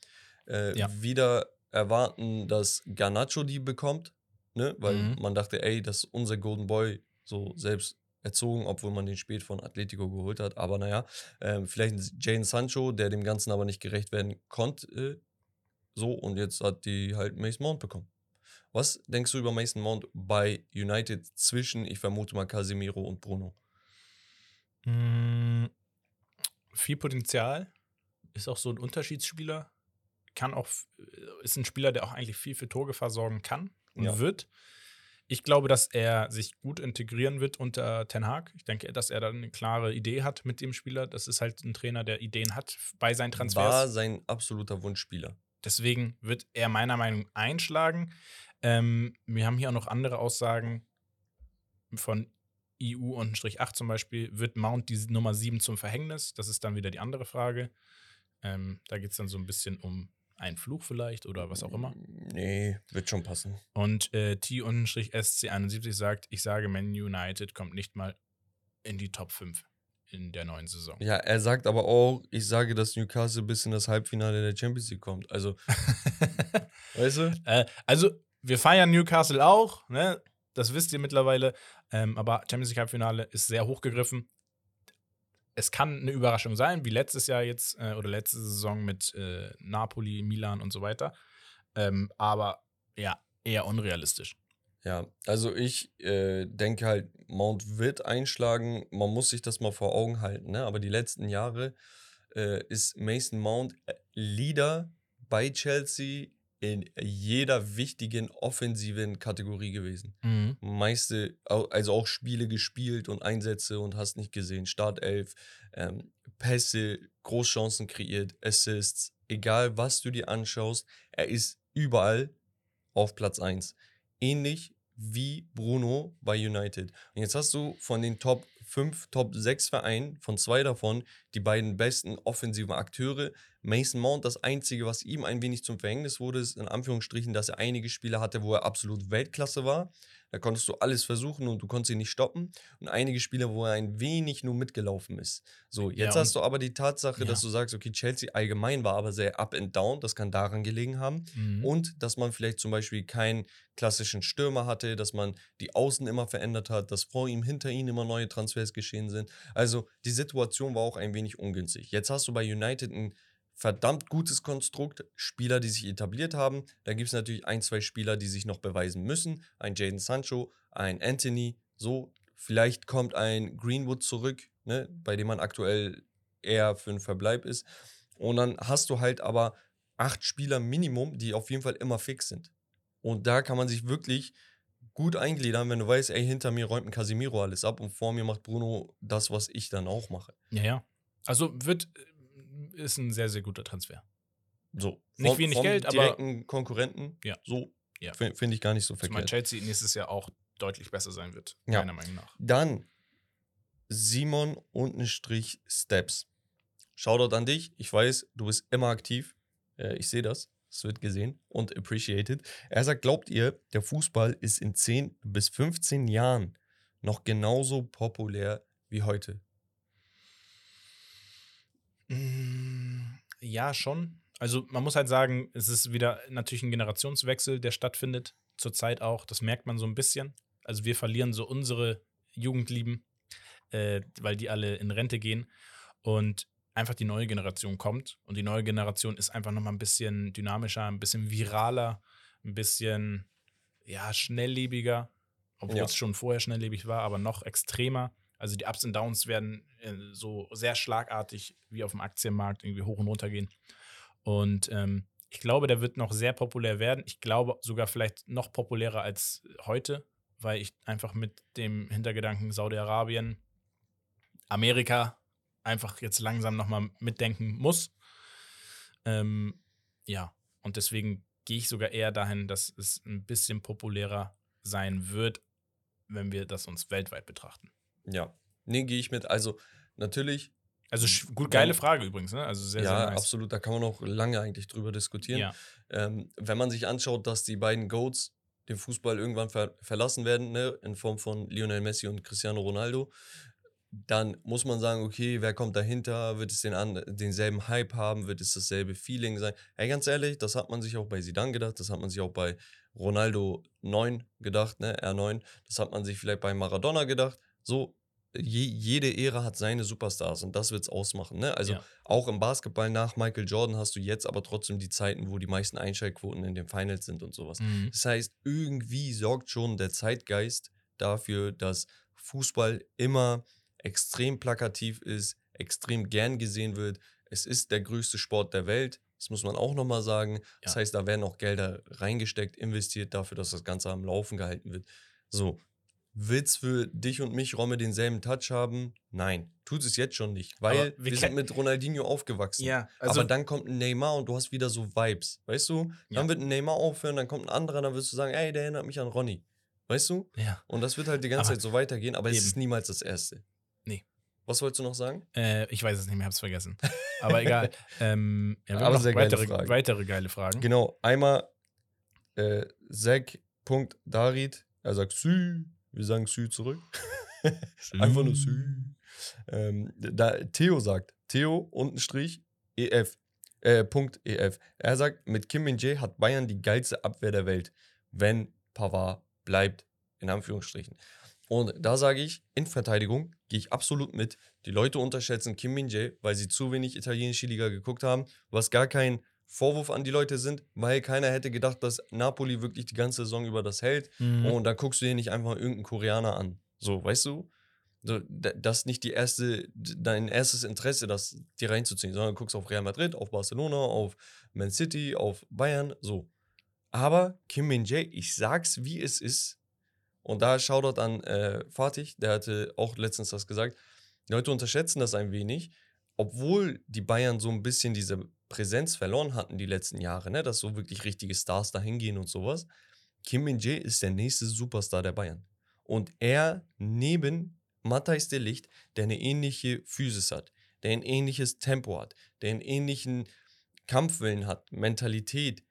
[SPEAKER 3] Äh,
[SPEAKER 2] Ja.
[SPEAKER 3] Wieder erwarten, dass Garnacho die bekommt. Ne? Weil
[SPEAKER 2] Mhm.
[SPEAKER 3] man dachte, ey, das ist unser Golden Boy, so selbst erzogen, obwohl man den spät von Atletico geholt hat. Aber naja, ähm, vielleicht ein Jane Sancho, der dem Ganzen aber nicht gerecht werden konnte. so, und jetzt hat die halt Mason Mount bekommen. Was denkst du über Mason Mount bei United zwischen, ich vermute mal, Casemiro und Bruno?
[SPEAKER 2] Mm, viel Potenzial. Ist auch so ein Unterschiedsspieler. Kann auch, f- ist ein Spieler, der auch eigentlich viel für Torgefahr sorgen kann und
[SPEAKER 3] Ja.
[SPEAKER 2] wird. Ich glaube, dass er sich gut integrieren wird unter Ten Hag. Ich denke, dass er da eine klare Idee hat mit dem Spieler. Das ist halt ein Trainer, der Ideen hat bei seinen Transfers.
[SPEAKER 3] War sein absoluter Wunschspieler.
[SPEAKER 2] Deswegen wird er meiner Meinung nach einschlagen. Ähm, wir haben hier auch noch andere Aussagen von EU und Strich 8 zum Beispiel. Wird Mount die Nummer 7 zum Verhängnis? Das ist dann wieder die andere Frage. Ähm, da geht es dann so ein bisschen um einen Fluch vielleicht oder was auch immer.
[SPEAKER 3] Nee, wird schon passen.
[SPEAKER 2] Und äh, T-SC71 sagt, ich sage, Man United kommt nicht mal in die Top 5 in der neuen Saison.
[SPEAKER 3] Ja, er sagt aber auch, ich sage, dass Newcastle bis in das Halbfinale der Champions League kommt. Also, weißt du?
[SPEAKER 2] Äh, also, wir feiern Newcastle auch, ne? Das wisst ihr mittlerweile. Ähm, aber Champions League Halbfinale ist sehr hochgegriffen. Es kann eine Überraschung sein, wie letztes Jahr jetzt äh, oder letzte Saison mit äh, Napoli, Milan und so weiter. Ähm, aber ja, eher unrealistisch.
[SPEAKER 3] Ja, also ich äh, denke halt, Mount wird einschlagen. Man muss sich das mal vor Augen halten. Ne? Aber die letzten Jahre äh, ist Mason Mount äh, Leader bei Chelsea in jeder wichtigen offensiven Kategorie gewesen. Meiste, au- also auch Spiele gespielt und Einsätze und hast nicht gesehen. Startelf, ähm, Pässe, Großchancen kreiert, Assists, egal was du dir anschaust, er ist überall auf Platz 1. Ähnlich wie Bruno bei United. Und jetzt hast du von den Top 5, Top 6 Vereinen, von zwei davon, die beiden besten offensiven Akteure. Mason Mount, das Einzige, was ihm ein wenig zum Verhängnis wurde, ist in Anführungsstrichen, dass er einige Spiele hatte, wo er absolut Weltklasse war. Da konntest du alles versuchen und du konntest ihn nicht stoppen. Und einige Spiele, wo er ein wenig nur mitgelaufen ist. So, jetzt
[SPEAKER 2] Ja,
[SPEAKER 3] hast du aber die Tatsache, dass
[SPEAKER 2] Ja.
[SPEAKER 3] du sagst, okay, Chelsea allgemein war aber sehr up and down. Das kann daran gelegen haben.
[SPEAKER 2] Mhm.
[SPEAKER 3] Und dass man vielleicht zum Beispiel keinen klassischen Stürmer hatte, dass man die Außen immer verändert hat, dass vor ihm, hinter ihm immer neue Transfers geschehen sind. Also die Situation war auch ein wenig ungünstig. Jetzt hast du bei United ein verdammt gutes Konstrukt, Spieler, die sich etabliert haben. Da gibt es natürlich ein, zwei Spieler, die sich noch beweisen müssen. Ein Jaden Sancho, ein Anthony, so. Vielleicht kommt ein Greenwood zurück, ne, bei dem man aktuell eher für einen Verbleib ist. Und dann hast du halt aber acht Spieler Minimum, die auf jeden Fall immer fix sind. Und da kann man sich wirklich gut eingliedern, wenn du weißt, ey, hinter mir räumt ein Casimiro alles ab und vor mir macht Bruno das, was ich dann auch mache.
[SPEAKER 2] Ja, ja. Also wird, ist ein sehr, sehr guter Transfer.
[SPEAKER 3] So.
[SPEAKER 2] Nicht
[SPEAKER 3] vom-
[SPEAKER 2] wenig
[SPEAKER 3] vom
[SPEAKER 2] Geld, aber-
[SPEAKER 3] direkten Konkurrenten.
[SPEAKER 2] Ja.
[SPEAKER 3] So.
[SPEAKER 2] Ja.
[SPEAKER 3] Finde find ich gar nicht so verkehrt.
[SPEAKER 2] Chelsea nächstes Jahr auch deutlich besser sein wird,
[SPEAKER 3] Ja.
[SPEAKER 2] meiner Meinung nach.
[SPEAKER 3] Dann Simon Untenstrich Steps. Shoutout an dich. Ich weiß, du bist immer aktiv. Äh, ich sehe das. Es wird gesehen und appreciated. Er sagt, glaubt ihr, der Fußball ist in 10 bis 15 Jahren noch genauso populär wie heute?
[SPEAKER 2] Mm, Ja, schon. Also man muss halt sagen, es ist wieder natürlich ein Generationswechsel, der stattfindet. Zurzeit auch. Das merkt man so ein bisschen. Also wir verlieren so unsere Jugendlieben, äh, weil die alle in Rente gehen. Und einfach die neue Generation kommt. Und die neue Generation ist einfach nochmal ein bisschen dynamischer, ein bisschen viraler, ein bisschen ja, schnelllebiger. Obwohl
[SPEAKER 3] Ja.
[SPEAKER 2] es schon vorher schnelllebig war, aber noch extremer. Also die Ups und Downs werden äh, so sehr schlagartig wie auf dem Aktienmarkt irgendwie hoch und runter gehen. Und ähm, ich glaube, der wird noch sehr populär werden. Ich glaube sogar vielleicht noch populärer als heute, weil ich einfach mit dem Hintergedanken Saudi-Arabien, Amerika einfach jetzt langsam nochmal mitdenken muss. Ähm, ja, und deswegen gehe ich sogar eher dahin, dass es ein bisschen populärer sein wird, wenn wir das uns weltweit betrachten.
[SPEAKER 3] Ja. Nee, gehe ich mit. Also, natürlich,
[SPEAKER 2] Also gut, geile Frage übrigens, ne? Also sehr,
[SPEAKER 3] ja,
[SPEAKER 2] sehr nice.
[SPEAKER 3] absolut. Da kann man noch lange eigentlich drüber diskutieren.
[SPEAKER 2] Ja,
[SPEAKER 3] Ähm, wenn man sich anschaut, dass die beiden Goats den Fußball irgendwann ver verlassen werden, ne, in Form von Lionel Messi und Cristiano Ronaldo, dann muss man sagen, okay, wer kommt dahinter? Wird es den an, denselben Hype haben? Wird es dasselbe Feeling sein? Ey, ganz ehrlich, das hat man sich auch bei Zidane gedacht, das hat man sich auch bei Ronaldo 9 gedacht, ne, R9, das hat man sich vielleicht bei Maradona gedacht. So, je, jede Ära hat seine Superstars und das wird es ausmachen, ne? Also
[SPEAKER 2] Ja.
[SPEAKER 3] auch im Basketball nach Michael Jordan hast du jetzt aber trotzdem die Zeiten, wo die meisten Einschaltquoten in den Finals sind und sowas.
[SPEAKER 2] Mhm.
[SPEAKER 3] Das heißt, irgendwie sorgt schon der Zeitgeist dafür, dass Fußball immer extrem plakativ ist, extrem gern gesehen wird. Es ist der größte Sport der Welt. Das muss man auch nochmal sagen. Das
[SPEAKER 2] Ja.
[SPEAKER 3] heißt, da werden auch Gelder reingesteckt, investiert dafür, dass das Ganze am Laufen gehalten wird. So, Wird's für dich und mich, Romme, denselben Touch haben? Nein, tut es jetzt schon nicht, weil wir,
[SPEAKER 2] wir
[SPEAKER 3] sind mit Ronaldinho aufgewachsen.
[SPEAKER 2] Ja, also
[SPEAKER 3] aber dann kommt ein Neymar und du hast wieder so Vibes, weißt du? Dann
[SPEAKER 2] Ja.
[SPEAKER 3] wird ein Neymar aufhören, dann kommt ein anderer, dann wirst du sagen, ey, der erinnert mich an Ronny. Weißt du?
[SPEAKER 2] ja.
[SPEAKER 3] Und das wird halt die ganze
[SPEAKER 2] Aber
[SPEAKER 3] Zeit so weitergehen, aber es
[SPEAKER 2] eben.
[SPEAKER 3] ist niemals das Erste.
[SPEAKER 2] Nee.
[SPEAKER 3] Was wolltest du noch sagen?
[SPEAKER 2] Äh, ich weiß es nicht mehr, hab's vergessen. Aber egal. ähm, ja, wir
[SPEAKER 3] Aber
[SPEAKER 2] haben noch
[SPEAKER 3] sehr geile
[SPEAKER 2] weitere, weitere geile Fragen.
[SPEAKER 3] Genau, einmal äh, Zack.darid, er sagt Sü, wir sagen Sü zurück. Einfach nur Sü. Ähm, da, Theo sagt, Theo unten Strich EF, äh, Punkt EF. Er sagt, mit Kim Min-jae hat Bayern die geilste Abwehr der Welt, wenn Pavard bleibt, in Anführungsstrichen. Und da sage ich, in Verteidigung gehe ich absolut mit. Die Leute unterschätzen Kim Min-jae, weil sie zu wenig italienische Liga geguckt haben, was gar kein Vorwurf an die Leute sind, weil keiner hätte gedacht, dass Napoli wirklich die ganze Saison über das hält.
[SPEAKER 2] Mhm.
[SPEAKER 3] Und dann guckst du dir nicht einfach irgendeinen Koreaner an. So, weißt du? So, da- das ist nicht die erste, dein erstes Interesse, das dir reinzuziehen, sondern du guckst auf Real Madrid, auf Barcelona, auf Man City, auf Bayern, so. Aber Kim Min-jae, ich sag's, wie es ist. Und da Shoutout an äh, Fatih, der hatte auch letztens das gesagt. Die Leute unterschätzen das ein wenig, obwohl die Bayern so ein bisschen diese Präsenz verloren hatten die letzten Jahre, ne? dass so wirklich richtige Stars dahin gehen und sowas. Kim Min-jae ist der nächste Superstar der Bayern. Und er neben Matthijs de Licht, der eine ähnliche Physis hat, der ein ähnliches Tempo hat, der einen ähnlichen Kampfwillen hat, Mentalität,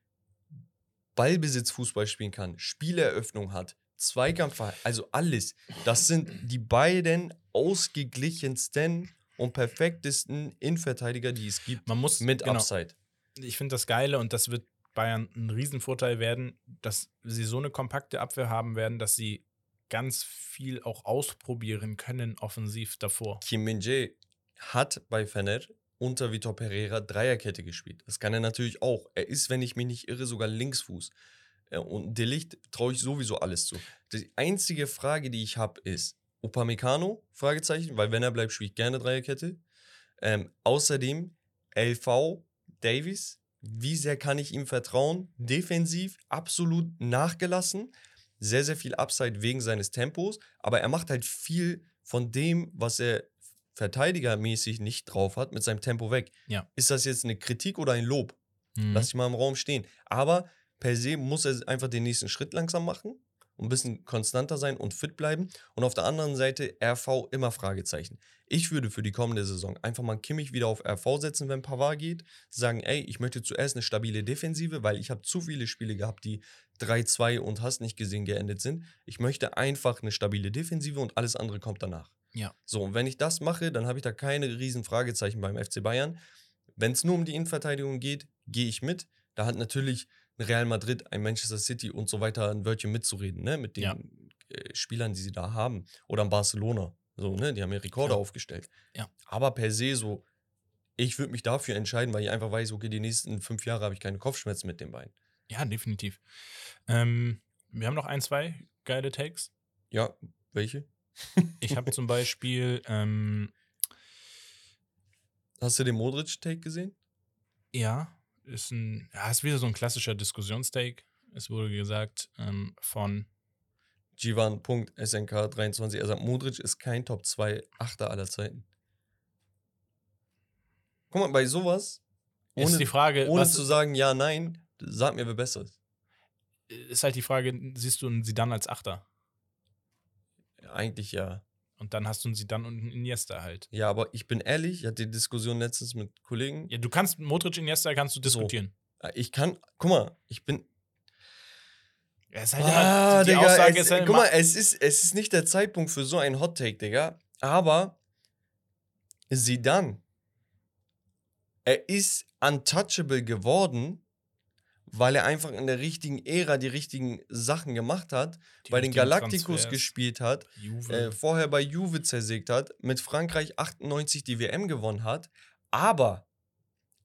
[SPEAKER 3] Ballbesitz Fußball spielen kann, Spieleröffnung hat, Zweikampf, also alles. Das sind die beiden ausgeglichensten und perfektesten Innenverteidiger, die es gibt,
[SPEAKER 2] Man muss
[SPEAKER 3] mit
[SPEAKER 2] genau,
[SPEAKER 3] Upside.
[SPEAKER 2] ich finde das Geile und das wird Bayern ein Riesenvorteil werden, dass sie so eine kompakte Abwehr haben werden, dass sie ganz viel auch ausprobieren können offensiv davor.
[SPEAKER 3] Kim Min-jae hat bei Fener unter Vitor Pereira Dreierkette gespielt. Das kann er natürlich auch. Er ist, wenn ich mich nicht irre, sogar Linksfuß. Äh, Und Delicht traue ich sowieso alles zu. Die einzige Frage, die ich habe, ist Upamecano? Fragezeichen, weil wenn er bleibt, spiele ich gerne Dreierkette. Ähm, außerdem LV Davies, wie sehr kann ich ihm vertrauen? Defensiv absolut nachgelassen. Sehr, sehr viel Upside wegen seines Tempos, aber er macht halt viel von dem, was er verteidigermäßig nicht drauf hat, mit seinem Tempo weg.
[SPEAKER 2] Ja.
[SPEAKER 3] Ist das jetzt eine Kritik oder ein Lob?
[SPEAKER 2] Mhm.
[SPEAKER 3] Lass ich mal im Raum stehen. Aber per se muss er einfach den nächsten Schritt langsam machen und ein bisschen konstanter sein und fit bleiben. Und auf der anderen Seite RV immer Fragezeichen. Ich würde für die kommende Saison einfach mal Kimmich wieder auf RV setzen, wenn Pavard geht. Sagen, ey, ich möchte zuerst eine stabile Defensive, weil ich habe zu viele Spiele gehabt, die 3-2 und hast nicht gesehen geendet sind. Ich möchte einfach eine stabile Defensive und alles andere kommt danach.
[SPEAKER 2] Ja.
[SPEAKER 3] So, und wenn ich das mache, dann habe ich da keine riesen Fragezeichen beim FC Bayern. Wenn es nur um die Innenverteidigung geht, gehe ich mit. Da hat natürlich Real Madrid, ein Manchester City und so weiter ein Wörtchen mitzureden, ne? Mit den
[SPEAKER 2] Ja.
[SPEAKER 3] äh, Spielern, die sie da haben. Oder ein Barcelona. So, ne? Die haben ja Rekorde
[SPEAKER 2] Klar.
[SPEAKER 3] aufgestellt.
[SPEAKER 2] Ja.
[SPEAKER 3] Aber per se so, ich würde mich dafür entscheiden, weil ich einfach weiß, okay, die nächsten fünf Jahre habe ich keine Kopfschmerzen mit den beiden.
[SPEAKER 2] Ja, definitiv. Ähm, wir haben noch ein, zwei geile Takes.
[SPEAKER 3] Ja, welche?
[SPEAKER 2] Ich habe zum Beispiel, ähm,
[SPEAKER 3] Hast du den Modric-Take gesehen?
[SPEAKER 2] ja, ist ein, ja, ist wieder so ein klassischer Diskussionstake. Es wurde gesagt ähm, von,
[SPEAKER 3] Jivan.snk23. Er sagt, Modric ist kein Top 2 Achter aller Zeiten. Guck mal, bei sowas,
[SPEAKER 2] ist
[SPEAKER 3] ohne,
[SPEAKER 2] die Frage,
[SPEAKER 3] ohne zu sagen ja, nein, sag mir, wer besser ist.
[SPEAKER 2] ist halt die Frage, siehst du einen Sidan als Achter?
[SPEAKER 3] Eigentlich ja.
[SPEAKER 2] Und dann hast du einen Sidan und einen Iniesta halt.
[SPEAKER 3] Ja, aber ich bin ehrlich, ich hatte die Diskussion letztens mit Kollegen.
[SPEAKER 2] Ja, du kannst, Modric, Iniesta kannst du diskutieren.
[SPEAKER 3] Ich kann, guck mal, ich bin.
[SPEAKER 2] Ja, ist halt
[SPEAKER 3] Ah,
[SPEAKER 2] die
[SPEAKER 3] Digga,
[SPEAKER 2] Aussage
[SPEAKER 3] es,
[SPEAKER 2] ist halt
[SPEAKER 3] guck mal, es ist, es ist nicht der Zeitpunkt für so einen Hot Take, Digga. Aber Sidan, er ist untouchable geworden, weil er einfach in der richtigen Ära die richtigen Sachen gemacht hat,
[SPEAKER 2] die
[SPEAKER 3] bei den Galacticos
[SPEAKER 2] Transfers,
[SPEAKER 3] gespielt hat, äh, vorher bei Juve zersägt hat, mit Frankreich 98 die WM gewonnen hat, aber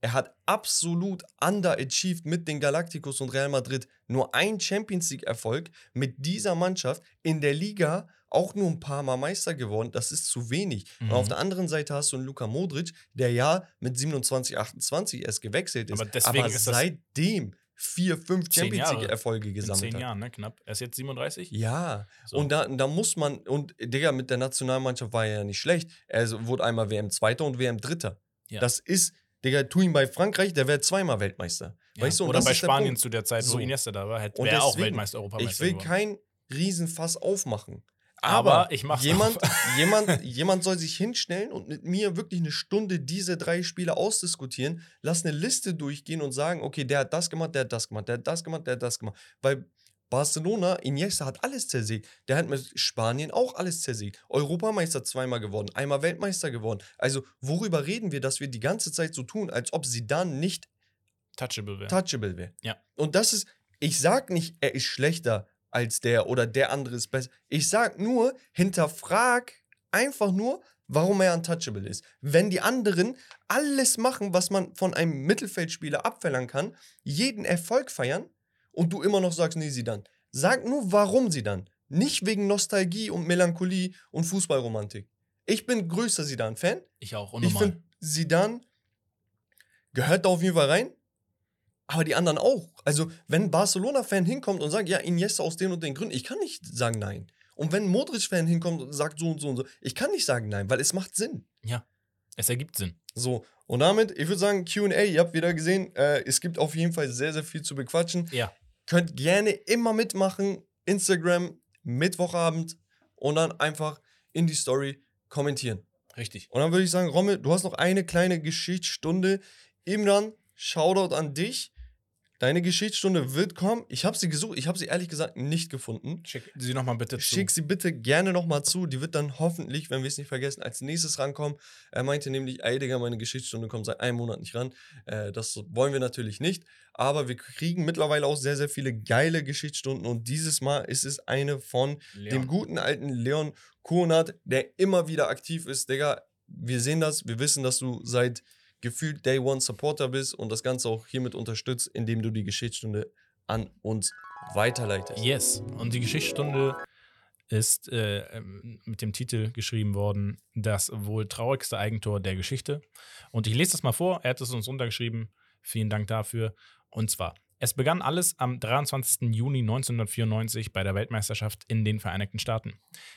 [SPEAKER 3] er hat absolut underachieved mit den Galacticos und Real Madrid. Nur ein Champions League-Erfolg mit dieser Mannschaft in der Liga auch nur ein paar Mal Meister geworden. Das ist zu wenig. Und
[SPEAKER 2] Mhm.
[SPEAKER 3] auf der anderen Seite hast du einen Luka Modric, der ja mit 27, 28 erst gewechselt ist.
[SPEAKER 2] Aber deswegen ist das-
[SPEAKER 3] seitdem vier, fünf
[SPEAKER 2] Zehn
[SPEAKER 3] Champions. League-Erfolge
[SPEAKER 2] in
[SPEAKER 3] gesammelt
[SPEAKER 2] zehn
[SPEAKER 3] hat.
[SPEAKER 2] Jahren, ne? Knapp. Er ist jetzt 37.
[SPEAKER 3] Ja,
[SPEAKER 2] So.
[SPEAKER 3] und da, da muss man, und Digga, mit der Nationalmannschaft war er ja nicht schlecht. Er wurde einmal WM-Zweiter und WM-Dritter.
[SPEAKER 2] Ja.
[SPEAKER 3] Das ist, Digga, tu ihn bei Frankreich, der wäre zweimal Weltmeister.
[SPEAKER 2] Ja.
[SPEAKER 3] Weißt du,
[SPEAKER 2] Oder bei
[SPEAKER 3] der
[SPEAKER 2] Spanien
[SPEAKER 3] Punkt.
[SPEAKER 2] zu der Zeit,
[SPEAKER 3] So.
[SPEAKER 2] wo Iniesta da war, wäre auch Weltmeister, Europameister
[SPEAKER 3] Ich will
[SPEAKER 2] geworden.
[SPEAKER 3] kein Riesenfass aufmachen.
[SPEAKER 2] Aber
[SPEAKER 3] Aber,
[SPEAKER 2] ich mach's
[SPEAKER 3] jemand, jemand, jemand soll sich hinstellen und mit mir wirklich eine Stunde diese drei Spiele ausdiskutieren. Lass eine Liste durchgehen und sagen, okay, der hat das gemacht, der hat das gemacht, der hat das gemacht, der hat das gemacht. Weil Barcelona, Iniesta hat alles zersägt. Der hat mit Spanien auch alles zersägt. Europameister zweimal geworden, einmal Weltmeister geworden. Also worüber reden wir, dass wir die ganze Zeit so tun, als ob sie dann nicht
[SPEAKER 2] Touchable wäre.
[SPEAKER 3] touchable wäre.
[SPEAKER 2] Ja.
[SPEAKER 3] Und das ist, ich sag nicht, er ist schlechter als der oder der andere ist besser. Ich sag nur, hinterfrag einfach nur, warum er untouchable ist. Wenn die anderen alles machen, was man von einem Mittelfeldspieler abverlangen kann, jeden Erfolg feiern und du immer noch sagst, nee, sie dann. Sag nur, warum sie dann. Nicht wegen Nostalgie und Melancholie und Fußballromantik. Ich bin größter Sidan-Fan.
[SPEAKER 2] ich auch,
[SPEAKER 3] Ich
[SPEAKER 2] unnormal.
[SPEAKER 3] finde, Sidan gehört da auf jeden Fall rein. Aber die anderen auch. Also, wenn Barcelona-Fan hinkommt und sagt, ja, Iniesta aus den und den Gründen, ich kann nicht sagen nein. Und wenn ein Modric-Fan hinkommt und sagt so und so und so, ich kann nicht sagen nein, weil es macht Sinn.
[SPEAKER 2] ja, es ergibt Sinn.
[SPEAKER 3] So, und damit, ich würde sagen, QA, ihr habt wieder gesehen, äh, es gibt auf jeden Fall sehr, sehr viel zu bequatschen.
[SPEAKER 2] Ja,
[SPEAKER 3] Könnt gerne immer mitmachen. Instagram, Mittwochabend und dann einfach in die Story kommentieren.
[SPEAKER 2] richtig.
[SPEAKER 3] Und dann würde ich sagen, Rommel, du hast noch eine kleine Geschichtsstunde. Imran, Shoutout an dich. Deine Geschichtsstunde wird kommen. Ich habe sie gesucht, ich habe sie ehrlich gesagt nicht gefunden.
[SPEAKER 2] Schick sie nochmal bitte zu.
[SPEAKER 3] Schick sie bitte gerne nochmal zu. Die wird dann hoffentlich, wenn wir es nicht vergessen, als nächstes rankommen. Er meinte nämlich, ey Digga, meine Geschichtsstunde kommt seit einem Monat nicht ran. Äh, das wollen wir natürlich nicht. Aber wir kriegen mittlerweile auch sehr, sehr viele geile Geschichtsstunden. Und dieses Mal ist es eine von
[SPEAKER 2] Leon.
[SPEAKER 3] dem guten alten Leon Kuhnert, der immer wieder aktiv ist. Digga, wir sehen das, wir wissen, dass du seit gefühlt Day One Supporter bist und das Ganze auch hiermit unterstützt, indem du die Geschichtsstunde an uns weiterleitest.
[SPEAKER 2] Yes. Und die Geschichtsstunde ist äh, ähm, mit dem Titel geschrieben worden, das wohl traurigste Eigentor der Geschichte. Und ich lese das mal vor, er hat es uns runtergeschrieben. Vielen Dank dafür. Und zwar, es begann alles am 23. Juni 1994 bei der Weltmeisterschaft in den Vereinigten Staaten.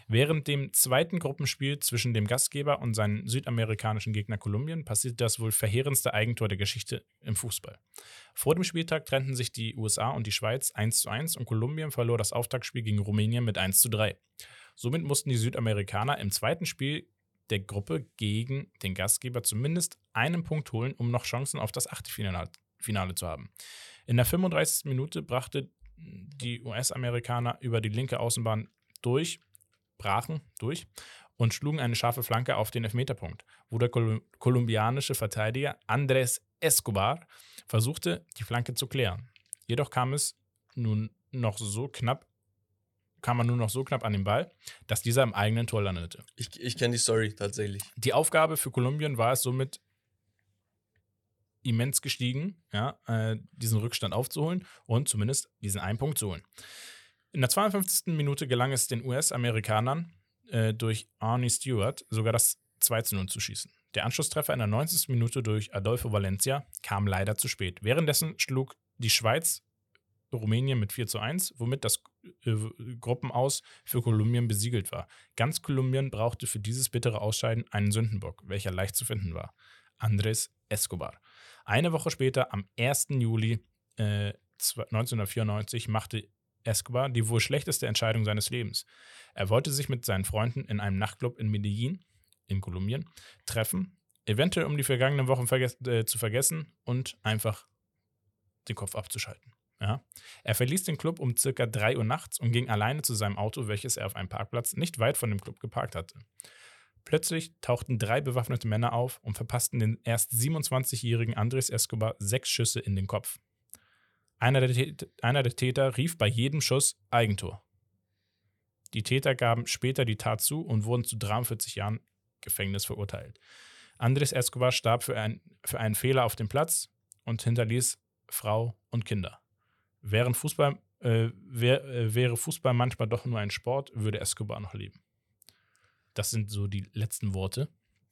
[SPEAKER 2] Während dem zweiten Gruppenspiel zwischen dem Gastgeber und seinem südamerikanischen Gegner Kolumbien passierte das wohl verheerendste Eigentor der Geschichte im Fußball. Vor dem Spieltag trennten sich die USA und die Schweiz 1 zu 1 und Kolumbien verlor das Auftaktspiel gegen Rumänien mit 1 zu 3. Somit mussten die Südamerikaner im zweiten Spiel der Gruppe gegen den Gastgeber zumindest einen Punkt holen, um noch Chancen auf das Achtelfinale Finale zu haben. In der 35. Minute brachte die US-Amerikaner über die linke Außenbahn durch, brachen durch und schlugen eine scharfe Flanke auf den Elfmeterpunkt, wo der Kol kolumbianische Verteidiger Andrés Escobar versuchte, die Flanke zu klären. Jedoch kam es nun noch so knapp, kam man nur noch so knapp an den Ball, dass dieser im eigenen Tor landete.
[SPEAKER 3] Ich, ich kenne die Story tatsächlich.
[SPEAKER 2] Die Aufgabe für Kolumbien war es somit immens gestiegen, ja, äh, diesen Rückstand aufzuholen und zumindest diesen einen Punkt zu holen. In der 52. Minute gelang es den US-Amerikanern äh, durch Arnie Stewart sogar das 2 zu 0 zu schießen. Der Anschlusstreffer in der 90. Minute durch Adolfo Valencia kam leider zu spät. Währenddessen schlug die Schweiz Rumänien mit 4 zu 1, womit das äh, Gruppenaus für Kolumbien besiegelt war. Ganz Kolumbien brauchte für dieses bittere Ausscheiden einen Sündenbock, welcher leicht zu finden war. Andres Escobar. Eine Woche später, am 1. Juli äh, 1994, machte Escobar die wohl schlechteste Entscheidung seines Lebens. Er wollte sich mit seinen Freunden in einem Nachtclub in Medellin, in Kolumbien, treffen, eventuell um die vergangenen Wochen verges äh, zu vergessen und einfach den Kopf abzuschalten. Ja. Er verließ den Club um circa 3 Uhr nachts und ging alleine zu seinem Auto, welches er auf einem Parkplatz nicht weit von dem Club geparkt hatte. Plötzlich tauchten drei bewaffnete Männer auf und verpassten den erst 27-jährigen Andres Escobar sechs Schüsse in den Kopf. Einer der, einer der Täter rief bei jedem Schuss Eigentor. Die Täter gaben später die Tat zu und wurden zu 43 Jahren Gefängnis verurteilt. Andres Escobar starb für, ein, für einen Fehler auf dem Platz und hinterließ Frau und Kinder. Während Fußball, äh, wär, äh, wäre Fußball manchmal doch nur ein Sport, würde Escobar noch leben. Das sind so die letzten Worte.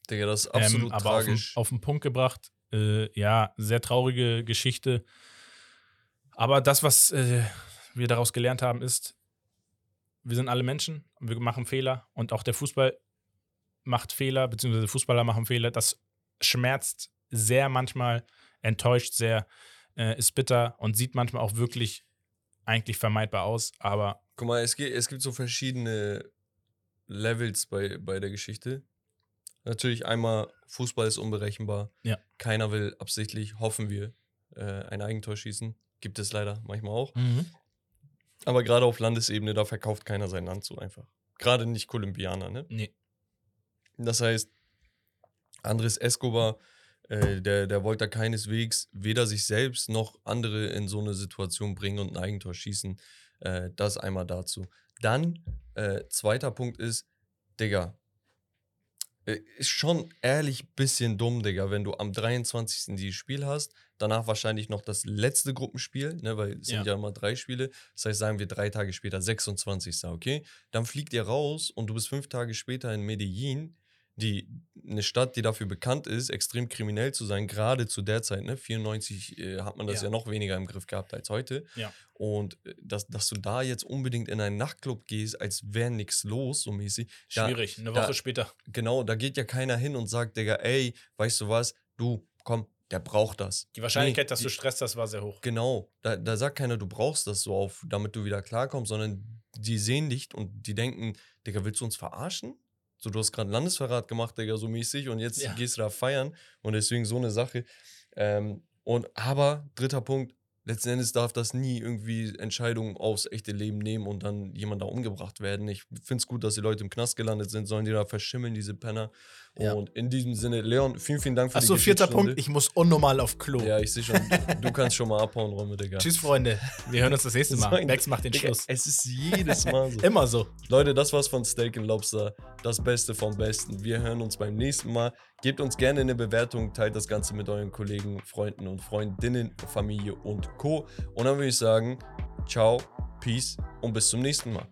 [SPEAKER 3] Digga, das ist absolut
[SPEAKER 2] ähm, aber
[SPEAKER 3] tragisch.
[SPEAKER 2] Auf den, auf den Punkt gebracht, äh, ja, sehr traurige Geschichte. Aber das, was äh, wir daraus gelernt haben, ist, wir sind alle Menschen und wir machen Fehler und auch der Fußball macht Fehler, beziehungsweise Fußballer machen Fehler. Das schmerzt sehr manchmal, enttäuscht sehr, äh, ist bitter und sieht manchmal auch wirklich eigentlich vermeidbar aus, aber.
[SPEAKER 3] Guck mal, es, gibt, es gibt so verschiedene Levels bei, bei der Geschichte. Natürlich einmal, Fußball ist unberechenbar.
[SPEAKER 2] Ja.
[SPEAKER 3] Keiner will absichtlich, hoffen wir, äh, ein Eigentor schießen. Gibt es leider manchmal auch.
[SPEAKER 2] Mhm.
[SPEAKER 3] Aber gerade auf Landesebene, da verkauft keiner sein Land so einfach. Gerade nicht Kolumbianer, ne?
[SPEAKER 2] Nee.
[SPEAKER 3] Das heißt, Andres Escobar, äh, der, der wollte da keineswegs weder sich selbst noch andere in so eine Situation bringen und ein Eigentor schießen. Äh, das einmal dazu. Dann, äh, zweiter Punkt ist, Digga, äh, ist schon ehrlich bisschen dumm, Digga, wenn du am 23. dieses Spiel hast, danach wahrscheinlich noch das letzte Gruppenspiel, ne, weil es
[SPEAKER 2] Ja.
[SPEAKER 3] sind ja immer drei Spiele. Das heißt, sagen wir drei Tage später, 26. Okay? Dann fliegt ihr raus und du bist fünf Tage später in Medellin, die eine Stadt, die dafür bekannt ist, extrem kriminell zu sein, gerade zu der Zeit, ne? 94 äh, hat man das
[SPEAKER 2] Ja.
[SPEAKER 3] ja. noch weniger im Griff gehabt als heute.
[SPEAKER 2] Ja.
[SPEAKER 3] Und äh, dass, dass du da jetzt unbedingt in einen Nachtclub gehst, als wäre nichts los, so mäßig. Da-
[SPEAKER 2] Schwierig. Eine
[SPEAKER 3] da-
[SPEAKER 2] Woche später.
[SPEAKER 3] Genau, da geht ja keiner hin und sagt, Digga, ey, weißt du was, du, komm, der braucht das.
[SPEAKER 2] Die Wahrscheinlichkeit,
[SPEAKER 3] Nee,
[SPEAKER 2] dass
[SPEAKER 3] die-
[SPEAKER 2] du Stress hast, war sehr hoch.
[SPEAKER 3] Genau, da, da sagt keiner, du brauchst das so auf, damit du wieder klarkommst, sondern die sehen dich und die denken, Digga, willst du uns verarschen? So, du hast gerade Landesverrat gemacht, Digga, so mäßig und jetzt
[SPEAKER 2] Ja.
[SPEAKER 3] gehst du da feiern und deswegen so eine Sache. Ähm, und aber, dritter Punkt, letzten Endes darf das nie irgendwie Entscheidungen aufs echte Leben nehmen und dann jemand da umgebracht werden. Ich finde es gut, dass die Leute im Knast gelandet sind, sollen die da verschimmeln, diese Penner.
[SPEAKER 2] Ja.
[SPEAKER 3] Und in diesem Sinne, Leon, vielen, vielen Dank für
[SPEAKER 2] Achso,
[SPEAKER 3] die
[SPEAKER 2] vierter
[SPEAKER 3] Geschichtsstunde.
[SPEAKER 2] Punkt. Ich muss unnormal auf Klo.
[SPEAKER 3] Ja, ich sehe schon, du kannst schon mal abhauen, Romme, Digga.
[SPEAKER 2] Tschüss, Freunde. Wir hören uns das nächste Mal.
[SPEAKER 3] ein-
[SPEAKER 2] Bex macht den
[SPEAKER 3] Digga,
[SPEAKER 2] Schluss.
[SPEAKER 3] Es ist jedes Mal so.
[SPEAKER 2] Immer so.
[SPEAKER 3] Leute, das war's von Steak and Lobster. Das Beste vom Besten. Wir hören uns beim nächsten Mal. Gebt uns gerne eine Bewertung, teilt das Ganze mit euren Kollegen, Freunden und Freundinnen, Familie und Co. Und dann würde ich sagen, ciao, peace und bis zum nächsten Mal.